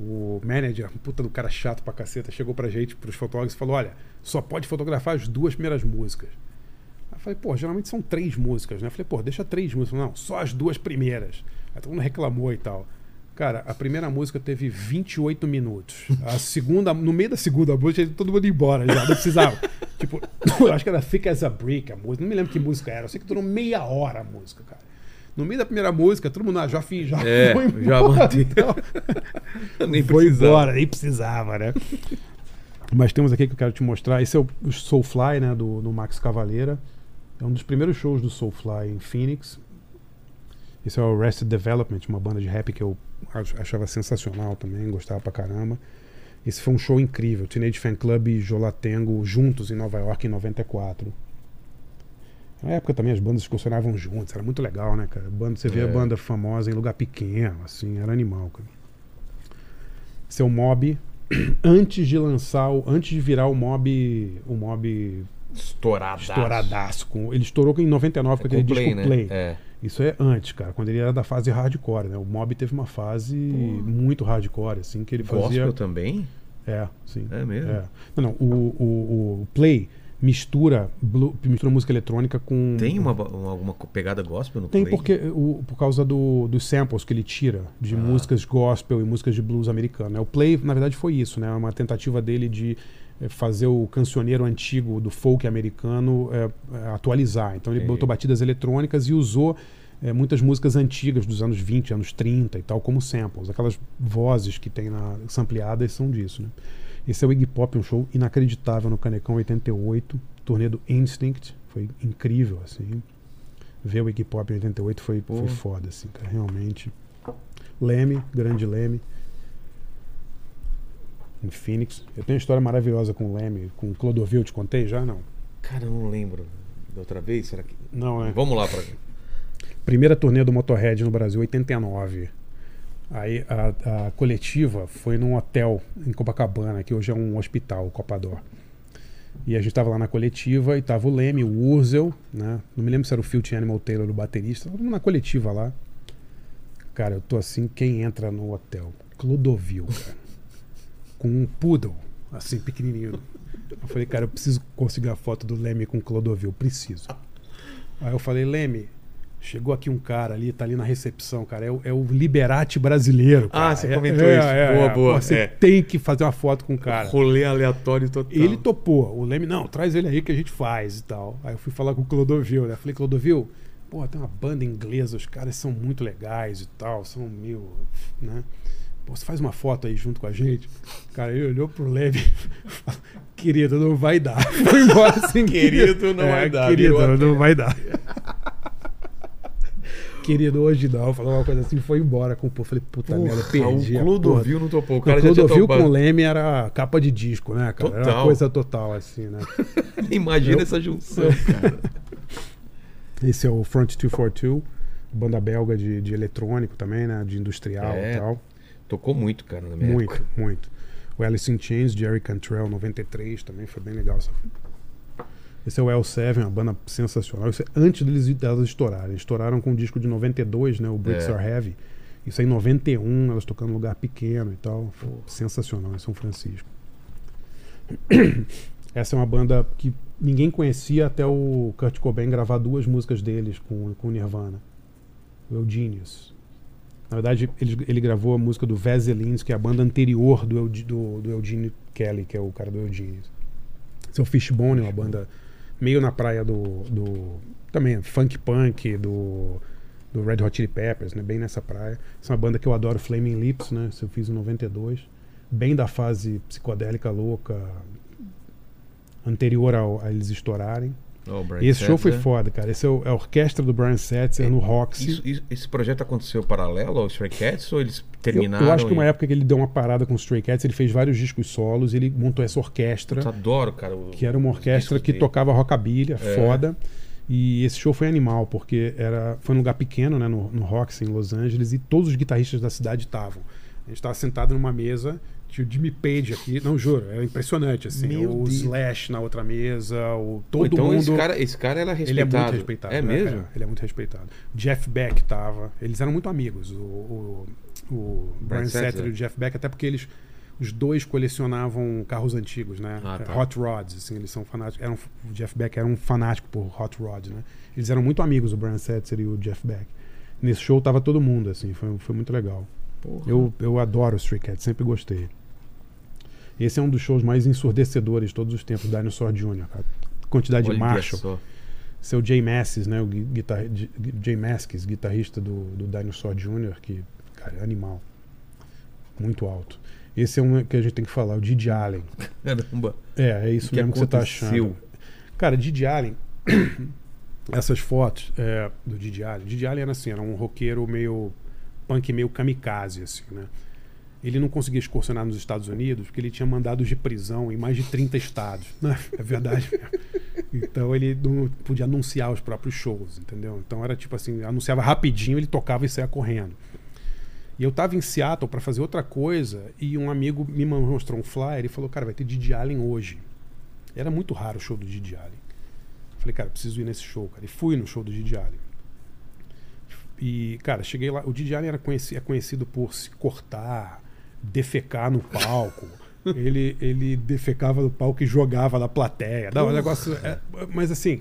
o manager, puta do cara chato pra caceta, chegou pra gente, pros fotógrafos, e falou, olha, só pode fotografar as duas primeiras músicas. Aí eu falei, pô, geralmente são três músicas, né? Eu falei, pô, deixa três músicas. Não, só as duas primeiras. Aí todo mundo reclamou e tal. Cara, a primeira música teve 28 minutos. A segunda, no meio da segunda música, todo mundo ia embora já, não precisava. tipo, eu acho que era Thick as a Brick a música. Não me lembro que música era. Eu sei que durou meia hora a música, cara. No meio da primeira música, todo mundo ah, já, fi- já É, foi já embora. manteve. então. Nem foi precisava. embora, nem precisava, né? Mas temos aqui que eu quero te mostrar. Esse é o Soulfly, né? Do, do Max Cavaleira. É um dos primeiros shows do Soulfly em Phoenix. Esse é o Arrested Development, uma banda de rap que eu ach- achava sensacional também, gostava pra caramba. Esse foi um show incrível. Teenage Fan Club e Jolatengo juntos em Nova York em 94. Na época também as bandas funcionavam juntas, era muito legal, né, cara? Banda, você vê É. a banda famosa em lugar pequeno, assim, era animal, cara. É o Mob. Antes de lançar, o, antes de virar o Mob, o Mob Estouradaço. estouradaço. Com, ele estourou em 99 É com aquele disco né? Play. É. Isso é antes, cara, quando ele era da fase hardcore, né? O Mob teve uma fase muito hardcore, assim, que ele Gospel fazia. também? É, sim. É mesmo? É. Não, não, o, o, o Play mistura, blu- mistura música eletrônica com. Tem uma, uma- alguma pegada gospel no Tem Play? porque o, por causa do, dos samples que ele tira de Ah. músicas gospel e músicas de blues americano. né? O Play, na verdade, foi isso, né? Uma tentativa dele de eh, fazer o cancioneiro antigo do folk americano eh, atualizar. Então ele Entendi. botou batidas eletrônicas e usou eh, muitas músicas antigas dos anos 20, anos 30 e tal, como samples. Aquelas vozes que tem na sampleadas são disso, né? Esse é o Iggy Pop, um show inacreditável no Canecão 88, turnê do Instinct, foi incrível, assim. Ver o Iggy Pop em 88 foi, Pô. foi foda, assim, cara, realmente. Leme, grande Leme. Em Phoenix. Eu tenho uma história maravilhosa com o Leme, com o Clodovil, te contei já? Não. Cara, eu não lembro. Da outra vez? Será que. Não, é. Vamos lá pra. Primeira turnê do Motorhead no Brasil, 89. Aí a, a coletiva foi num hotel em Copacabana, que hoje é um hospital, o Copador. E a gente tava lá na coletiva e tava o Leme, o Urzel, né? Não me lembro se era o Filthy Animal Taylor, o baterista. Tava na coletiva lá. Cara, eu tô assim, quem entra no hotel? Clodovil, cara. Com um poodle, assim, pequenininho. Eu falei, cara, eu preciso conseguir a foto do Leme com Clodovil, preciso. Aí eu falei, Leme, chegou aqui um cara ali, tá ali na recepção, cara, é o, é o Liberate brasileiro. cara. Ah, você É- comentou é, isso. é, Boa, é. boa, Você é. tem que fazer uma foto com o cara. Rolê aleatório total. Ele topou. O Leme, não, traz ele aí que a gente faz e tal. Aí eu fui falar com o Clodovil, né? Falei, Clodovil, pô, tem uma banda inglesa, os caras são muito legais e tal, são meio, né? Pô, você faz uma foto aí junto com a gente? Cara, ele olhou pro Leme e falou, querido, não vai dar. Foi embora assim. Querido, não vai dar, Querido, não vai dar. querido, hoje não. Falou uma coisa assim, foi embora. Com, pô, falei, puta merda, perdi. o Clodovil não topou. O cara O Clodovil com o Leme era capa de disco, né, cara? Era uma Total. coisa total, assim, né? Imagina Eu- essa junção, cara. Esse é o Front 242, banda belga de, de eletrônico também, né? De industrial É, e tal. Tocou muito, cara, na minha Muito, época. muito. O Alice in Chains, Jerry Cantrell, 93, também foi bem legal. essa- Esse é o L7, uma banda sensacional. Isso é antes deles, delas estourarem. Estouraram com o disco de 92, né? O Bricks É. Are Heavy. Isso aí em 91, elas tocando em lugar pequeno e tal. Foi sensacional em São Francisco. Essa é uma banda que ninguém conhecia até o Kurt Cobain gravar duas músicas deles com, com o Nirvana. O Eugenius. Na verdade, ele, ele gravou a música do Vaselines, que é a banda anterior do, do, do Eugene Kelly, que é o cara do Eugenius. Esse é o Fishbone, uma banda meio na praia do. do também funk punk, do, do Red Hot Chili Peppers, né? bem nessa praia. Essa é uma banda que eu adoro, Flaming Lips, né? Isso eu fiz em 92. Bem da fase psicodélica louca, anterior ao, a eles estourarem. Oh, esse show foi Setzer. foda, cara. Esse é, o- é a orquestra do Brian Setzer no Roxy. Isso- isso- esse projeto aconteceu paralelo ao Stray Cats ou eles Eu, terminaram? eu acho que uma e- época que ele deu uma parada com os Stray Cats, ele fez vários discos solos, ele montou essa orquestra, Eu adoro, cara. o- que era uma orquestra que dele. tocava rockabilly, É. foda. E esse show foi animal, porque era, foi num lugar pequeno, né, no, no Roxy, em Los Angeles, e todos os guitarristas da cidade estavam. A gente estava sentado numa mesa, tinha o Jimmy Page aqui, não, juro, era impressionante, assim. Meu o Deus. Slash na outra mesa, o, Pô, todo então mundo... esse cara, esse cara era Ele é respeitado. muito respeitado. É né, mesmo? cara? Ele é muito respeitado. Jeff Beck tava. Eles eram muito amigos, o, o, o Brian Setzer. E o Jeff Beck, até porque eles. Os dois colecionavam carros antigos, né? Ah, tá. Hot rods, assim, eles são fanáticos. Eram, o Jeff Beck era um fanático por hot rods, né? Eles eram muito amigos, o Brian Setzer e o Jeff Beck. Nesse show tava todo mundo, assim, foi, foi muito legal. Porra. Eu, eu adoro o Stray Cats, sempre gostei. Esse é um dos shows mais ensurdecedores de todos os tempos, Dinosaur Jr., cara. Quantidade de Olha Marshall. só. Seu Jay Mascis, né? O gui- guitar... de- Jay Mascis, guitarrista do, do Dinosaur Jr., que, cara, é animal. Muito alto. Esse é um que a gente tem que falar, o Didi Allen. Caramba. É, é isso que mesmo que você tá achando. Cara, Didi Allen, essas fotos é, do Didi Allen. Didi Allen era assim, era um roqueiro meio punk, meio kamikaze, assim, né? Ele não conseguia excursionar nos Estados Unidos porque ele tinha mandados de prisão em mais de 30 estados. né? É verdade. Então ele não podia anunciar os próprios shows, entendeu? Então era tipo assim, anunciava rapidinho, ele tocava e saia correndo. E eu tava em Seattle para fazer outra coisa e um amigo me mostrou um flyer e falou: "Cara, vai ter Didi Allen hoje". Era muito raro o show do Didi Allen. Falei: "Cara, preciso ir nesse show, cara". E fui no show do Didi Allen. E, cara, cheguei lá. O Didi Allen era conheci- é conhecido por se cortar, defecar no palco. ele, ele defecava no palco e jogava na plateia. Não, um negócio. é- mas assim,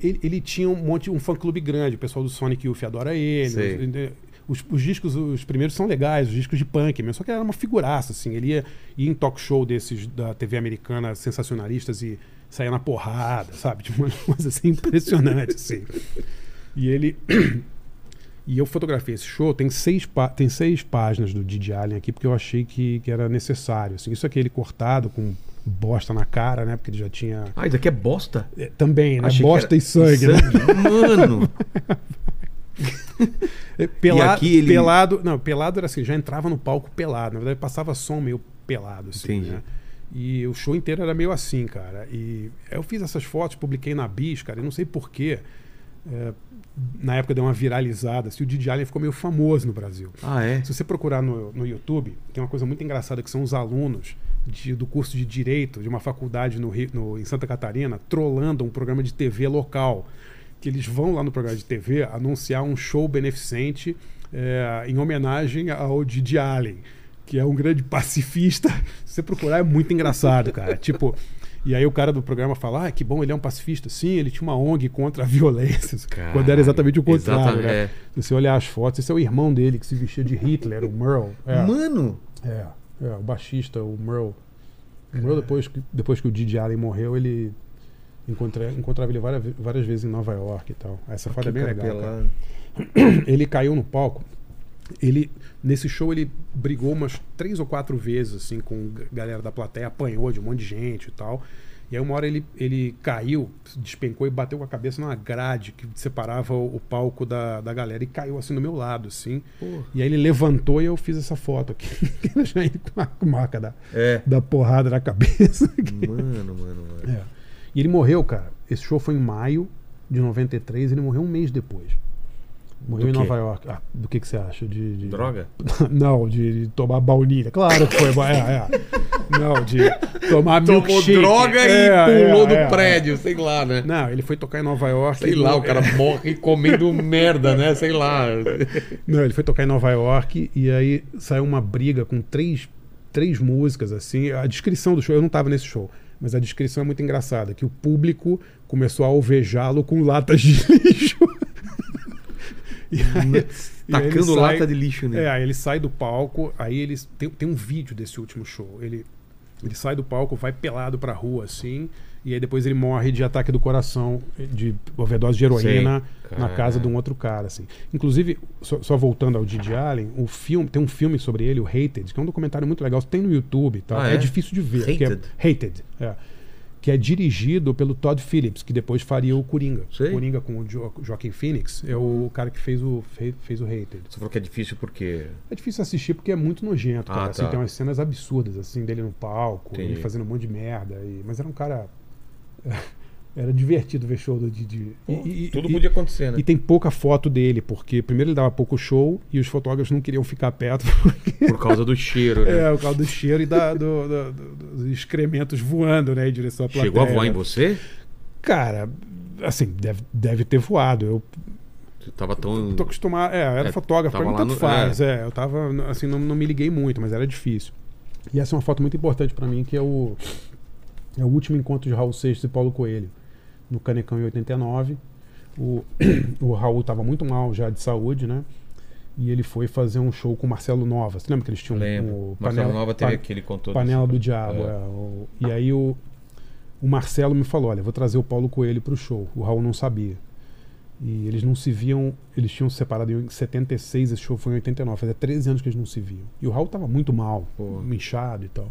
ele, ele tinha um monte, um fã-clube grande. O pessoal do Sonic Youth adora ele. Os, os discos, os primeiros são legais, os discos de punk mesmo. Só que ele era uma figuraça, assim. Ele ia, ia em talk show desses da TV americana sensacionalistas e saía na porrada, sabe? Tipo, uma coisa assim impressionante, assim. E ele. E eu fotografei esse show, tem seis, tem seis páginas do Didi Allen aqui, porque eu achei que, que era necessário. Assim. Isso aqui ele cortado, com bosta na cara, né? Porque ele já tinha. Ah, isso aqui é bosta? É, Também, né? Achei Bosta e sangue, né? Mano. É, Pelado, aqui ele- pelado. Não, pelado era assim, já entrava no palco pelado. Na verdade, passava som meio pelado, assim, Entendi. né? E o show inteiro era meio assim, cara. E eu fiz essas fotos, publiquei na Bis, cara, e não sei porquê. É, na época deu uma viralizada, assim, o Didi Allen ficou meio famoso no Brasil. Ah, é? Se você procurar no, no YouTube, tem uma coisa muito engraçada que são os alunos de- do curso de Direito de uma faculdade no, Rio- no- em Santa Catarina trollando um programa de TV local. Que eles vão lá no programa de TV anunciar um show beneficente é, em homenagem ao Didi Allen, que é um grande pacifista. Se você procurar, é muito engraçado, cara. tipo. E aí o cara do programa fala, ah, que bom, ele é um pacifista. Sim, ele tinha uma ONG contra a violência. quando era exatamente o contrário, Exatamente, né? é. Se você olhar as fotos, esse é o irmão dele que se vestia de Hitler, o Merle. É, Mano! é, é, o baixista, o Merle. O Merle, depois que, depois que o Didi Allen morreu, ele encontra, encontrava ele várias, várias vezes em Nova York e tal. Essa foto é bem legal. Ele caiu no palco. Ele, nesse show, ele brigou umas três ou quatro vezes, assim, com galera da plateia, apanhou de um monte de gente e tal. E aí uma hora ele, ele caiu, despencou e bateu com a cabeça numa grade que separava o, o palco da, da galera e caiu assim do meu lado, assim. E aí ele levantou e eu fiz essa foto aqui. Já com a marca da, É. da porrada na cabeça. Mano, mano, mano. É. E ele morreu, cara. Esse show foi em maio de 93, ele morreu um mês depois. Morreu Do em quê? Nova York. Ah, do que, que você acha? De, de- Droga? Não, de, de tomar baunilha. Claro que foi. é, é. Não, de tomar Tomou milkshake. droga É, e pulou é, do é, prédio, sei lá, né? é. Não, ele foi tocar em Nova York. Sei e lá, não- o cara morre comendo merda, né? Sei lá. Não, ele foi tocar em Nova York e aí saiu uma briga com três, três músicas, assim. A descrição do show, eu não estava nesse show, mas a descrição é muito engraçada, que o público começou a alvejá-lo com latas de lixo. E aí- e ele Tacando sai- lata de lixo nele. É, aí ele sai do palco, aí eles. Tem, tem um vídeo desse último show. Ele, ele sai do palco, vai pelado pra rua, assim, e aí depois ele morre de ataque do coração, de overdose de heroína na casa de um outro cara, assim. Inclusive, só, só voltando ao Didi Allen, o filme, tem um filme sobre ele, o Hated, que é um documentário muito legal, tem no YouTube, tá? Ah, é? é? difícil de ver. é- Hated? Hated, é. Que é dirigido pelo Todd Phillips, que depois faria o Coringa. Sei. Coringa com o jo Joaquim Phoenix, é o cara que fez o, fez, fez o Hated. Você falou que é difícil porque. É difícil assistir porque é muito nojento, cara. Ah, Assim, tá. tem umas cenas absurdas, assim, dele no palco, ele fazendo um monte de merda. e- Mas era um cara. Era divertido ver show do Didi. E- e- Tudo e- podia acontecer, né? E tem pouca foto dele, porque primeiro ele dava pouco show e os fotógrafos não queriam ficar perto. Porque... Por causa do cheiro, né? É, o causa do cheiro e da, do- do- do- dos excrementos voando, né, em direção à plateia. Chegou a voar em você? Cara, assim, deve, deve ter voado. Eu tava tão. tô acostumado. É, eu era É, fotógrafo, pra mim tanto no- faz. É. eu tava, assim, não, não me liguei muito, mas era difícil. E essa é uma foto muito importante pra mim, que é o, é o último encontro de Raul Seixas e Paulo Coelho, no Canecão em 89. O, o Raul tava muito mal já de saúde, né? E ele foi fazer um show com o Marcelo Nova. Você lembra que eles tinham Lembro. o Marcelo Nova teve Pa- aquele contou Panela do Diabo. É. é, o- e aí o, o Marcelo me falou: olha, vou trazer o Paulo Coelho pro show. O Raul não sabia. E eles não se viam, eles tinham se separado em 76, esse show foi em 89, fazia 13 anos que eles não se viam. E o Raul tava muito mal, Pô. inchado e tal.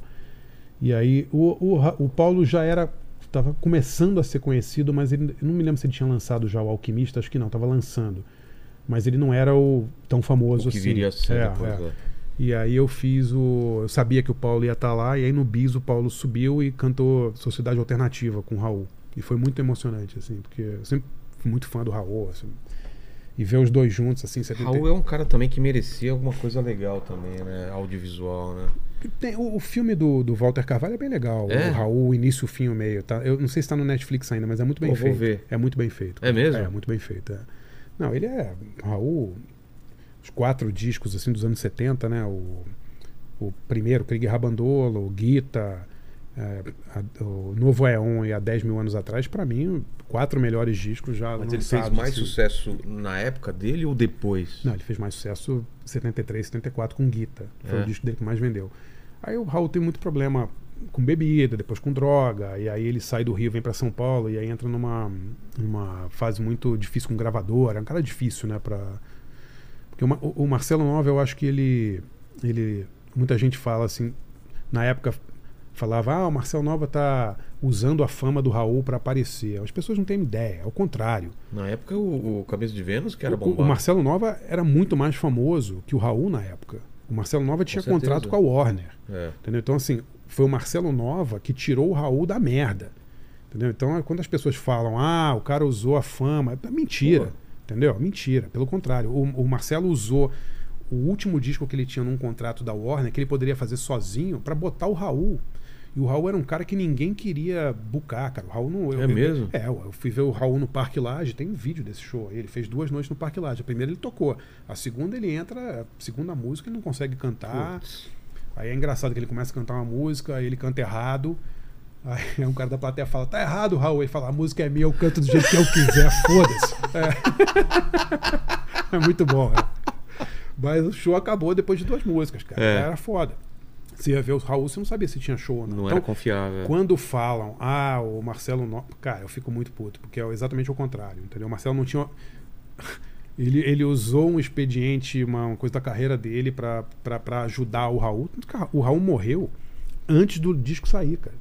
E aí o, o, o Paulo já era, tava começando a ser conhecido, mas ele, não me lembro se ele tinha lançado já o Alquimista, acho que não, tava lançando. Mas ele não era o tão famoso O que assim. viria a ser É, depois. é. né? E aí eu fiz o. Eu sabia que o Paulo ia estar lá, e aí no bis o Paulo subiu e cantou Sociedade Alternativa com o Raul. E foi muito emocionante, assim, porque eu sempre fui muito fã do Raul, assim. E ver os dois juntos, assim, 70... Raul é um cara também que merecia alguma coisa legal também, né? Audiovisual, né? Tem- o, o filme do, do Walter Carvalho é bem legal. É? O Raul, o início, o fim, o meio. Tá? Eu não sei se está no Netflix ainda, mas é muito bem Pô, vou feito. ver. É muito bem feito. É mesmo? É, muito bem feito. é. Não, ele é. O Raul, os quatro discos assim dos anos 70, né? O, o primeiro, Krieg Rabandolo, o Guita, é, a- o Novo Aeon e há 10 mil anos atrás, para mim, quatro melhores discos já Mas ele lançados, fez mais assim. sucesso na época dele ou depois? Não, ele fez mais sucesso em 73, 74 com Guita. Foi É. o disco dele que mais vendeu. Aí o Raul tem muito problema com bebida, depois com droga, e aí ele sai do Rio, vem para São Paulo, e aí entra numa, numa fase muito difícil com gravadora. É um cara difícil, né? Pra... Porque o- o Marcelo Nova, eu acho que ele, ele. Muita gente fala assim. Na época falava, ah, o Marcelo Nova tá usando a fama do Raul para aparecer. As pessoas não têm ideia, ao contrário. Na época, o, o Cabeça de Vênus, que era O- bombado. O Marcelo Nova era muito mais famoso que o Raul na época. O Marcelo Nova tinha certeza. contrato com a Warner. É. Entendeu? Então, assim, foi o Marcelo Nova que tirou o Raul da merda. Entendeu? Então, é quando as pessoas falam, ah, o cara usou a fama, é mentira. Entendeu? Mentira. Pelo contrário. O, o Marcelo usou o último disco que ele tinha num contrato da Warner, que ele poderia fazer sozinho, para botar o Raul. E o Raul era um cara que ninguém queria bucar, cara. O Raul não. eu- É eu- mesmo? é, eu fui ver o Raul no Parque Lage, tem um vídeo desse show. aí. Ele fez duas noites no Parque Lage. A primeira ele tocou. A segunda ele entra, a segunda música ele não consegue cantar. Putz. Aí é engraçado que ele começa a cantar uma música, aí ele canta errado. Aí um cara da plateia fala, tá errado, Raul. Ele fala, a música é minha, eu canto do jeito que eu quiser, foda-se. É. É muito bom, né? Mas o show acabou depois de duas músicas, cara. É. Era foda. Você ia ver o Raul, você não sabia se tinha show ou não. Não Então, era confiável. quando falam, ah, o Marcelo. No... Cara, eu fico muito puto, porque é exatamente o contrário, entendeu? O Marcelo não tinha. Ele, ele usou um expediente, uma, uma coisa da carreira dele pra ajudar o Raul. O Raul morreu antes do disco sair, cara.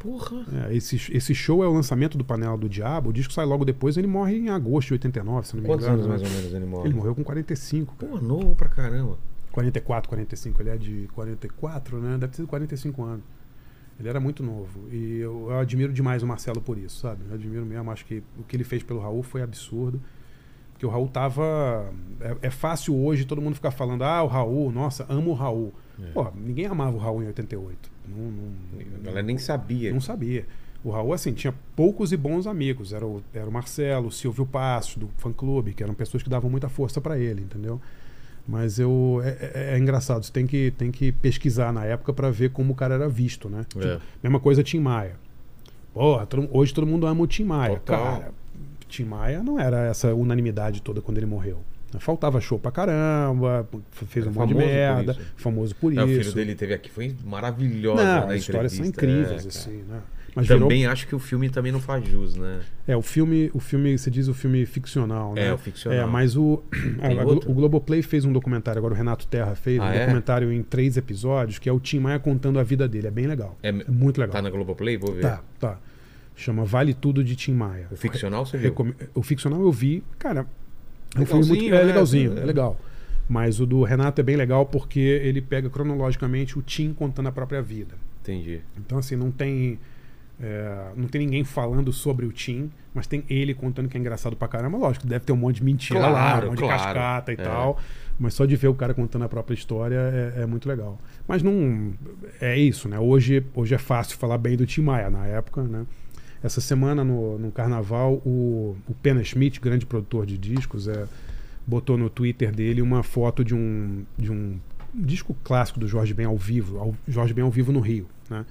Porra. É, esse, esse show é o lançamento do Panela do Diabo. O disco sai logo depois, ele morre em agosto de 89, se não me Quantos engano. anos né? mais ou menos ele morre? Ele morreu com 45, cara. Pô, novo pra caramba. 44, 45. Ele é de 44, né? Deve ter sido 45 anos. Ele era muito novo. E eu, eu admiro demais o Marcelo por isso, sabe? Eu admiro mesmo. Acho que o que ele fez pelo Raul foi absurdo. Porque o Raul tava. É, é fácil hoje todo mundo ficar falando, ah, o Raul, nossa, amo o Raul. É. Pô, ninguém amava o Raul em 88. Não, não, A galera nem sabia. não sabia. O Raul, assim, tinha poucos e bons amigos. Era o, era o Marcelo, o Silvio Passos, do fã clube, que eram pessoas que davam muita força pra ele, entendeu? Mas eu. É, é- é engraçado, você tem que, tem que pesquisar na época pra ver como o cara era visto, né? É. Tipo, mesma coisa Tim Maia. Porra, todo- hoje todo mundo ama o Tim Maia. Total. Cara, Tim Maia não era essa unanimidade toda quando ele morreu. Faltava show pra caramba, fez um monte de famoso por merda, isso. famoso por É, o isso. filho dele teve aqui, foi maravilhosa. Não, na as histórias são incríveis, É, assim, né? Mas virou- Também acho que o filme também não faz jus, né? É, o filme, o filme, você diz o filme ficcional, né? É, o ficcional. É, mas o, a- outro? o Globoplay fez um documentário, agora o Renato Terra fez Ah, um é? documentário em três episódios, que é o Tim Maia contando a vida dele. É bem legal. É, É muito legal. Tá na Globoplay? Vou ver. Tá, tá. Chama Vale Tudo de Tim Maia. O ficcional você viu? Recome- O ficcional eu vi, cara. é um Legalzinho, muito, é né? legalzinho, É. é legal. Mas o do Renato é bem legal porque ele pega cronologicamente o Tim contando a própria vida. Entendi. Então, assim, não tem. É, não tem ninguém falando sobre o Tim, mas tem ele contando que é engraçado pra caramba. Lógico, deve ter um monte de mentira lá, Claro, um monte claro. de cascata e É. tal. Mas só de ver o cara contando a própria história é, é muito legal. Mas não. É isso, né? Hoje, hoje é fácil falar bem do Tim Maia. Na época, né? Essa semana, no, no carnaval, o, o Pena Schmidt, grande produtor de discos, é, botou no Twitter dele uma foto de um, de um disco clássico do Jorge Ben ao vivo, ao, Jorge Ben ao vivo no Rio, né?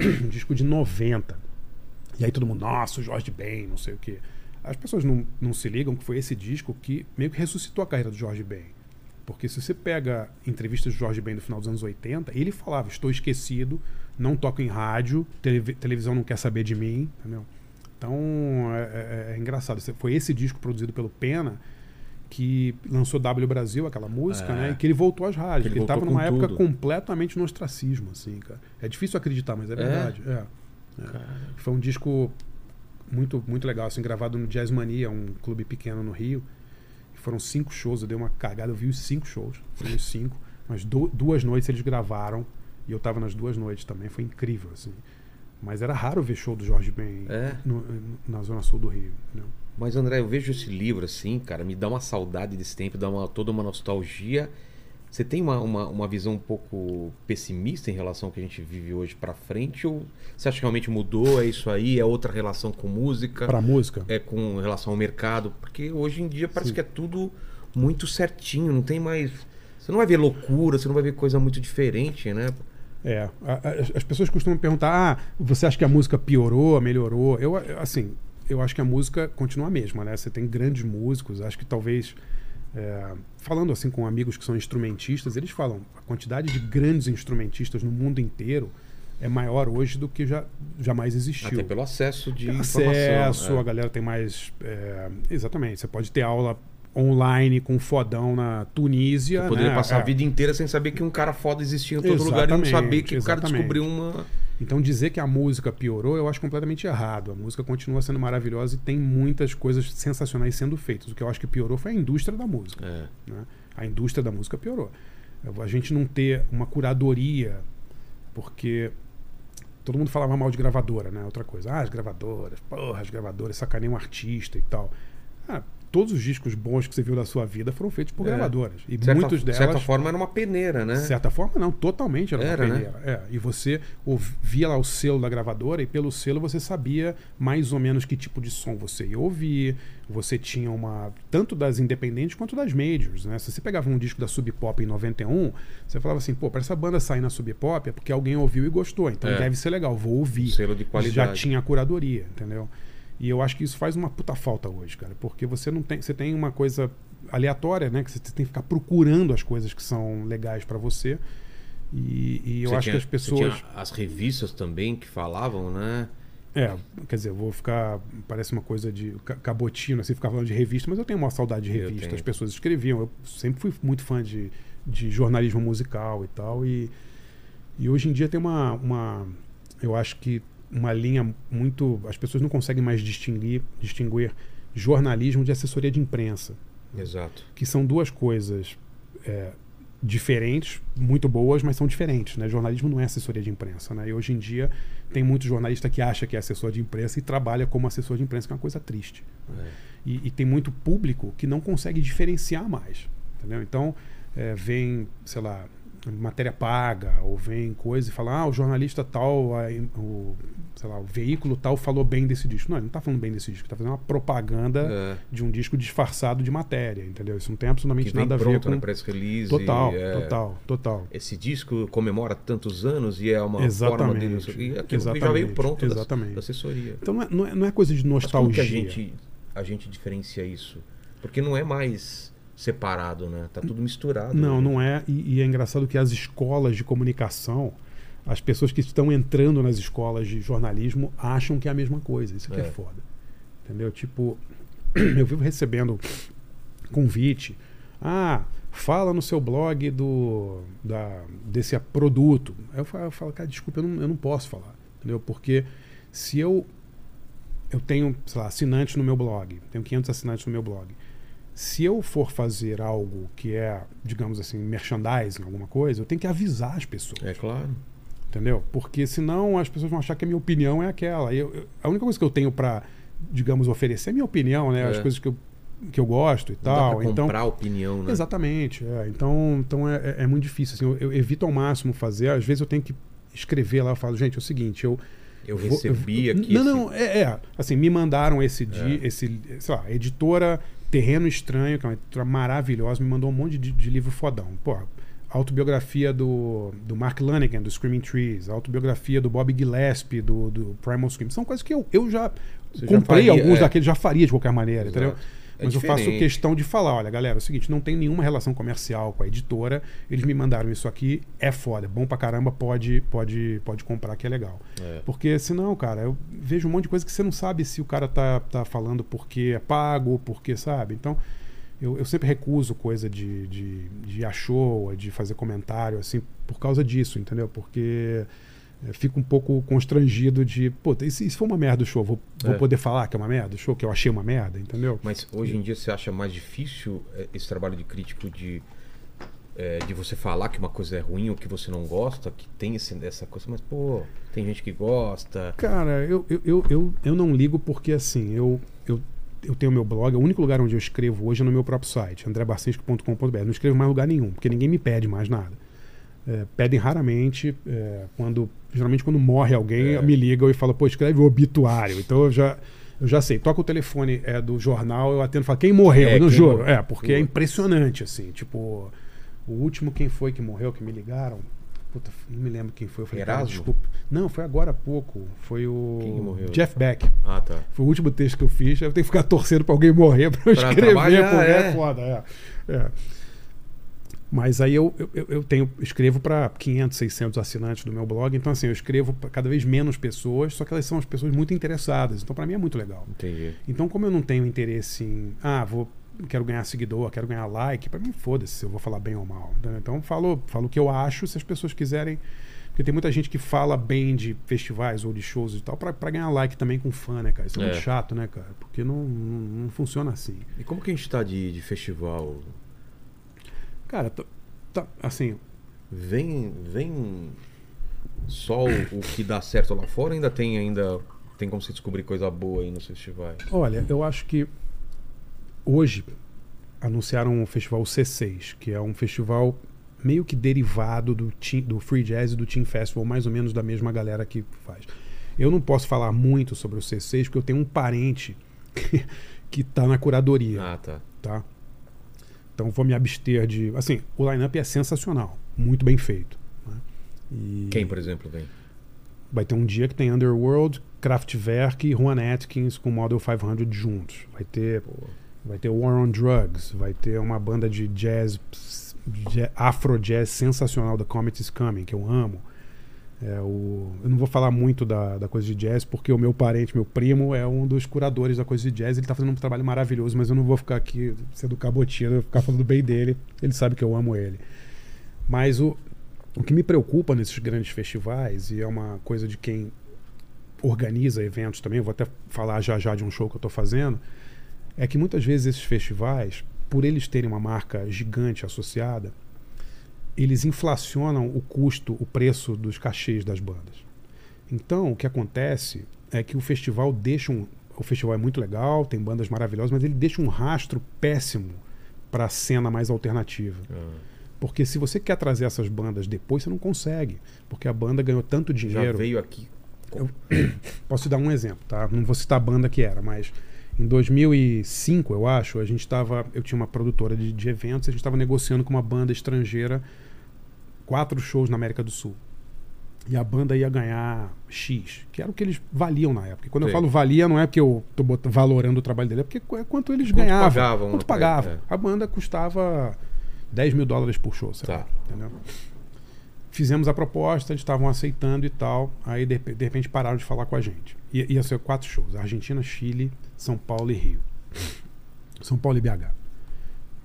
Um disco de 90. E aí todo mundo, nossa, o Jorge Ben, não sei o quê. As pessoas não, não se ligam que foi esse disco que meio que ressuscitou a carreira do Jorge Ben. Porque se você pega entrevistas do Jorge Ben do final dos anos 80, ele falava: Estou esquecido, não toco em rádio, televi- televisão não quer saber de mim. Entendeu? Então é, é- é engraçado. Foi esse disco produzido pelo Pena que lançou W Brasil, aquela música, É. né? E que ele voltou às rádios. Que ele Ele estava numa época tudo. completamente no ostracismo, assim, cara. É difícil acreditar, mas é verdade. É. É. Foi um disco muito, muito legal, assim, gravado no Jazz Mania, um clube pequeno no Rio. Foram cinco shows, eu dei uma cagada, eu vi os cinco shows, fui os cinco, mas du- duas noites eles gravaram e eu tava nas duas noites também, foi incrível, assim. Mas era raro ver show do Jorge Ben É? no- na zona sul do Rio. entendeu? Mas, André, eu vejo esse livro assim, cara, me dá uma saudade desse tempo, dá uma, toda uma nostalgia. Você tem uma, uma, uma visão um pouco pessimista em relação ao que a gente vive hoje pra frente? Ou você acha que realmente mudou? É isso aí? É outra relação com música? Pra música, É com relação ao mercado? Porque hoje em dia parece Sim. que é tudo muito certinho, não tem mais. Você não vai ver loucura, você não vai ver coisa muito diferente, né? É, as- as pessoas costumam perguntar: ah, você acha que a música piorou, melhorou? Eu, assim, eu acho que a música continua a mesma, né? Você tem grandes músicos, acho que talvez. é, falando assim com amigos que são instrumentistas, eles falam: a quantidade de grandes instrumentistas no mundo inteiro é maior hoje do que já jamais existiu. Até pelo acesso de acesso, informação. a é. galera tem mais. é, exatamente, você pode ter aula online com um fodão na Tunísia. Eu poderia né? passar É. a vida inteira sem saber que um cara foda existia em todo lugar e não Exatamente, saber que o cara exatamente. descobriu uma. Então dizer que a música piorou, eu acho completamente errado. A música continua sendo maravilhosa e tem muitas coisas sensacionais sendo feitas. O que eu acho que piorou foi a indústria da música. É. né? A indústria da música piorou. A gente não ter uma curadoria, porque todo mundo falava mal de gravadora, né? Outra coisa. Ah, as gravadoras, porra, as gravadoras sacaneiam um artista e tal. Ah, todos os discos bons que você viu da sua vida foram feitos por É. gravadoras. E De certa, muitos de delas. certa forma era uma peneira, né? De certa forma, não, totalmente era, Era, uma né? peneira. É, e você via lá o selo da gravadora e pelo selo você sabia mais ou menos que tipo de som você ia ouvir. Você tinha uma. tanto das independentes quanto das majors. Né? Se você pegava um disco da Sub Pop em 91, você falava assim, pô, para essa banda sair na Sub Pop é porque alguém ouviu e gostou. Então É. deve ser legal, vou ouvir. Selo de Já qualidade. tinha a curadoria, entendeu? E eu acho que isso faz uma puta falta hoje, cara, porque você não tem, você tem uma coisa aleatória, né, que você tem que ficar procurando as coisas que são legais pra você. E, e eu Você acho tinha- que as pessoas, tinha as revistas também que falavam, né? é, quer dizer, eu vou ficar, parece uma coisa de ca- cabotino, assim, ficar falando de revista, mas eu tenho uma saudade de revista. As pessoas escreviam, eu sempre fui muito fã de, de jornalismo musical e tal, e, e hoje em dia tem uma, uma, eu acho que uma linha muito, as pessoas não conseguem mais distinguir, distinguir jornalismo de assessoria de imprensa, Exato. que são duas coisas é, diferentes, muito boas, mas são diferentes, né? Jornalismo não é assessoria de imprensa, né? E hoje em dia tem muito jornalista que acha que é assessor de imprensa e trabalha como assessor de imprensa, que é uma coisa triste. É. E, e tem muito público que não consegue diferenciar mais, entendeu? Então, é, vem, sei lá, matéria paga, ou vem coisa e fala, ah, o jornalista tal, a- o, sei lá, o veículo tal falou bem desse disco. Não, ele não está falando bem desse disco, ele está fazendo uma propaganda É. de um disco disfarçado de matéria, entendeu? Isso não tem Que absolutamente vem nada a ver pronto com... na press release. Total, é, total, total. Esse disco comemora tantos anos e é uma forma Exatamente. dele. E aquilo já veio Exatamente. pronto da- Exatamente. Da, assessoria. Então não é, não é- não é coisa de Mas como que nostalgia. a gente, a gente diferencia isso? Porque não é mais separado, né? Tá tudo misturado. Não, né? não é. E, e é engraçado que as escolas de comunicação, as pessoas que estão entrando nas escolas de jornalismo acham que é a mesma coisa. Isso que é, É. foda. Entendeu? Tipo, eu vivo recebendo convite. Ah, fala no seu blog do da, desse produto. Aí eu falo, eu falo, cara, desculpa, eu não, eu não posso falar. Entendeu? Porque se eu eu tenho, sei lá, assinantes no meu blog, tenho 500 assinantes no meu blog. Se eu for fazer algo que é, digamos assim, merchandising, alguma coisa, eu tenho que avisar as pessoas. É claro. Entendeu? Porque senão as pessoas vão achar que a minha opinião é aquela. Eu, eu- a única coisa que eu tenho pra, digamos, oferecer é a minha opinião, né? As É. coisas que eu, que eu gosto e Não dá tal. pra Então, comprar opinião, né? Exatamente. é. Então, então é, é- é muito difícil. Assim, eu, eu evito ao máximo fazer. Às vezes eu tenho que escrever lá. Eu falo, gente, é o seguinte, eu. Eu recebi aqui. Não, esse- não, é, é. Assim, me mandaram esse dia, esse, sei lá, editora Terreno Estranho, que é uma editora maravilhosa, me mandou um monte de, de livro fodão. Pô, autobiografia do, do Mark Lanigan, do Screaming Trees, autobiografia do Bob Gillespie, do, do Primal Scream. São coisas que eu, eu já Você já comprei faria, alguns é. daqueles, já faria de qualquer maneira, Exato. entendeu? É Mas eu faço questão de falar, olha, galera, é o seguinte, não tem nenhuma relação comercial com a editora. Eles me mandaram isso aqui, é foda, é bom pra caramba, pode, pode, pode comprar que é legal. É. Porque senão, cara, eu vejo um monte de coisa que você não sabe se o cara tá, tá falando porque é pago, ou porque, sabe? Então, eu, eu sempre recuso coisa de, de, de achou, de fazer comentário, assim, por causa disso, entendeu? Porque é, fico um pouco constrangido de, pô, e se, se for uma merda o show, vou, vou É. poder falar que é uma merda o show, que eu achei uma merda, entendeu? Mas hoje em dia você acha mais difícil eh, esse trabalho de crítico de, eh, de você falar que uma coisa é ruim ou que você não gosta, que tem esse, essa coisa, mas pô, tem gente que gosta. Cara, eu, eu, eu, eu, eu não ligo porque assim, eu, eu, eu tenho meu blog, é o único lugar onde eu escrevo hoje é no meu próprio site, andrebarcinski.com.br. Não escrevo mais lugar nenhum, porque ninguém me pede mais nada. É, pedem raramente, é, quando geralmente quando morre alguém, É. me ligam e falam, pô, escreve o obituário. Então eu já, eu já sei. Toca o telefone é, do jornal, eu atendo e falo, quem morreu? É, eu não juro. morreu? É, porque é impressionante, assim. Tipo, o último quem foi que morreu, que me ligaram? Puta, não me lembro quem foi. Eu falei, cara, desculpa. Não, foi agora há pouco. Foi o Quem que morreu? Jeff Beck. Ah, tá. Foi o último texto que eu fiz. Eu tenho que ficar torcendo pra alguém morrer pra eu Pra escrever, porque é, é. foda. É. É. Mas aí eu, eu, eu- tenho, escrevo para 500, 600 assinantes do meu blog. Então, assim, eu escrevo para cada vez menos pessoas, só que elas são as pessoas muito interessadas. Então, para mim é muito legal. Entendi. Então, como eu não tenho interesse em, ah, vou, quero ganhar seguidor, quero ganhar like, para mim foda-se se eu vou falar bem ou mal. Então, falo, falo o que eu acho, se as pessoas quiserem. Porque tem muita gente que fala bem de festivais ou de shows e tal, para ganhar like também com fã, né, cara? Isso é, É. muito chato, né, cara? Porque não, não, não funciona assim. E como que a gente tá de, de festival? Cara, tá, tá, assim, Vem, vem só o, o que dá certo lá fora? Ainda tem ainda tem como você descobrir coisa boa aí nos festivais? olha, eu acho que hoje anunciaram o festival C6, que é um festival meio que derivado do, team, do Free Jazz e do Team Festival, mais ou menos da mesma galera que faz. Eu não posso falar muito sobre o C6 porque eu tenho um parente que está na curadoria. Ah, tá. tá? Então vou me abster de. Assim, o line-up é sensacional, muito bem feito. né? E Quem, por exemplo, vem? Vai ter um dia que tem Underworld, Kraftwerk e Juan Atkins com Model 500 juntos. Vai ter, vai ter War on Drugs, vai ter uma banda de jazz, ja- afro jazz sensacional da Comet is Coming, que eu amo. É, o, eu não vou falar muito da, da coisa de jazz, porque o meu parente, meu primo, é um dos curadores da coisa de jazz. Ele tá fazendo um trabalho maravilhoso, mas eu não vou ficar aqui sendo cabotinho, ficar falando bem dele. Ele sabe que eu amo ele. Mas o, o que me preocupa nesses grandes festivais, e é uma coisa de quem organiza eventos também, vou até falar já já de um show que eu estou fazendo, é que muitas vezes esses festivais, por eles terem uma marca gigante associada, eles inflacionam o custo, o preço dos cachês das bandas. Então, o que acontece é que o festival deixa um. O festival é muito legal, tem bandas maravilhosas, mas ele deixa um rastro péssimo para a cena mais alternativa. Ah, Porque se você quer trazer essas bandas depois, você não consegue. Porque a banda ganhou tanto já dinheiro. veio aqui. Posso te dar um exemplo, tá? Não vou citar a banda que era, mas em 2005, eu acho, a gente estava, eu tinha uma produtora de, de eventos, a gente estava negociando com uma banda estrangeira quatro shows na América do Sul. E a banda ia ganhar X, que era o que eles valiam na época. E quando eu Sim. falo valia, não é porque eu tô valorando o trabalho dele, é porque é quanto eles Quanto ganhavam. pagavam, quanto né? pagavam. É. A banda custava 10 mil dólares por show, sei Tá. lá, entendeu? Fizemos a proposta, eles estavam aceitando e tal. Aí, de, de repente, pararam de falar com a gente. Ia, ia ser quatro shows: Argentina, Chile, São Paulo e Rio. São Paulo e BH.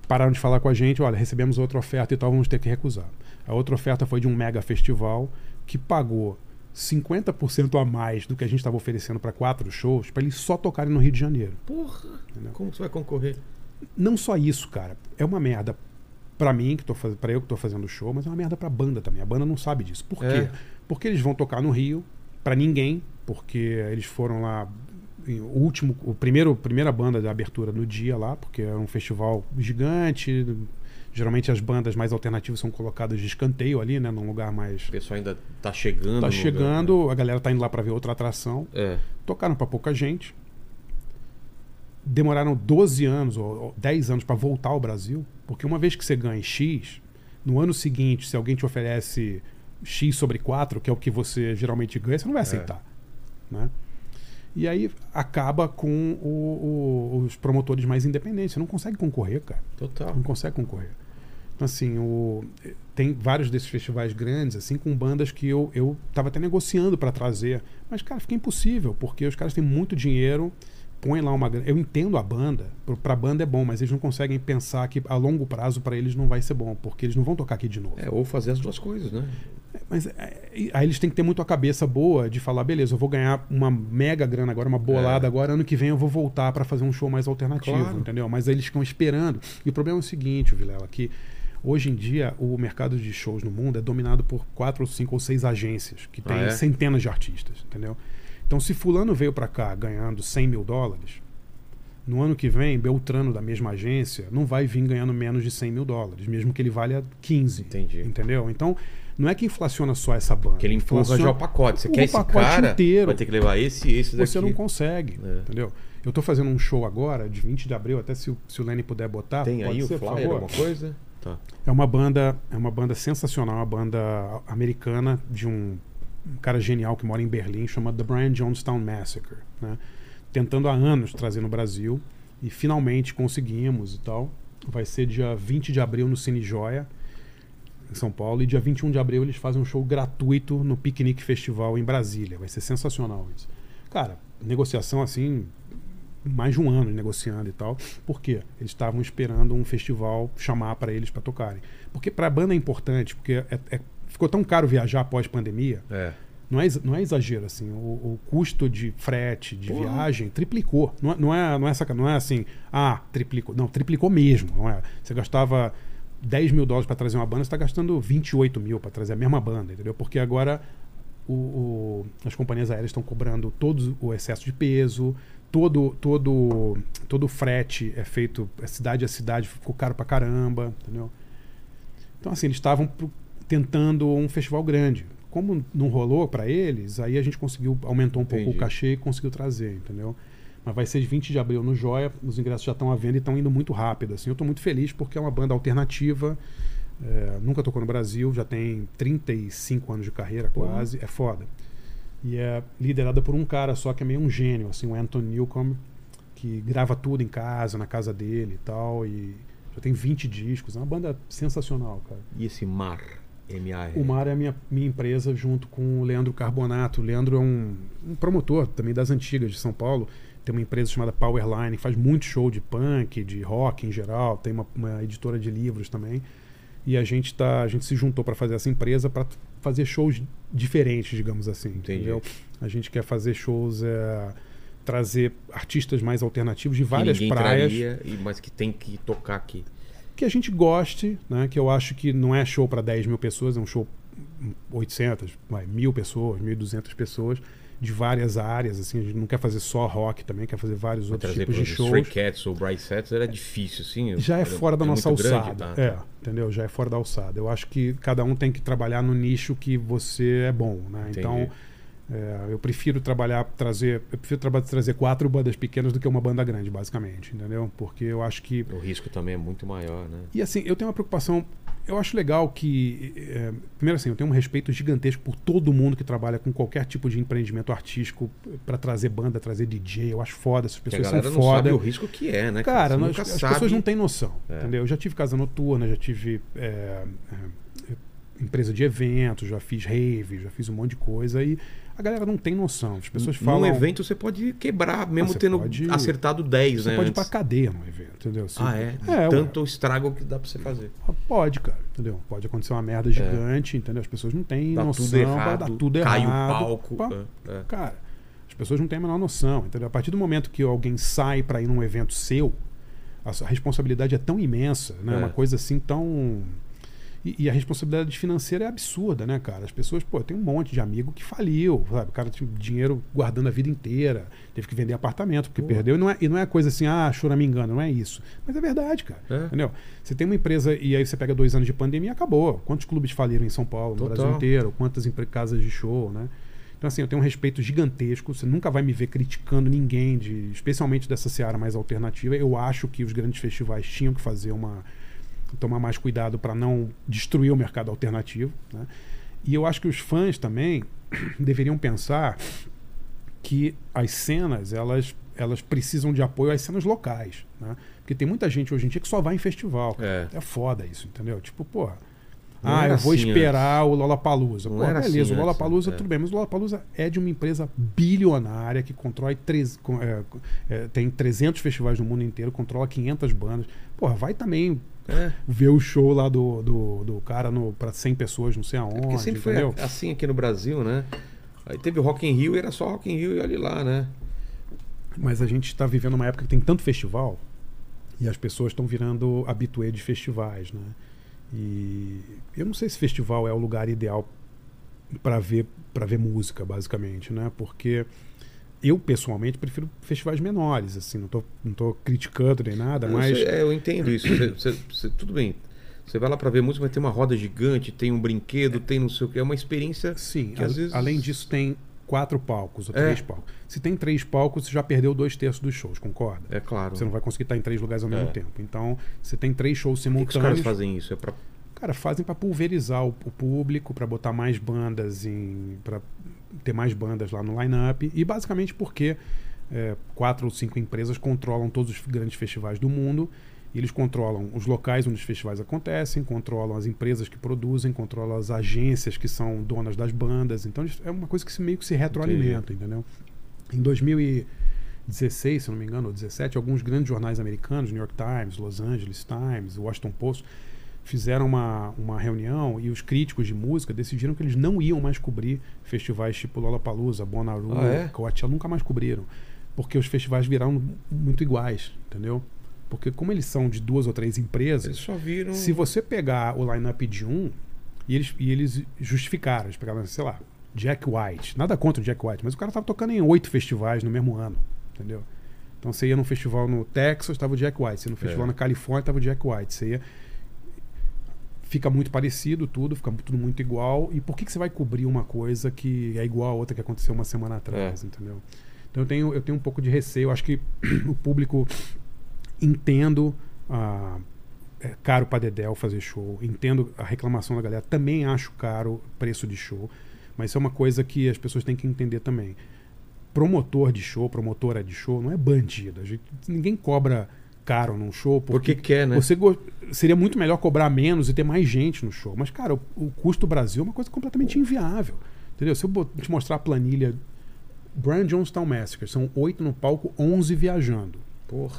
Pararam de falar com a gente: olha, recebemos outra oferta e tal, vamos ter que recusar. A outra oferta foi de um mega festival que pagou 50% a mais do que a gente estava oferecendo para quatro shows para eles só tocarem no Rio de Janeiro. Porra, Entendeu? como que você vai concorrer? Não só isso, cara. É uma merda pra mim, que tô para eu que tô fazendo o show, mas é uma merda pra banda também. A banda não sabe disso. Por É. quê? Porque eles vão tocar no Rio pra ninguém, porque eles foram lá o último, o primeiro, primeira banda de abertura no dia lá, porque é um festival gigante. Geralmente as bandas mais alternativas são colocadas de escanteio ali, né, num lugar mais O pessoal ainda tá chegando. tá chegando, lugar, a galera tá indo lá pra ver outra atração. né? É. Tocaram pra pouca gente. Demoraram 12 anos ou ou 10 anos pra voltar ao Brasil, porque uma vez que você ganha X, no ano seguinte, se alguém te oferece X sobre 4, que é o que você geralmente ganha, você não vai aceitar. Né? E aí acaba com o- o- os promotores mais independentes. Você não consegue concorrer, cara. Total. Não consegue concorrer. Assim, o, tem vários desses festivais grandes, assim, com bandas que eu, eu tava até negociando para trazer. Mas, cara, fica impossível, porque os caras têm muito dinheiro, põem lá uma grana. Eu entendo a banda, pra banda é bom, mas eles não conseguem pensar que a longo prazo para eles não vai ser bom, porque eles não vão tocar aqui de novo. É, ou fazer as duas coisas, né? Mas é, aí eles têm que ter muito a cabeça boa de falar, beleza, eu vou ganhar uma mega grana agora, uma bolada É. agora, ano que vem eu vou voltar para fazer um show mais alternativo, Claro. entendeu? Mas eles ficam esperando. E o problema é o seguinte, Vilela, que hoje em dia o mercado de shows no mundo é dominado por quatro ou cinco ou seis agências que têm Ah, é? centenas de artistas, entendeu? Então se fulano veio para cá ganhando 100 mil dólares, no ano que vem, Beltrano da mesma agência não vai vir ganhando menos de 100 mil dólares, mesmo que ele valha 15. Entendi. Entendeu? Então, não é que inflaciona só essa banda. Que ele empurra inflaciona já o pacote. Você empurra quer o esse pacote cara, inteiro. vai ter que levar esse e esse daqui. Você não consegue, É. entendeu? Eu tô fazendo um show agora, de 20 de abril, até se, o- se o Lenny puder botar. Tem aí o flyer, alguma coisa? Tá. É uma banda, é uma banda sensacional, uma banda americana de um, um cara genial que mora em Berlim, chama The Brian Jonestown Massacre, né? Tentando há anos trazer no Brasil e finalmente conseguimos e tal. Vai ser dia 20 de abril no Cine Joia, em São Paulo, e dia 21 de abril eles fazem um show gratuito no Picnic Festival em Brasília. Vai ser sensacional isso. Cara, negociação assim, mais de um ano negociando e tal. Por quê? Eles estavam esperando um festival chamar para eles para tocarem. Porque para a banda é importante, porque é- é- ficou tão caro viajar após pandemia. É. Não é, não é exagero, assim. O, o custo de frete, de Porra. viagem, triplicou. Não, é- não, é, não, é saca, não é assim, ah, triplicou. Não, triplicou mesmo. Não é? Você gastava 10 mil dólares para trazer uma banda, você está gastando 28 mil para trazer a mesma banda, entendeu? Porque agora o- o- as companhias aéreas estão cobrando todo o excesso de peso, todo todo todo o frete é feito é cidade a cidade ficou caro pra caramba entendeu? Então assim eles estavam tentando um festival grande. Como não rolou pra eles aí a gente conseguiu aumentou um pouco Entendi. o cachê e conseguiu trazer entendeu? Mas vai ser de 20 de abril no Joia os ingressos já estão à venda e estão indo muito rápido assim. Eu tô muito feliz porque é uma banda alternativa é, nunca tocou no Brasil já tem 35 anos de carreira quase. É foda e é liderada por um cara só que é meio um gênio, assim, o Anton Newcomb, que grava tudo em casa, na casa dele e tal, e já tem 20 discos. É uma banda sensacional, cara. E esse mar? M-A-R. O Mar é a minha, minha empresa junto com o Leandro Carbonato. O Leandro é um, um promotor também das antigas de São Paulo. Tem uma empresa chamada Powerline, que faz muito show de punk, de rock em geral. Tem uma, uma editora de livros também. E a gente, tá, a gente se juntou para fazer essa empresa para fazer shows diferentes, digamos assim. Entendi. Entendeu? A gente quer fazer shows, é, trazer artistas mais alternativos de Que várias ninguém praias traria, e- mas que tem que tocar aqui. que a gente goste, né? Que eu acho que não é show para 10 mil pessoas, é um show 800, vai, mil pessoas, 1.200 pessoas de várias áreas, assim, a gente não quer fazer só rock também, quer fazer vários outros trazer tipos de shows. Stray Cats ou Bright Sets era difícil, assim. Já é fora da nossa muito grande, alçada. tá? É, entendeu? Já é fora da alçada. Eu acho que cada um tem que trabalhar no nicho que você é bom, né? Entendi. Então, é, eu prefiro trabalhar, trazer, eu prefiro traba- trazer quatro bandas pequenas do que uma banda grande, basicamente, entendeu? Porque eu acho que O risco também é muito maior, né? E assim, eu tenho uma preocupação. Eu acho legal que. é, primeiro, assim, eu tenho um respeito gigantesco por todo mundo que trabalha com qualquer tipo de empreendimento artístico para trazer banda, trazer DJ. Eu acho foda, essas pessoas são não foda. sabe o risco que é, né? Cara, nós- as sabe. pessoas não têm noção. É. Entendeu? Eu já tive casa noturna, já tive é, é, empresa de eventos, já fiz rave, já fiz um monte de coisa e a galera não tem noção. As pessoas Num falam. evento você pode quebrar, mesmo você tendo pode- acertado 10, Você né? pode ir pra cadeia no evento, entendeu? Assim, Ah, é? Ué. Tanto estrago que dá pra você fazer. Pode, cara, entendeu? Pode acontecer uma merda gigante, entendeu? As pessoas não têm É. Dá noção, tudo errado, tudo cai errado. o palco. Pá, é, é. Cara, as pessoas não têm a menor noção, entendeu? A partir do momento que alguém sai pra ir num evento seu, a responsabilidade é tão imensa, né? É. Uma coisa assim tão e, e a responsabilidade financeira é absurda, né, cara? As pessoas, pô, tem um monte de amigo que faliu, sabe? O cara tinha dinheiro guardando a vida inteira, teve que vender apartamento porque Pô. perdeu. E não, é, e não é coisa assim, ah, choramingando, não é isso. Mas é verdade, cara. É. Entendeu? Você tem uma empresa e aí você pega dois anos de pandemia e acabou. Quantos clubes faliram em São Paulo, no Total. Brasil inteiro? Quantas casas de show, né? Então, assim, eu tenho um respeito gigantesco. Você nunca vai me ver criticando ninguém, de, especialmente dessa seara mais alternativa. Eu acho que os grandes festivais tinham que fazer uma. Tomar mais cuidado para não destruir o mercado alternativo. Né? E eu acho que os fãs também deveriam pensar que as cenas, elas, elas precisam de apoio às cenas locais. Né? Porque tem muita gente hoje em dia que só vai em festival. É. É foda isso, entendeu? Tipo, porra. Não ah, eu vou assim esperar o Lollapalooza. Pô, beleza, assim o Lollapalooza antes, é. tudo bem, mas o Lollapalooza é de uma empresa bilionária que controla com- é, é, tem 300 festivais no mundo inteiro, controla 500 bandas. Porra, vai também É. ver o show lá do, do, do cara no, pra 100 pessoas, não sei aonde, Porque sempre foi entendeu? a- assim aqui no Brasil, né? Aí teve o Rock in Rio e era só Rock in Rio e olha lá, né? Mas a gente está vivendo uma época que tem tanto festival e as pessoas estão virando habituê de festivais, né? E eu não sei se festival é o lugar ideal para ver para ver música, basicamente, né? Porque eu pessoalmente prefiro festivais menores, assim, não tô, não tô criticando nem nada, Eu, mas é, eu entendo isso. Você- tudo bem. Você vai lá pra ver música, vai ter uma roda gigante, tem um brinquedo, tem não sei o que. É uma experiência. sim, que a- às vezes- além disso tem quatro palcos ou É. três palcos. Se tem três palcos, você já perdeu dois terços dos shows, concorda? É claro. Você não vai conseguir estar em três lugares ao mesmo É. tempo. Então, você tem três shows Por que, que os simultâneos. caras fazem isso? É pra. Cara, fazem para pulverizar o, o público, para botar mais bandas em. para ter mais bandas lá no line-up. E basicamente porque é, quatro ou cinco empresas controlam todos os grandes festivais do mundo. E eles controlam os locais onde os festivais acontecem, controlam as empresas que produzem, controlam as agências que são donas das bandas. Então é uma coisa que se, meio que se retroalimenta, entendeu? Em 2016, se não me engano, ou 17, alguns grandes jornais americanos, New York Times, Los Angeles Times, Washington Post, fizeram uma, uma reunião e os críticos de música decidiram que eles não iam mais cobrir festivais tipo Lollapalooza, Bonnaroo, Ah, é? Coachella, nunca mais cobriram. Porque os festivais viraram muito iguais, entendeu? Porque como eles são de duas ou três empresas, Eles só viram. se você pegar o line-up de um, e eles, e eles justificaram, eles pegaram, sei lá, Jack White. Nada contra o Jack White, mas o cara tava tocando em oito festivais no mesmo ano, entendeu? Então você ia num festival no Texas, tava o Jack White. Você ia no festival É. na Califórnia, tava o Jack White. Você ia... Fica muito parecido tudo, fica tudo muito igual. E por que, que você vai cobrir uma coisa que é igual a outra que aconteceu uma semana atrás, É. entendeu? Então eu tenho, eu tenho um pouco de receio. Acho que o público entendo a é caro para Dedel fazer show, entendo a reclamação da galera, também acho caro preço de show, mas isso é uma coisa que as pessoas têm que entender também. Promotor de show, promotora de show, não é bandido. A gente, ninguém cobra caro num show Porque porque, quer, né? você go- seria muito melhor cobrar menos e ter mais gente no show. Mas, cara, o, o custo do Brasil é uma coisa completamente inviável. Entendeu? Se eu te mostrar a planilha Brian Jonestown Massacre, são oito no palco, 11 viajando Porra.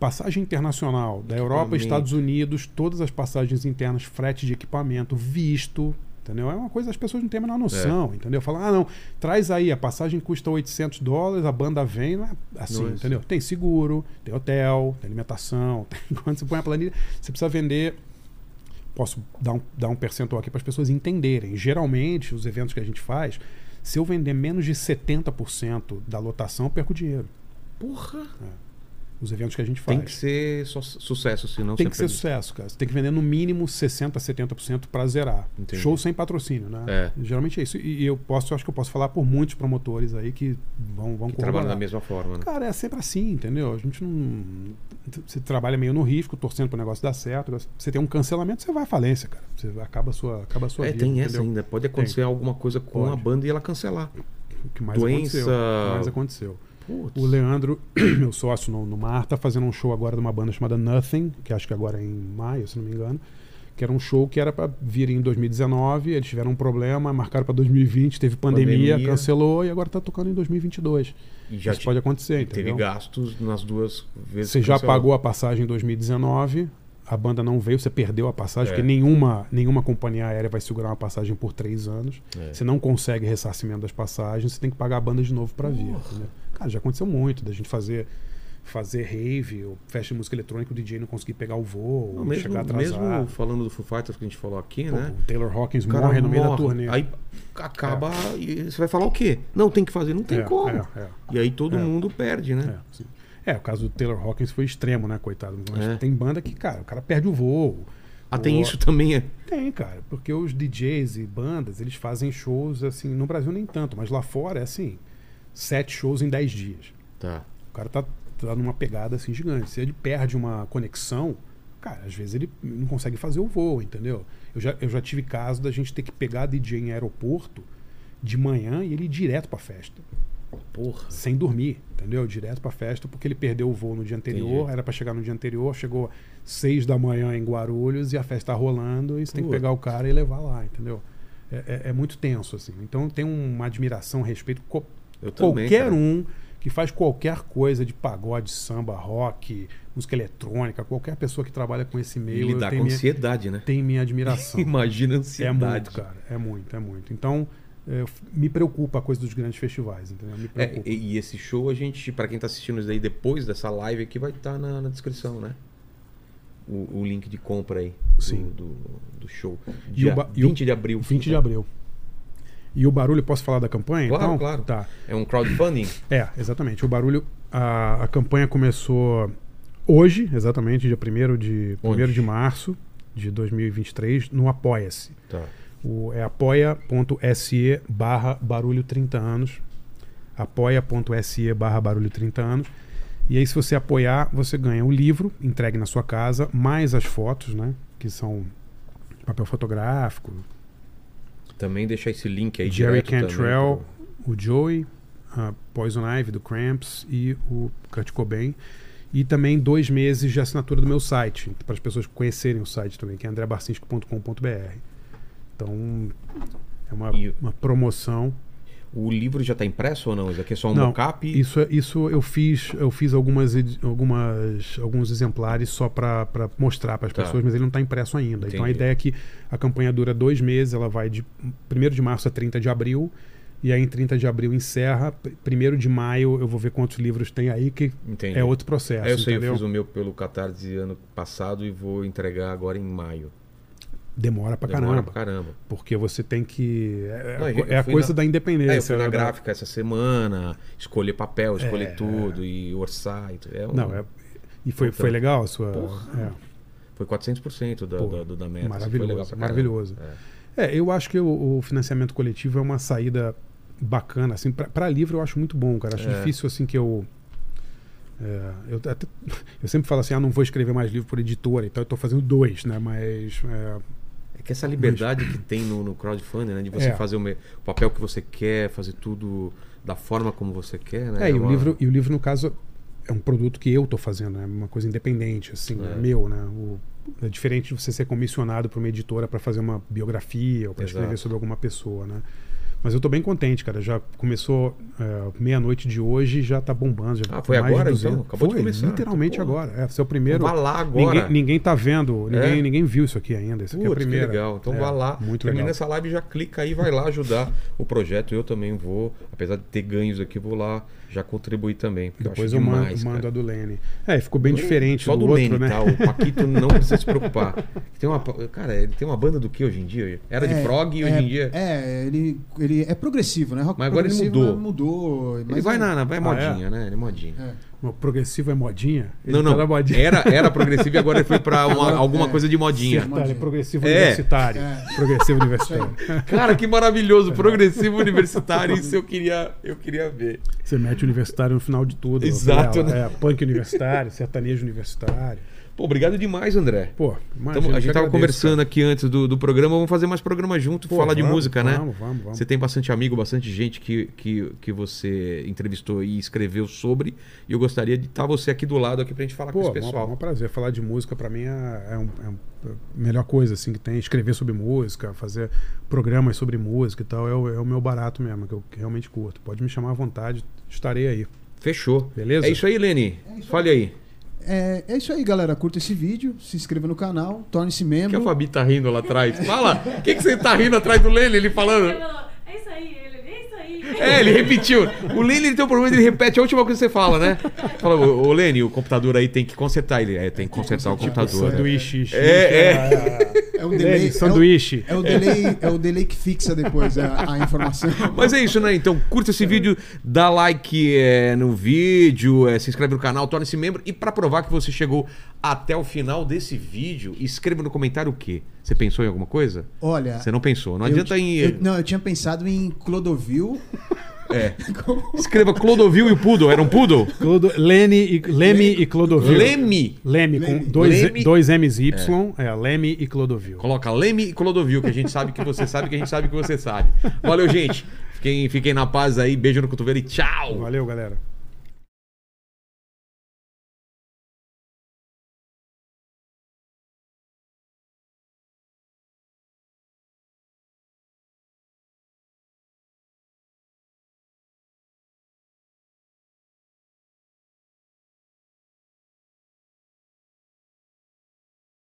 passagem internacional da Europa. Estados Unidos, todas as passagens internas, frete de equipamento, visto, entendeu? É uma coisa que as pessoas não têm a menor noção, É. entendeu? Falar, ah, não, traz aí, a passagem custa 800 dólares, a banda vem, não é assim, Não é entendeu? Tem seguro, tem hotel, tem alimentação, tem... quando você põe a planilha, você precisa vender posso dar um, dar um percentual aqui para as pessoas entenderem. Geralmente, os eventos que a gente faz, se eu vender menos de 70% da lotação, eu perco dinheiro. Porra. Os eventos que a gente faz. Tem que ser só sucesso, senão Tem que ser sucesso, cara. Você tem que vender no mínimo 60%, 70% para zerar. Entendi. Show sem patrocínio, né? É. Geralmente é isso. E eu posso, eu acho que eu posso falar por muitos promotores aí que vão, vão Que trabalha da mesma forma, né? Cara, é sempre assim, entendeu? A gente não. Você trabalha meio no risco, torcendo para o negócio dar certo. Você tem um cancelamento, você vai à falência, cara. Você acaba a sua, acaba a sua É, vida. tem essa ainda. Pode acontecer alguma coisa com Pode. a banda e ela cancelar. O que mais Doença. aconteceu. O que mais aconteceu. Putz. O Leandro, meu sócio no, no Mar, tá fazendo um show agora de uma banda chamada Nothing, que acho que agora é em maio, se não me engano. Que era um show que era para vir em 2019, eles tiveram um problema, marcaram para 2020, teve pandemia, Pandemia. cancelou e agora tá tocando em 2022. E já Isso te- pode acontecer, entendeu? teve gastos nas duas vezes. Você já pagou a passagem em 2019, a banda não veio, você perdeu a passagem, É. porque nenhuma, nenhuma companhia aérea vai segurar uma passagem por três anos. É. Você não consegue ressarcimento das passagens, você tem que pagar a banda de novo para vir. entendeu? Cara, já aconteceu muito da gente fazer fazer rave, ou festa de música eletrônica, o DJ não conseguir pegar o voo, Não, mesmo, chegar atrasado. mesmo falando do Foo Fighters que a gente falou aqui, Pô, né? O Taylor Hawkins cara morre no meio da morre. turnê. Aí acaba e você vai falar o quê? Não, tem que fazer. Não tem É, como. é, é. E aí todo É. mundo perde, né? É. É, o caso do Taylor Hawkins foi extremo, né, coitado. Mas É. tem banda que, cara, o cara perde o voo. Ah, tem isso também, é. Tem, cara, porque os DJs e bandas, eles fazem shows, assim, no Brasil nem tanto, mas lá fora é assim, sete shows em dez dias. Tá. O cara tá, tá numa pegada assim gigante. Se ele perde uma conexão, cara, às vezes ele não consegue fazer o voo, entendeu? Eu já, eu já tive caso da gente ter que pegar DJ em aeroporto de manhã e ele ir direto pra festa, Porra. sem dormir, entendeu? Direto pra festa, porque ele perdeu o voo no dia anterior, Entendi. era pra chegar no dia anterior, chegou seis da manhã em Guarulhos e a festa tá rolando e você tem que pegar o cara e levar lá, entendeu? É, é- é muito tenso, assim. Então tem uma admiração, respeito. Eu também, qualquer cara. um que faz qualquer coisa de pagode, samba, rock, música eletrônica, qualquer pessoa que trabalha com esse meio, lidar com minha, ansiedade, né? tem minha admiração. Imagina a é ansiedade. muito, cara. É muito, é muito. Então, é, me preocupa a coisa dos grandes festivais, entendeu? Me É, e, esse show, a gente, pra quem tá assistindo isso daí depois dessa live aqui, vai estar na, na descrição, né? O, o link de compra aí. do- Sim. Do, do show. E Dia e o- 20 de abril. 20 de abril. E o barulho, posso falar da campanha? Claro, então? claro. Tá. É um crowdfunding? É, exatamente. O barulho, a, a campanha começou hoje, exatamente, dia 1 de, 1 Onde? de março de 2023, no Apoia-se. Tá. O, é apoia.se barra barulho 30 anos. apoia.se barra barulho 30 anos. E aí, se você apoiar, você ganha o livro entregue na sua casa, mais as fotos, né? Que são papel fotográfico, Também deixar esse link aí Jerry direto também Cantrell, o Joey, a Poison Ivy do Cramps e o Kurt Cobain. E também dois meses de assinatura do meu site, para as pessoas conhecerem o site também, que é andrebarcinski.com.br. Então, é uma, E- uma promoção. O livro já tá impresso ou não? Isso aqui é só um Não, mockup? Isso, é- isso eu fiz, eu fiz algumas, algumas, alguns exemplares só para mostrar para as Tá. pessoas, mas ele não está impresso ainda. Então a Entendi. ideia é que a campanha dura dois meses, ela vai de 1 de março a 30 de abril. E aí em 30 de abril encerra. 1 de maio eu vou ver quantos livros tem aí, que Entendi. é outro processo. É, eu sei, entendeu? eu fiz o meu pelo Catarse ano passado e vou entregar agora em maio. Demora pra Demora caramba. pra caramba. Porque você tem que. É, Não, é a- é a coisa na- da É, eu independência. fui na né? gráfica essa semana, escolher papel, escolher tudo e orçar. E. É um- Não, é. E foi, Puta. foi legal a sua. Porra. é. Foi 400% da, Pô, da, do- da meta. maravilhoso, maravilhoso. É. É, eu acho que o, o financiamento coletivo é uma saída bacana, assim, pra- pra livro eu acho muito bom, cara. Acho É. difícil, assim, que eu... é, eu, até- eu sempre falo assim, ah, não vou escrever mais livro por editora, então eu tô fazendo dois, né? Mas... é, É que essa liberdade que tem no, no crowdfunding, né? De você É. fazer o, me- o papel que você quer, fazer tudo da forma como você quer, né? É, e, o uma- livro, e o livro, no caso, é um produto que eu tô fazendo, é uma coisa independente, assim, É. é meu, né? O- é diferente de você ser comissionado por uma editora para fazer uma biografia ou para escrever sobre alguma pessoa, né? Mas eu tô bem contente, cara. Já começou é, meia-noite de hoje e já tá bombando. Já Ah, foi mais de agora, 200. então? Acabou de Foi, começar. literalmente Pô. agora. É, seu primeiro. Vá lá agora. Ninguém, ninguém tá vendo, ninguém, É? ninguém viu isso aqui ainda. Isso aqui é a Putz, que primeira. legal. Então É, vá lá. Muito Termina legal. essa live já clica aí, vai lá ajudar o projeto. Eu também vou, apesar de ter ganhos aqui, vou lá já contribuir também. porque Depois eu, eu, acho mando, demais, mando cara. a do Lene. É, ficou bem diferente Só do, do, outro, Lene, né? tá? O Paquito não precisa se preocupar. Tem uma, cara, ele tem uma banda do que hoje em dia? Era de É, prog e hoje é, em dia. É, ele, ele é progressivo, né? Rock Mas agora ele mudou. mas mudou. ele vai é- na, vai Ah, modinha, né? Ele é modinha. é. O progressivo é modinha? Ele Não, tá não. na modinha. Era, era progressivo e agora ele foi Agora, alguma é. coisa de modinha. Ele é progressivo É. universitário. É. Progressivo universitário. Cara, que maravilhoso. Progressivo universitário. Isso eu queria, eu queria ver. Você mete universitário no final de tudo. Exato, Ela, né? É, punk universitário, sertanejo universitário. Pô, obrigado demais, André. Pô, imagina, Tamo- a gente que tava agradeço, conversando cara. aqui antes do, do programa, vamos fazer mais programa junto, Pô, falar de vamos, música, né? Vamos, vamos, vamos. Você tem bastante amigo, bastante gente que, que, que você entrevistou e escreveu sobre. E eu gostaria de estar você aqui do lado aqui pra gente falar Pô, com esse é um, pessoal. um prazer. Falar de música pra mim é, é, um- é um- é a melhor coisa assim que tem. Escrever sobre música, fazer programas sobre música e tal. É o, é o meu barato mesmo, que eu realmente curto. Pode me chamar à vontade, estarei aí. Fechou. Beleza? É isso aí, Lene. Fale aí. É, é isso aí, galera. Curta esse vídeo, se inscreva no canal, torne-se O que a membro. Fabi tá rindo lá atrás? Fala! O que, que você tá rindo atrás do Lene? Ele falando. É isso aí, ele, é. É, ele repetiu. O Lene ele tem um problema, ele repete a última coisa que você fala, né? Fala, ô ô, Lene, o computador aí tem que consertar. Ele, é, tem que consertar o computador. Sanduíche. chique, É, É o Lene, delay. é o- sanduíche. É o, delay, é o delay que fixa depois a, a informação. Mas é isso, né? Então curta esse vídeo, dá like é, no vídeo, é, se inscreve no canal, torne-se membro. E pra provar que você chegou até o final desse vídeo, escreva no comentário o quê? Você pensou em alguma coisa? Olha. Você não pensou. Não adianta em. eu- não, eu tinha pensado em Clodovil. É. Escreva Clodovil e o Poodle. Era um Poodle? Clodo, Lene e, Leme e Clodovil. Leme. Leme com dois, Leme. dois M's e Y. É. Leme e Clodovil. Coloca Leme e Clodovil, que a gente sabe que você sabe, que a gente sabe que você sabe. Valeu, gente. Fiquem, fiquem na paz aí. Beijo no cotovelo e tchau. Valeu, galera.